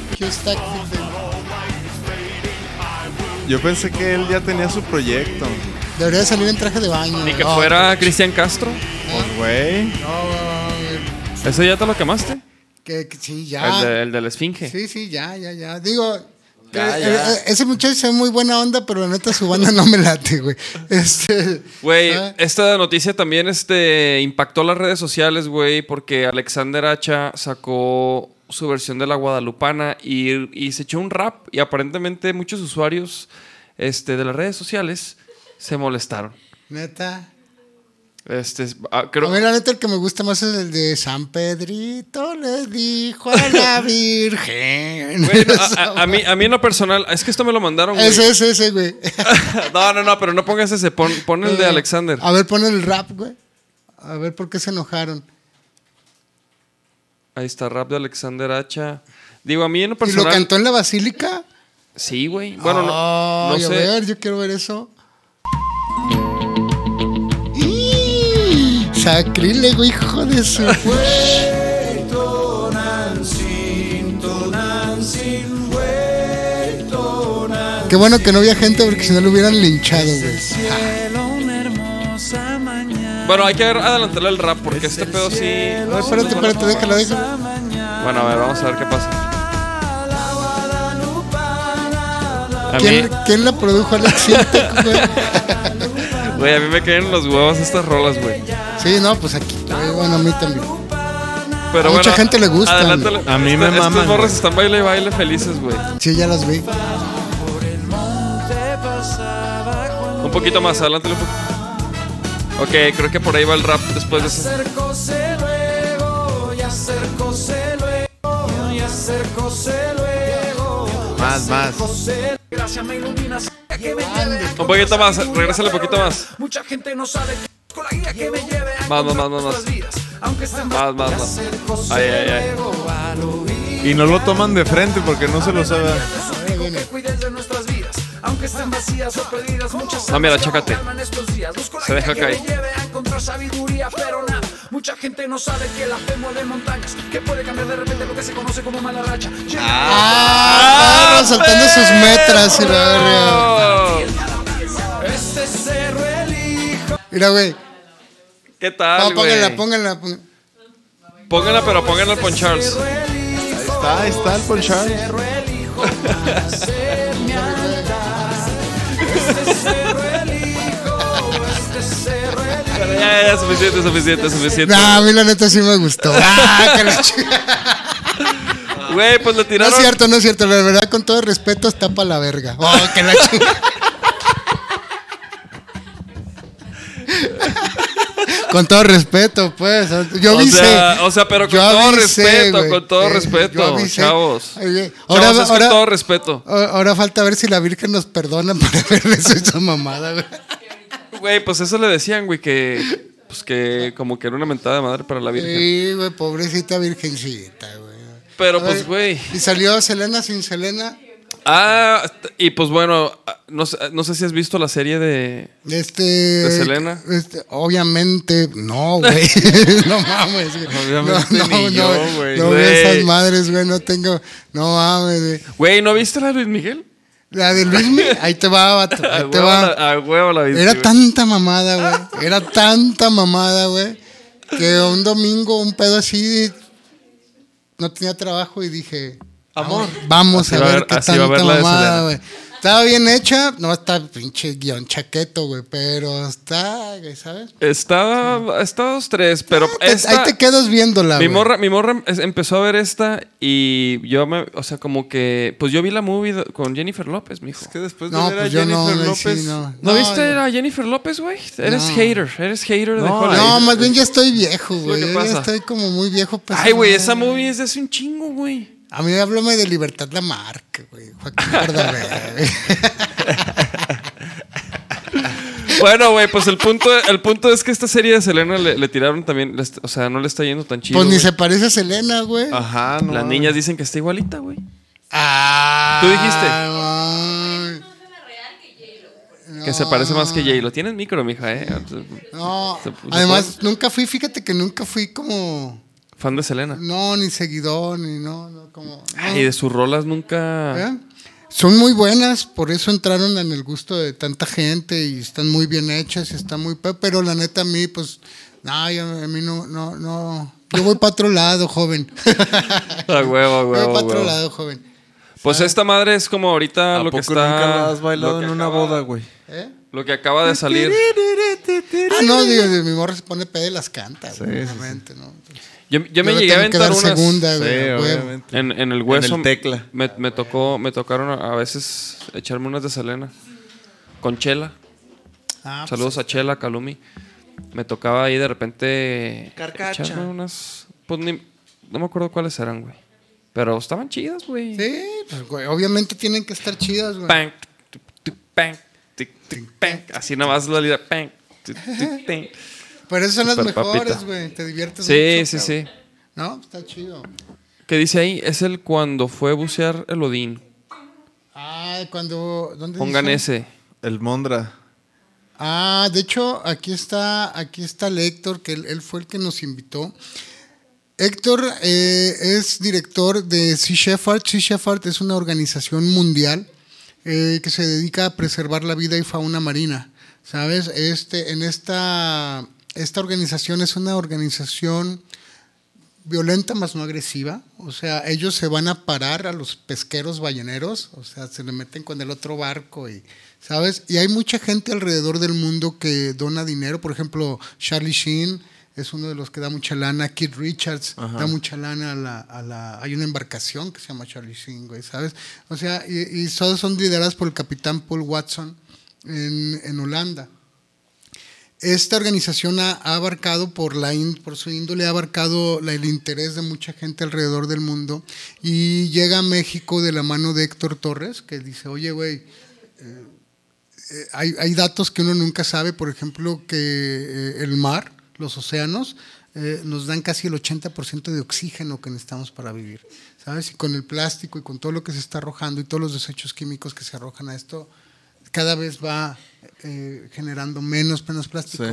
Yo pensé que él ya tenía su proyecto. Debería salir en traje de baño. Ni que No, fuera Cristian Castro. Pues, güey. No, güey, ¿Ese ya te lo quemaste? que, que sí, ya. El, de, el de la Esfinge. Sí, sí, ya, ya, ya. Digo, Eh, ya. eh, ese muchacho se ve muy buena onda, pero la neta su banda no me late, güey. Este. Güey, ¿sabes? esta noticia también este, impactó las redes sociales, güey, porque Alexander Hacha sacó su versión de la Guadalupana y, y se echó un rap y aparentemente muchos usuarios este, de las redes sociales se molestaron. Neta. Este, ah, creo, A mí, la neta, el que me gusta más es el de San Pedrito le dijo a la *laughs* Virgen. Güey, no, a, *laughs* mí, a mí en lo personal, es que esto me lo mandaron, güey. Ese es ese, güey. *laughs* no, no, no, pero no pongas ese, pon, pon el de Alexander. A ver, pon el rap, güey. A ver por qué se enojaron. Ahí está rap de Alexander Hacha. Digo, a mí en lo ¿Y personal. lo cantó en la basílica? Sí, güey. Bueno, no, no sé. A ver, yo quiero ver eso. Sacrílego, hijo de su. Qué bueno que no había gente porque si no lo hubieran linchado, güey. Bueno, hay que adelantarle el rap porque este pedo sí. No, espérate, espérate, déjala, déjala. Bueno, a ver, vamos a ver qué pasa. ¿Quién, quién la produjo Alex *laughs* güey, a mí me caen los huevos estas rolas, güey. Sí, no, pues aquí. güey, Bueno, a mí también. Pero A mucha bueno, gente le adelántale. A mí me Estos- maman, Estos morros güey. están baile y baile felices, güey. Sí, ya las vi. Un poquito más, adelántale un poquito. Ok, creo que por ahí va el rap después de eso. acercóse luego, y acercóse luego, y acercóse luego. Más, más. Gracias me iluminas que me lleve a Un poquito más, regrésale un poquito más. Mucha gente no sabe que con la guía que me lleve a Más, más, más, más, nuestras vidas. Aunque estén Más, más, más. Ay, ay, ay. Y no lo toman de frente porque no se lo sabe. Suplico que cuides de nuestras vidas, aunque estén vacías o perdidas, muchas No, mira, chécate. Se deja caer. sabiduría, pero nada. Mucha gente no sabe que la fe mueve montañas, que puede cambiar de repente lo que se conoce como mala racha. Ah, ah, soltando sus metras y la verga. Este cerro elijo. Mira, güey. ¿Qué tal, No, pónganla, pónganla. pónganla. Pónganla, pero pónganla al Pon Charles. Ahí está, ahí está el Ponchar. Pero ya, ya, ya, suficiente, suficiente, suficiente. Nah, a mí la neta sí me gustó. *laughs* Ah, que la *laughs* Güey, pues le No tiraron. es cierto, no es cierto. La verdad, con todo respeto, está para la verga. Oh, que la *laughs* Con todo respeto, pues. Yo O avisé. sea, o sea, pero con Yo todo avisé, respeto, con todo Eh, respeto, chavos. Oye, Ahora, Ahora, es ahora, con todo respeto. ahora falta ver si la Virgen nos perdona por haberle hecho esa mamada, güey. Güey, pues eso le decían, güey, que. Pues que como que era una mentada de madre para la Virgen. Sí, güey, pobrecita virgencita, güey. Pero pues, güey. Y salió Selena sin Selena. Ah, y pues bueno, no, sé- no sé si has visto la serie de. Este. ¿De Selena? este, obviamente, no, güey. *laughs* no mames, güey. Obviamente no, ni no, yo, no, güey. No Güey. veo esas madres, güey. No tengo. No mames, güey. Güey, ¿no viste la de Luis Miguel? La de Luismi, *laughs* ahí te va, vato. A Ahí te huevo va. la, a huevo la viste. Era güey. tanta mamada, güey. Era tanta mamada, güey. Que un domingo, un pedo así, no tenía trabajo y dije, Amor. vamos Así a a ver ver- qué así va a tanta mamada, güey. Estaba bien hecha, no está pinche guion chaqueto, güey, pero está, güey, ¿sabes? Está, está dos, tres, pero Ah, Te- esta- ahí te quedas viéndola, mi güey. morra, mi morra es- empezó a ver esta y yo me, o sea, como que, pues yo vi la movie con Jennifer López, mijo. Es que después de No, ver a pues yo no, Jennifer no, sí, López. no. ¿No, viste a Jennifer López, güey? Eres No. hater, eres hater de No, Hollywood. No, más bien ya estoy viejo, güey. Ya estoy como muy viejo. pues, Ay, güey, esa movie es de hace un chingo, güey. A mí háblame de Libertad Lamarque, güey. Joaquín Pardavé, güey. Bueno, güey, pues el punto, el punto es que esta serie de Selena le, le tiraron también, le o sea, no le está yendo tan chido. Pues ni güey. se parece a Selena, güey. Ajá, no. Las niñas dicen que está igualita, güey. Ah, Tú dijiste. ay. Que se parece más que Jay. Lo tienes micro, mija, eh. No, además nunca fui, fíjate que nunca fui como, Fan de Selena. no, ni seguidor, ni no, no, como. no. Ay, de sus rolas nunca. ¿Eh? Son muy buenas, por eso entraron en el gusto de tanta gente y están muy bien hechas y están muy... pe- Pero la neta a mí, pues, no, yo- a mí no, no, no. Yo voy para otro lado, joven. *laughs* A huevo, a Voy huevo, para a otro huevo. lado, joven. Pues esta madre es como ahorita ¿A lo poco que está. nunca la has bailado en una acaba- boda, güey? ¿Eh? Lo que acaba de salir. Ah, no, digo, mi morra se pone pedo y las canta, güey, obviamente, ¿no? Yo, yo me le llegué a aventar unas. segunda, Sí, güey. En, en el hueso. el tecla. Me, me tocó, me tocaron a, veces echarme unas de Selena. Con Chela. Ah, pues, Saludos a Chela, Calumi. Me tocaba ahí de repente. Carcacha. Echarme unas. Pues ni- no me acuerdo cuáles eran, güey. Pero estaban chidas, güey. Sí, pues, güey, obviamente tienen que estar chidas, güey. Bang, tic, tic, bang, tic, tic, bang. Así nomás la lira. Bang, tic, tic. Pero esas son las mejores, güey. Te diviertes Sí, mucho, sí, cabrón. sí. ¿No? Está chido. ¿Qué dice ahí? Es el cuando fue a bucear el Odín. Ah, cuando. ¿Dónde Pongan dice? ese. El Mondra. Ah, de hecho, aquí está, aquí está el Héctor, que él, él fue el que nos invitó. Héctor eh, es director de Sea Shepherd. Sea Shepherd es una organización mundial eh, que se dedica a preservar la vida y fauna marina. ¿Sabes? Este, en esta, esta organización es una organización violenta más no agresiva. O sea, ellos se van a parar a los pesqueros balleneros, o sea, se le meten con el otro barco y, ¿sabes? Y hay mucha gente alrededor del mundo que dona dinero. Por ejemplo, Charlie Sheen es uno de los que da mucha lana. Keith Richards da mucha lana a la, a la... Hay una embarcación que se llama Charlie Sheen, güey, ¿sabes? O sea, y, y todas son lideradas por el capitán Paul Watson en, en Holanda. Esta organización ha, abarcado, por, la por su índole, ha abarcado el interés de mucha gente alrededor del mundo y llega a México de la mano de Héctor Torres, que dice, oye, güey, eh, eh, hay, datos que uno nunca sabe, por ejemplo, que eh, el mar, los océanos, nos dan casi el 80% de oxígeno que necesitamos para vivir, ¿sabes? Y con el plástico y con todo lo que se está arrojando y todos los desechos químicos que se arrojan a esto, cada vez va eh, generando menos, menos plástico. Sí.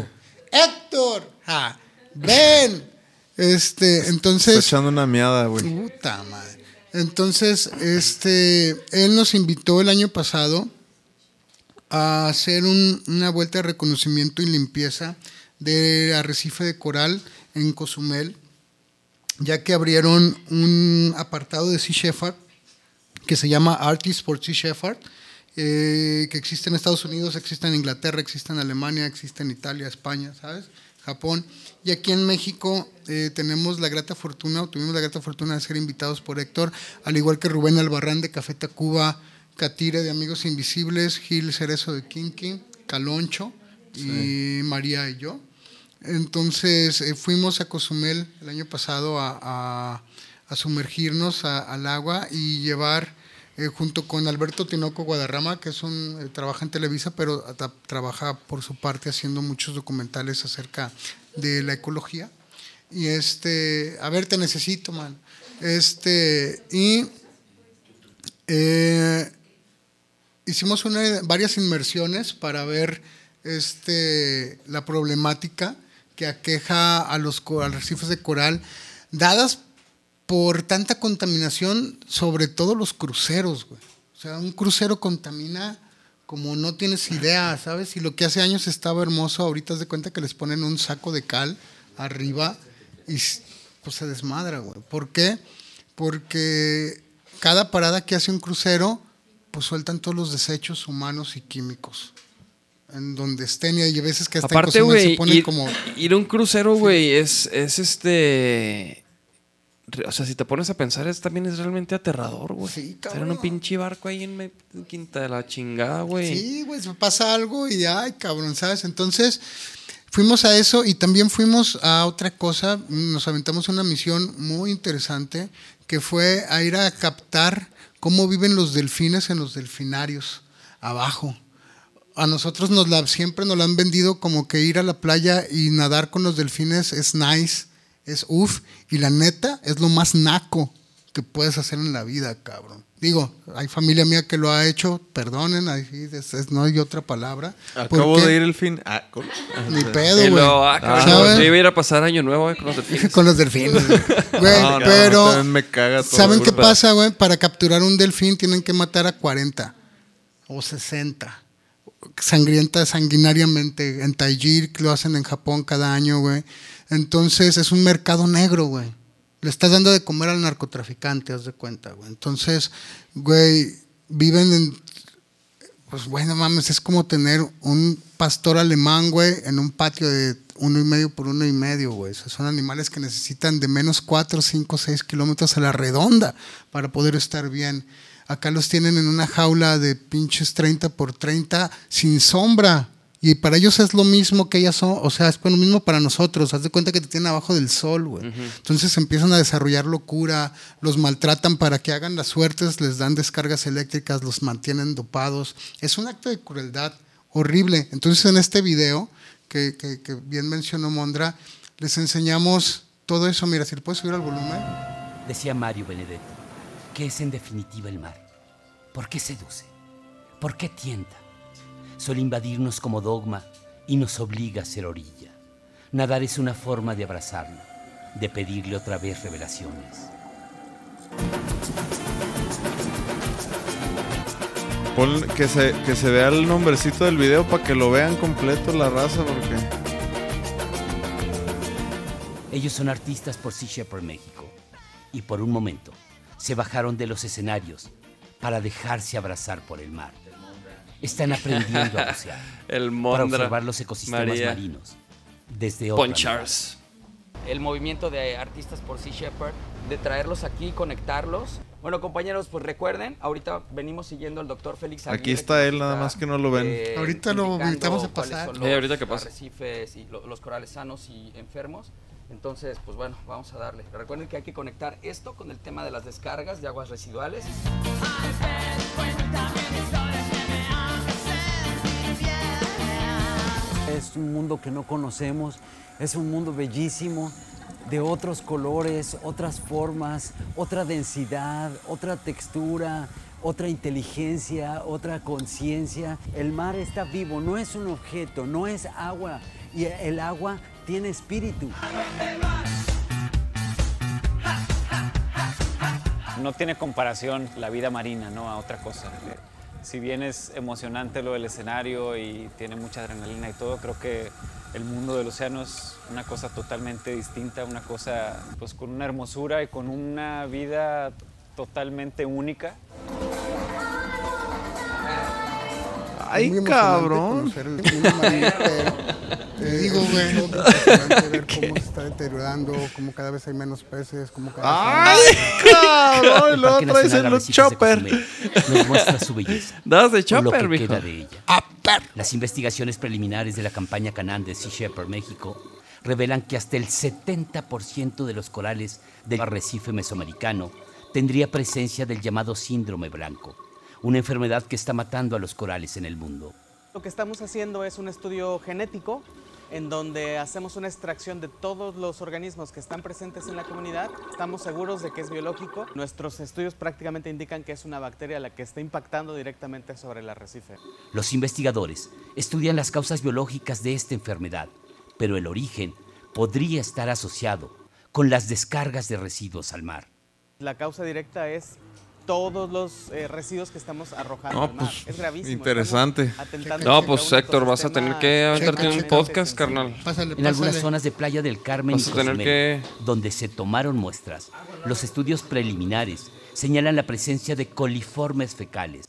Héctor, ah, ven. Este, Está entonces, echando una miada, güey. puta madre. Entonces, este, él nos invitó el año pasado a hacer un- una vuelta de reconocimiento y limpieza de arrecife de coral en Cozumel, ya que abrieron un apartado de Sea Shepherd que se llama Artists for Sea Shepherd, eh, que existe en Estados Unidos, existe en Inglaterra, existe en Alemania, existe en Italia, España, ¿sabes? Japón. Y aquí en México eh, tenemos la grata fortuna, o tuvimos la grata fortuna de ser invitados por Héctor, al igual que Rubén Albarrán de Café Tacuba, Catire de Amigos Invisibles, Gil Cerezo de Kinky, Caloncho y María y yo. Entonces eh, fuimos a Cozumel el año pasado a, a- a sumergirnos a- al agua y llevar, eh, junto con Alberto Tinoco Guadarrama, que es un, eh, trabaja en Televisa, pero trabaja por su parte haciendo muchos documentales acerca de la ecología. Y este, a ver, te necesito, man. Este, y eh, hicimos una- varias inmersiones para ver este, la problemática que aqueja a los co- arrecifes de coral, dadas por tanta contaminación, sobre todo los cruceros, güey. O sea, un crucero contamina como no tienes idea, ¿sabes? Y lo que hace años estaba hermoso, ahorita haz de cuenta que les ponen un saco de cal arriba y pues se desmadra, güey. ¿Por qué? Porque cada parada que hace un crucero, pues sueltan todos los desechos humanos y químicos. En donde estén y hay veces que hasta en Aparte, Cozumel güey, se ponen ir, como... ir a un crucero, güey, es, es este... O sea, si te pones a pensar, es, también es realmente aterrador, güey. Sí, en cabrón. un pinche barco ahí en me- Quinta de la chingada, güey. Sí, güey, se pasa algo y ay, cabrón, ¿sabes? Entonces, fuimos a eso y también fuimos a otra cosa, nos aventamos una misión muy interesante que fue a ir a captar cómo viven los delfines en los delfinarios abajo. A nosotros nos la, siempre nos la han vendido como que ir a la playa y nadar con los delfines es nice, es uff, y la neta es lo más naco que puedes hacer en la vida, cabrón. Digo, hay familia mía que lo ha hecho, perdonen, ahí es- es- no hay otra palabra. Acabo porque de ir el fin. Ah, con- Ni *laughs* pedo, güey. ah, yo iba a ir a pasar año nuevo güey, con los *laughs* delfines. Con los delfines. güey. *laughs* No, pero. me caga todo, ¿Saben qué pasa, güey? Para capturar un delfín tienen que matar a 40 o 60. Sangrienta, sanguinariamente. En Taijir, que lo hacen en Japón cada año, güey. Entonces es un mercado negro, güey. Le estás dando de comer al narcotraficante, haz de cuenta, güey. Entonces, güey, viven en pues bueno, mames, es como tener un pastor alemán, güey, en un patio de uno y medio por uno y medio, güey. Son animales que necesitan de menos cuatro, cinco, seis kilómetros a la redonda para poder estar bien. Acá los tienen en una jaula de pinches 30 por 30 sin sombra. Y para ellos es lo mismo que ellas son, o sea, es lo mismo para nosotros. Haz de cuenta que te tienen abajo del sol, güey. Entonces empiezan a desarrollar locura, los maltratan para que hagan las suertes, les dan descargas eléctricas, los mantienen dopados. Es un acto de crueldad horrible. Entonces en este video que, que- que bien mencionó Mondra, les enseñamos todo eso. Mira, si le puedes subir al volumen. Decía Mario Benedetti, ¿qué es en definitiva el mar? ¿Por qué seduce? ¿Por qué tienta? Suele invadirnos como dogma y nos obliga a ser orilla. Nadar es una forma de abrazarlo, de pedirle otra vez revelaciones. Pon que se, que se vea el nombrecito del video para que lo vean completo la raza, porque. Ellos son artistas por Sea Shepherd México y por un momento se bajaron de los escenarios para dejarse abrazar por el mar. Están aprendiendo a bucear *laughs* El para observar los ecosistemas María. marinos desde Ponchars. el movimiento de artistas por Sea Shepherd, de traerlos aquí, conectarlos. Bueno, compañeros, pues recuerden, ahorita venimos siguiendo al doctor Félix Aquí Aguirre, está que él, nada está, más que no lo ven. eh, Ahorita lo invitamos a pasar. los ahorita que pase. arrecifes y lo- los corales sanos y enfermos. Entonces, pues bueno, vamos a darle. Recuerden que hay que conectar esto con el tema de las descargas de aguas residuales. Es un mundo que no conocemos, es un mundo bellísimo, de otros colores, otras formas, otra densidad, otra textura, otra inteligencia, otra conciencia. El mar está vivo, no es un objeto, no es agua, y el agua tiene espíritu. no tiene comparación la vida marina ¿no? a otra cosa. Si bien es emocionante lo del escenario y tiene mucha adrenalina y todo, creo que el mundo del océano es una cosa totalmente distinta, una cosa pues con una hermosura y con una vida totalmente única. ¡Ay, cabrón! Te digo, güey. *laughs* Ver cómo se está deteriorando, cómo cada vez hay menos peces, cómo cada vez ¡Ay, cabrón! *laughs* El Luego Parque traes Arrecifes de chopper. Nos muestra su belleza. *laughs* Das de o lo chopper, que mijo. queda de ella. Las investigaciones preliminares de la campaña Canán de Sea Shepherd México revelan que hasta el 70% de los corales del arrecife mesoamericano tendría presencia del llamado síndrome blanco, una enfermedad que está matando a los corales en el mundo. Lo que estamos haciendo es un estudio genético en donde hacemos una extracción de todos los organismos que están presentes en la comunidad. Estamos seguros de que es biológico. Nuestros estudios prácticamente indican que es una bacteria la que está impactando directamente sobre el arrecife. Los investigadores estudian las causas biológicas de esta enfermedad, pero el origen podría estar asociado con las descargas de residuos al mar. La causa directa es todos los eh, residuos que estamos arrojando No, al mar. pues, es gravísimo. interesante. No, pues Héctor, vas a tener que aventarte un podcast, carnal. Pásale, En algunas pásale. zonas de Playa del Carmen y Vas a tener Cozumel, que- donde se tomaron muestras, los estudios preliminares señalan la presencia de coliformes fecales.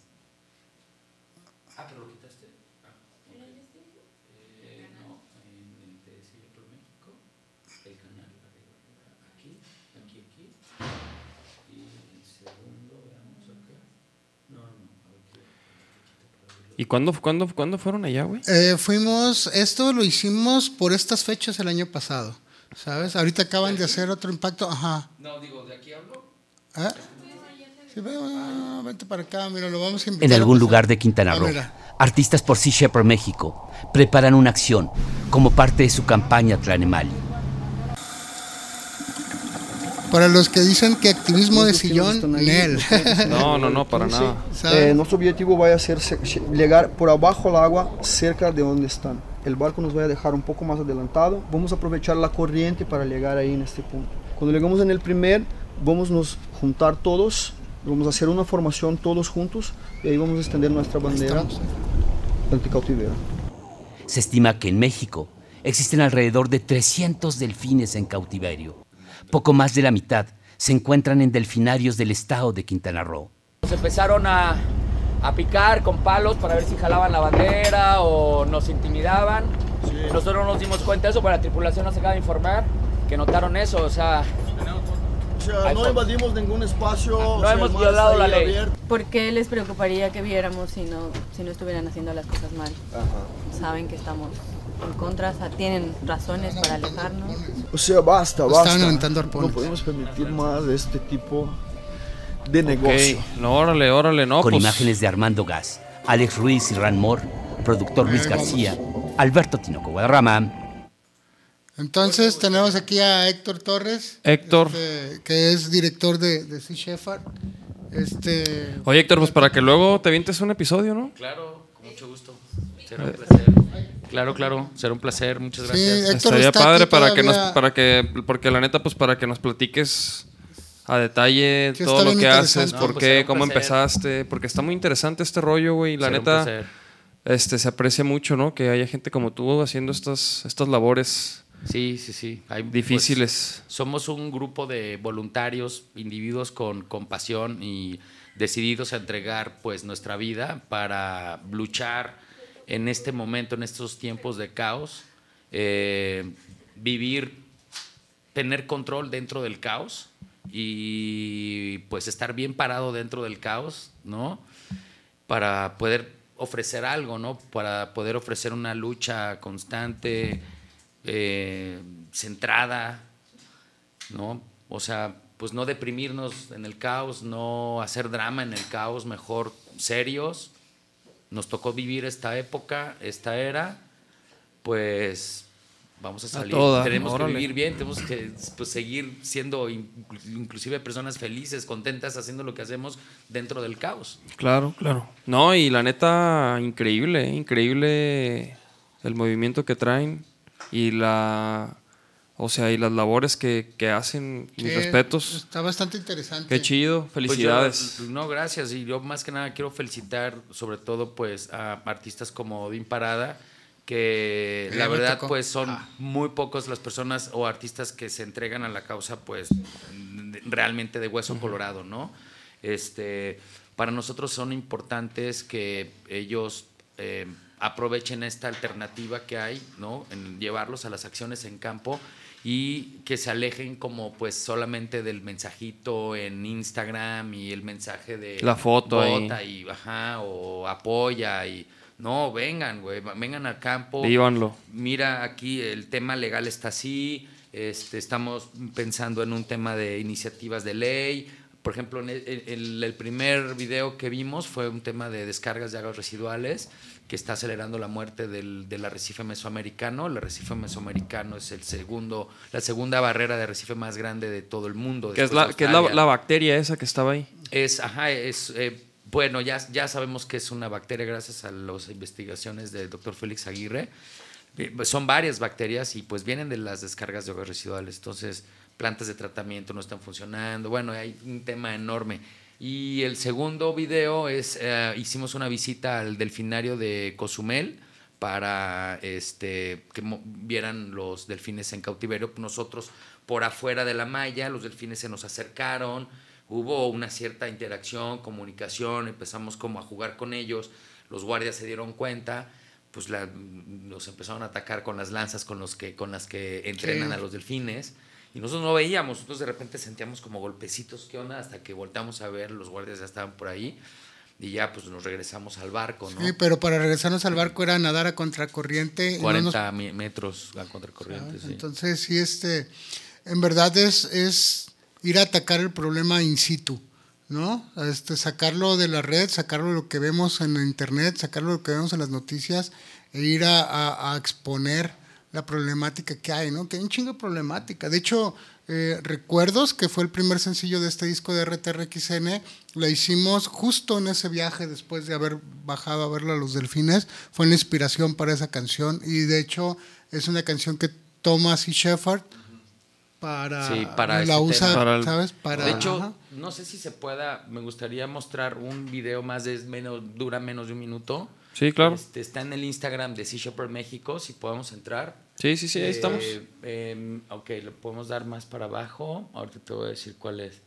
¿Y cuándo, cuándo, cuándo fueron allá, güey? Eh, fuimos, esto lo hicimos por estas fechas el año pasado, ¿sabes? Ahorita acaban de hacer otro impacto, ajá. No, digo, ¿de aquí hablo? ¿Eh? Sí, ven, ah, vente para acá, mira, lo vamos a invitar. En algún lugar de Quintana Roo, artistas por Sea Shepherd México preparan una acción como parte de su campaña Tlanemali. Para los que dicen que activismo de sillón, Nel. *laughs* No, no, no, para nada. Eh, nuestro objetivo va a ser se- llegar por abajo al agua, cerca de donde están. El barco nos va a dejar un poco más adelantado. Vamos a aprovechar la corriente para llegar ahí en este punto. Cuando llegamos en el primer, vamos a nos juntar todos, vamos a hacer una formación todos juntos y ahí vamos a extender nuestra bandera cautiverio. Se estima que en México existen alrededor de 300 delfines en cautiverio. Poco más de la mitad se encuentran en delfinarios del estado de Quintana Roo. Nos empezaron a, a picar con palos para ver si jalaban la bandera o nos intimidaban. Nosotros no nos dimos cuenta de eso, pero la tripulación nos acaba de informar que notaron eso, o sea, O sea, no invadimos ningún espacio. no hemos violado la ley. ¿Por qué les preocuparía que viéramos si no, si no estuvieran haciendo las cosas mal? Saben que estamos en contra, o sea, tienen razones para alejarnos. O sea, basta, basta. aventando arpones. No podemos permitir más de este tipo de negocio. Ok, no, órale, órale, no, con pues. imágenes de Armando Gas, Alex Ruiz y Ran Moore, productor Luis García, Alberto Tinoco Guadarrama. Entonces tenemos aquí a Héctor Torres. Héctor. este, que es director de, de Sea Shepherd. Este, Oye, Héctor, pues para que luego te vientes un episodio, ¿no? Claro, con mucho gusto. Será un placer. Claro, claro, será un placer. Muchas gracias. Estaría padre para que nos, para que, porque la neta, pues para que nos platiques a detalle Sí, todo lo que haces, No, por pues qué, cómo placer. empezaste, porque está muy interesante este rollo, güey. La Será neta, este, se aprecia mucho, ¿no? Que haya gente como tú haciendo estas, estas labores. Sí, sí, sí. Hay, pues, Difíciles. somos un grupo de voluntarios, individuos con, con pasión y decididos a entregar pues nuestra vida para luchar en este momento, en estos tiempos de caos, eh, vivir, tener control dentro del caos y pues estar bien parado dentro del caos, ¿no? Para poder ofrecer algo, ¿no? Para poder ofrecer una lucha constante, eh, centrada, ¿no? O sea, pues no deprimirnos en el caos, no hacer drama en el caos, mejor serios. Nos tocó vivir esta época, esta era, pues vamos a salir. toda, tenemos órale. que vivir bien, tenemos que pues, seguir siendo in- inclusive personas felices, contentas, haciendo lo que hacemos dentro del caos. Claro, claro. No, y la neta, increíble, ¿eh? increíble el movimiento que traen y la, o sea, y las labores que, que hacen. Mis respetos. Está bastante interesante. Qué chido, Pues yo- felicidades. no, gracias. Y yo más que nada quiero felicitar sobre todo pues a artistas como Odín Parada, que la verdad tocó. pues son muy pocos las personas o artistas que se entregan a la causa pues realmente de hueso colorado, ¿no? Este, para nosotros son importantes que ellos eh, aprovechen esta alternativa que hay, ¿no? En llevarlos a las acciones en campo y que se alejen como pues solamente del mensajito en Instagram y el mensaje de La foto vota y ajá o apoya y no vengan güey vengan al campo Vívanlo. mira aquí el tema legal está así este estamos pensando en un tema de iniciativas de ley por ejemplo en el, primer video que vimos fue un tema de descargas de aguas residuales que está acelerando la muerte del, del arrecife mesoamericano. El arrecife mesoamericano es el segundo, la segunda barrera de arrecife más grande de todo el mundo. Que es, la, que es la, bacteria esa que estaba ahí. Es, ajá, es, eh, bueno, ya, ya sabemos que es una bacteria gracias a las investigaciones del doctor Félix Aguirre. Eh, Son varias bacterias y pues vienen de las descargas de aguas residuales. Entonces, plantas de tratamiento no están funcionando. Bueno, hay un tema enorme. Y el segundo video es, eh, hicimos una visita al delfinario de Cozumel para este, que vieran los delfines en cautiverio. Nosotros por afuera de la malla, los delfines se nos acercaron, hubo una cierta interacción, comunicación, empezamos como a jugar con ellos, los guardias se dieron cuenta, pues la- los empezaron a atacar con las lanzas con, los que, con las que entrenan Sí. a los delfines. Y nosotros no veíamos, nosotros de repente sentíamos como golpecitos, ¿qué onda? Hasta que volteamos a ver, los guardias ya estaban por ahí y ya pues nos regresamos al barco, ¿no? Sí, pero para regresarnos al barco era nadar a contracorriente. y no nos 40 mi- metros a contracorriente, sí. Entonces, sí, este, en verdad es, es ir a atacar el problema in situ, ¿no? Este, sacarlo de la red, sacarlo de lo que vemos en internet, sacarlo de lo que vemos en las noticias e ir a, a- a exponer la problemática que hay, ¿no? Que hay un chingo de problemática. De hecho, eh, Recuerdos, que fue el primer sencillo de este disco de RTRXN, la hicimos justo en ese viaje después de haber bajado a verla a los delfines. Fue la inspiración para esa canción y de hecho es una canción que toma Sea Shepherd para, Sí, para la ese usa. Para el- ¿sabes? Para, de hecho, ajá. no sé si se pueda, me gustaría mostrar un video más de menos, dura menos de un minuto. Sí, claro. Este, está en el Instagram de Sea Shepherd México, si podemos entrar. Sí, sí, sí, ahí estamos. eh, ok, le podemos dar más para abajo. Ahorita te voy a decir cuál es.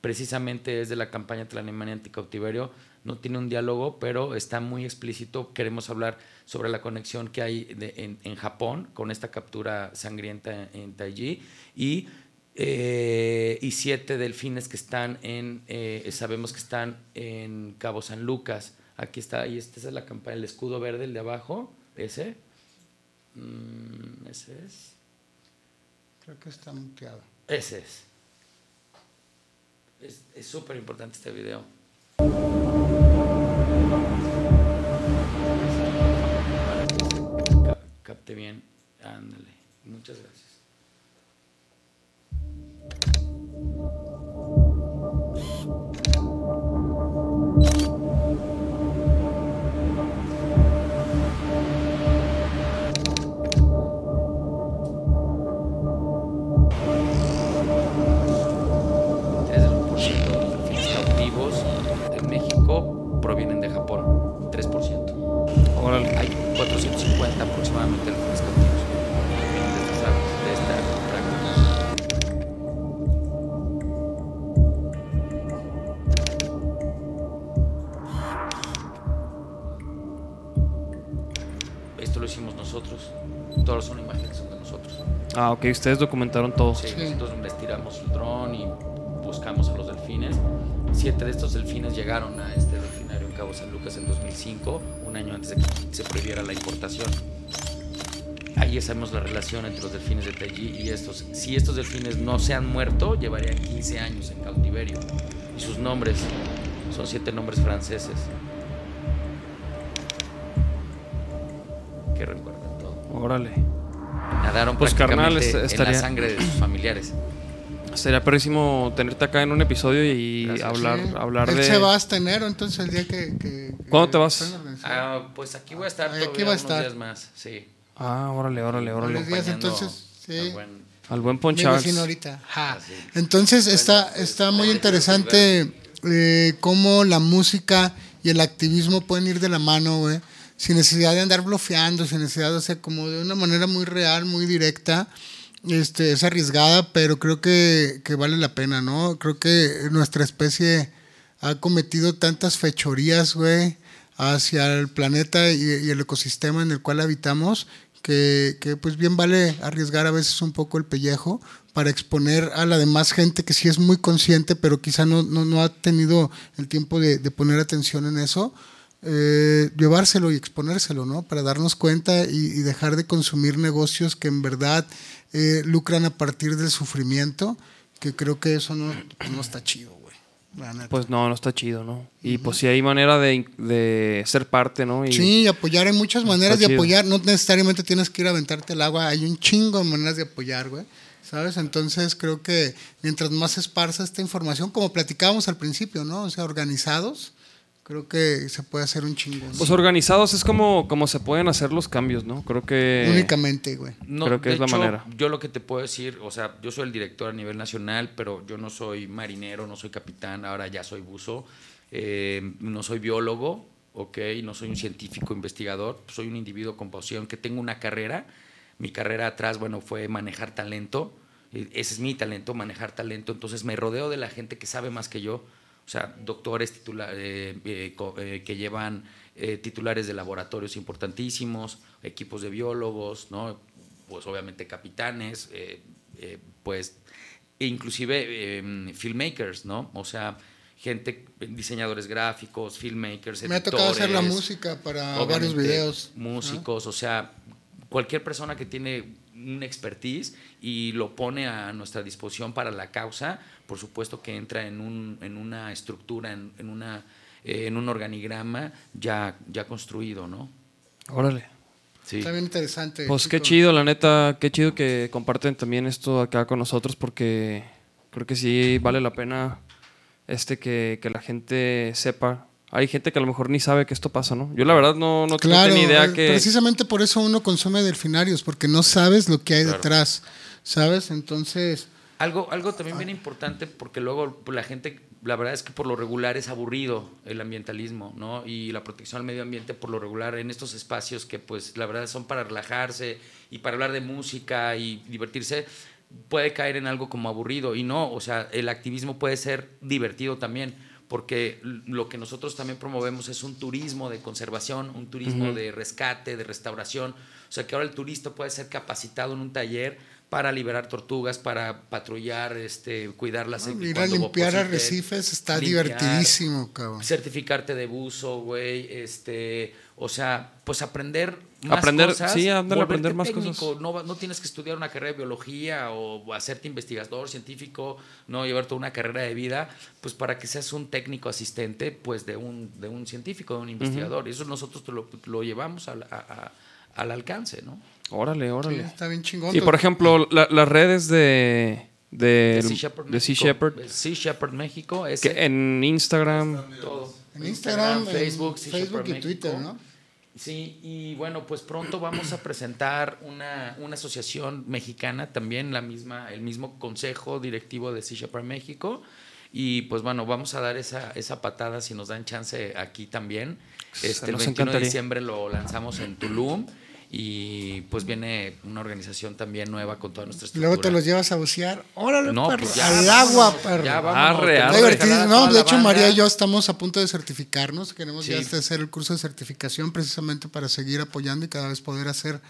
Precisamente es de la campaña Tlanemania Anticautiverio. No tiene un diálogo, pero está muy explícito. Queremos hablar sobre la conexión que hay de- en, en Japón con esta captura sangrienta en, Taiji y, eh, y siete delfines que están en, eh, sabemos que están en Cabo San Lucas. Aquí está, y esta es la campaña, el escudo verde, el de abajo, ese. Mm, ese es. Creo que está muteado. Ese es. Es- Es súper importante este video. Ca- Fíjate bien. Ándale. Muchas gracias. Todas son imágenes son de nosotros. Ah, ok, ustedes documentaron todo. Sí, nosotros investigamos el dron y buscamos a los delfines. Siete de estos delfines llegaron a este delfinario en Cabo San Lucas en 2005, un año antes de que se prohibiera la importación. Ahí sabemos la relación entre los delfines de Taiji y estos. Si estos delfines no se han muerto, llevarían 15 años en cautiverio. Y sus nombres son siete nombres franceses. Que recuerdan todo. Órale. Nadaron Pues carnal, prácticamente en estaría. la sangre de sus familiares. Sería perrísimo tenerte acá en un episodio y hablar, Sí. hablar Él de. se va hasta enero, entonces el día que. que- ¿Cuándo te vas? Ah, pues aquí voy a estar todavía aquí va a unos estar. días más, sí. Ah, órale, órale, órale. Días, entonces, sí. al buen- Al buen vecino ahorita. Ja. Entonces está, pues, está muy interesante eh, cómo la música y el activismo pueden ir de la mano, güey. Sin necesidad de andar bloqueando, sin necesidad, o sea, como de una manera muy real, muy directa. Este, es arriesgada, pero creo que, que vale la pena, ¿no? Creo que nuestra especie ha cometido tantas fechorías, güey, hacia el planeta y, el ecosistema en el cual habitamos, que, que, pues bien vale arriesgar a veces un poco el pellejo para exponer a la demás gente que sí es muy consciente, pero quizá no, no, no ha tenido el tiempo de poner atención en eso, eh, llevárselo y exponérselo, ¿no? Para darnos cuenta y, y dejar de consumir negocios que en verdad eh, lucran a partir del sufrimiento, que creo que eso no, no está chido, güey. Pues no, no está chido, ¿no? Y pues sí hay manera de, de ser parte, ¿no? Y, Sí, apoyar, hay muchas maneras de chido. apoyar, no necesariamente tienes que ir a aventarte el agua, hay un chingo de maneras de apoyar, güey, ¿sabes? Entonces creo que mientras más esparza esta información, como platicábamos al principio, ¿no? O sea, organizados, creo que se puede hacer un chingo. ¿no? Pues organizados es como, como se pueden hacer los cambios, ¿no? Creo que. Únicamente, güey. No, Creo que de es la hecho, manera. Yo lo que te puedo decir, o sea, yo soy el director a nivel nacional, pero yo no soy marinero, no soy capitán, ahora ya soy buzo, eh, no soy biólogo, ok, no soy un científico investigador, soy un individuo con pasión que tengo una carrera. Mi carrera atrás, bueno, fue manejar talento. eh, Ese es mi talento, manejar talento. Entonces me rodeo de la gente que sabe más que yo. O sea, doctores titula- eh, eh, co- eh, que llevan eh, titulares de laboratorios importantísimos, equipos de biólogos, ¿no? Pues obviamente capitanes, eh, pues e inclusive eh, filmmakers, ¿no? O sea, gente, diseñadores gráficos, filmmakers, Me ha tocado hacer la editores, música para varios videos. Músicos, o sea, cualquier persona que tiene un expertise y lo pone a nuestra disposición para la causa, por supuesto que entra en, un, en una estructura, en, en una, eh, en un organigrama ya, ya construido, ¿no? Órale. Sí. Está bien interesante. Pues qué chido, la neta, qué chido que comparten también esto acá con nosotros porque creo que sí vale la pena este que, que la gente sepa. Hay gente que a lo mejor ni sabe que esto pasa, ¿no? Yo la verdad no, no tengo ni idea eh, que... precisamente por eso uno consume delfinarios, porque no sabes lo que hay Claro. detrás, ¿sabes? Entonces, Algo, algo también bien importante, porque luego la gente, la verdad es que por lo regular es aburrido el ambientalismo, ¿no? Y la protección al medio ambiente por lo regular en estos espacios que pues la verdad son para relajarse y para hablar de música y divertirse, puede caer en algo como aburrido. Y no, o sea, el activismo puede ser divertido también, porque lo que nosotros también promovemos es un turismo de conservación, un turismo de rescate, de restauración. O sea, que ahora el turista puede ser capacitado en un taller para liberar tortugas, para patrullar, este, cuidarlas. No, en- ir a cuando limpiar arrecifes está limpiar, divertidísimo, cabrón. Certificarte de buzo, güey, este, o sea, pues aprender más Aprender, cosas. sí, aprender más técnico. cosas. No, no tienes que estudiar una carrera de biología o hacerte investigador científico, no llevar toda una carrera de vida, pues para que seas un técnico asistente, pues de un, de un científico, de un investigador. Y eso nosotros te lo, lo llevamos a, a- a- al alcance, ¿no? Órale, órale. Sí, está bien chingón. Y por ejemplo, la- las redes de. De, De Sea Shepherd de Sea México. Shepherd. Sea Shepherd México. ese. Que en Instagram. Todo. En Instagram, en Facebook, Sea Facebook Shepherd y Twitter. ¿no? *clears throat* Sí, y bueno, pues pronto vamos a presentar una, una asociación mexicana, también la misma, el mismo consejo directivo de Sea Shepherd México. Y pues bueno, vamos a dar esa, esa patada si nos dan chance aquí también. Este, el Nos 21 de diciembre lo lanzamos en Tulum y pues viene una organización también nueva con toda nuestra estructura. luego te los llevas a bucear. Órale, No, perro. pues ya, Al agua, perro. ya vámonos, Arre, arre. No, de hecho. María y yo estamos a punto de certificarnos. Queremos ya Sí. este hacer el curso de certificación precisamente para seguir apoyando y cada vez poder hacer,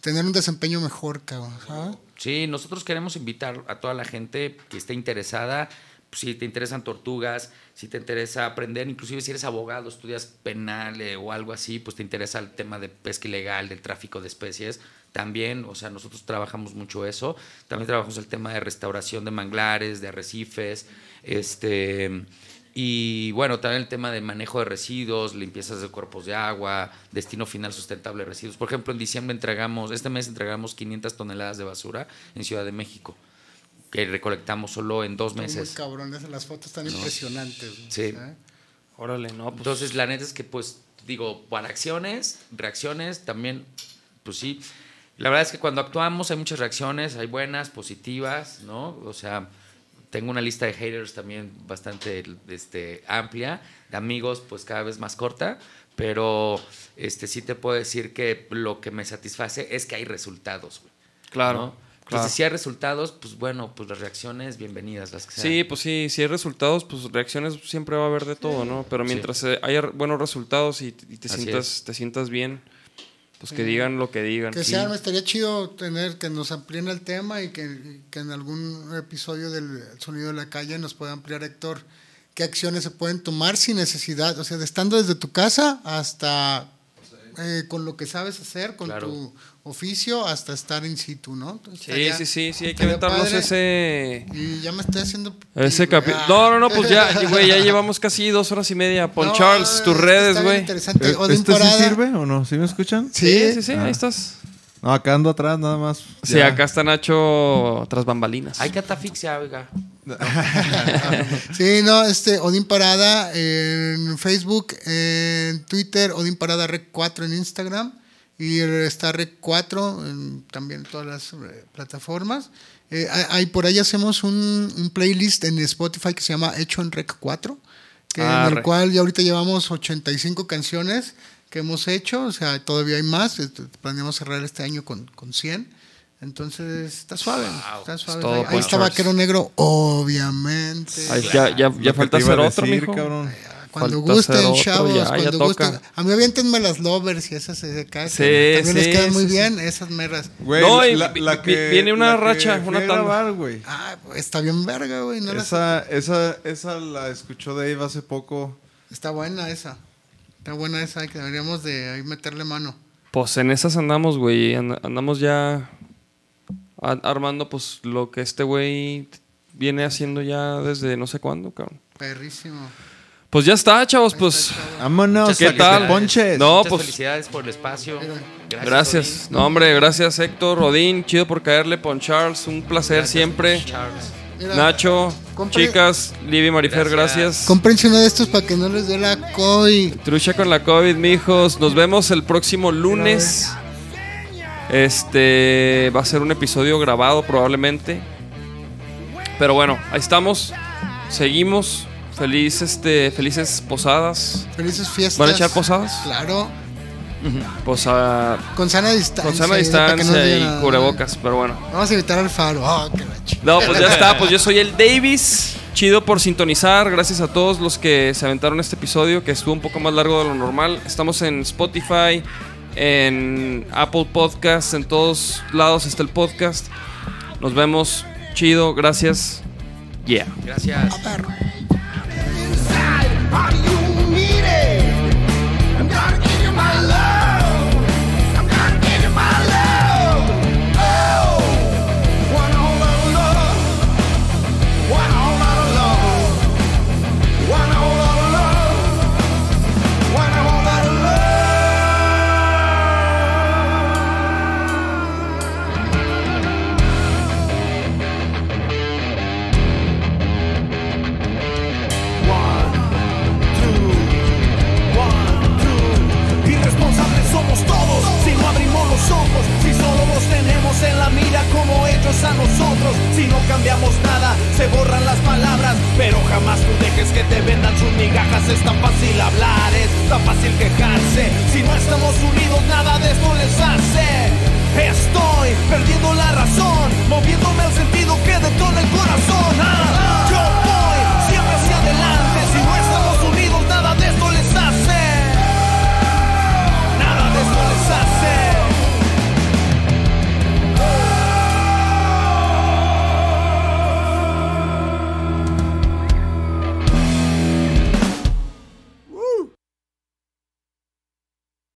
tener un desempeño mejor, cabrón. ¿sabes? Sí, nosotros queremos invitar a toda la gente que esté interesada, si te interesan tortugas, si te interesa aprender, inclusive si eres abogado, estudias penal eh, o algo así, pues te interesa el tema de pesca ilegal, del tráfico de especies, también, o sea, nosotros trabajamos mucho eso, también trabajamos el tema de restauración de manglares, de arrecifes, este... Y bueno, también el tema de manejo de residuos, limpiezas de cuerpos de agua, destino final sustentable de residuos. Por ejemplo, en diciembre entregamos, este mes entregamos 500 toneladas de basura en Ciudad de México, que recolectamos solo en dos Muy meses. cabrones, las fotos están No. impresionantes. Sí. ¿sabes? Órale, no, pues. Entonces, la neta es que, pues, digo, para acciones, reacciones, también, pues sí. La verdad es que cuando actuamos hay muchas reacciones, hay buenas, positivas, ¿no? O sea, tengo una lista de haters también bastante este, amplia, de amigos, pues cada vez más corta, pero este, sí te puedo decir que lo que me satisface es que hay resultados, güey. Claro, ¿no? Claro. Entonces, si hay resultados, pues bueno, pues las reacciones, bienvenidas las que sean. Sí, pues sí, si hay resultados, pues reacciones siempre va a haber de todo, ¿no? Pero mientras eh, haya buenos resultados y, y te, Así sientas, es. te sientas bien, pues que Sí. digan lo que digan. Que Sí. sea, estaría chido tener que nos amplíen el tema y que, y que en algún episodio del Sonido de la Calle nos pueda ampliar Héctor qué acciones se pueden tomar sin necesidad, o sea, de estando desde tu casa hasta eh, con lo que sabes hacer, con Claro. tu oficio, hasta estar in situ, ¿no? Entonces, Sí, estaría- sí, sí, sí, hay que aventarnos ese... Y ya me estoy haciendo... Ese Ah. No, no, no, pues ya, güey, ya llevamos casi dos horas y media. *laughs* Pon No, Charles, tus redes, güey. interesante. ¿E- ¿Este sí sirve o no? ¿Sí me escuchan? Sí, sí, sí, Ah. ahí estás. No, acá ando atrás nada más. Sí, Ya. acá está Nacho tras bambalinas. Hay catafixia, oiga. *laughs* Sí, no, este, Odín Parada en Facebook, en Twitter, Odín Parada Rec 4 en Instagram y está Rec 4 en, también en todas las eh, plataformas. Eh, hay- por ahí hacemos un, un playlist en Spotify que se llama Hecho en Rec 4, que en Arre. el cual ya ahorita llevamos 85 canciones que hemos hecho, o sea, todavía hay más, este, planeamos cerrar este año con, con 100. Entonces, está suave, está suave. todo ahí ahí está. Vaquero Negro, obviamente. Ay, ya, ya, ya que falta hacer otro, decir, mijo. cabrón. Cuando Falta gusten, otro, chavos, ya, ya cuando toca. gusten. A mí aviéntenme las lovers y esas de acá. Sí, que también les sí, quedan muy sí, sí. bien, esas merras. Güey, No, y la, la que, viene una la que racha, fui una tanda. güey. Ah, pues, está bien verga, güey. No Esa, esa, esa la escuchó Dave hace poco. Está buena esa. Está buena esa, que deberíamos de ahí meterle mano. Pues en esas andamos, güey. and- Andamos ya armando, pues, lo que este güey viene haciendo ya desde no sé cuándo, cabrón. Perrísimo. Pues ya está, chavos, pues. Vámonos, ¿Qué a que te tal? ponches. No, Muchas pues. felicidades por el espacio. Gracias. Gracias. No, hombre, gracias, Héctor, Rodín. Chido por caerle, Pon Charles. Un placer Gracias, siempre. Charles. Mira, Nacho, compre- chicas, Libby, Marifer, Gracias. gracias. Uno de estos para que no les dé la COI. Trucha con la COVID, mijos. Nos vemos el próximo lunes. Este va a ser un episodio grabado probablemente. Pero bueno, ahí estamos. Seguimos. Feliz, este, felices posadas. Felices fiestas. ¿Van a echar posadas? Claro. Posa, Con sana distancia. con sana para que no distancia y cubrebocas, pero bueno. Vamos a invitar al faro. Oh, qué ch- No, pues ya está. Pues yo soy el Davis. Chido por sintonizar. Gracias a todos los que se aventaron este episodio, que estuvo un poco más largo de lo normal. Estamos en Spotify, en Apple Podcasts, en todos lados está el podcast. Nos vemos. Chido. Gracias. Yeah. Gracias. Si solo los tenemos en la mira como ellos a nosotros. Si no cambiamos nada, se borran las palabras. Pero jamás tú dejes que te vendan sus migajas. Es tan fácil hablar, es tan fácil quejarse. Si no estamos unidos nada de esto les hace. Estoy perdiendo la razón, moviéndome al sentido que detona el corazón. Ah. ah.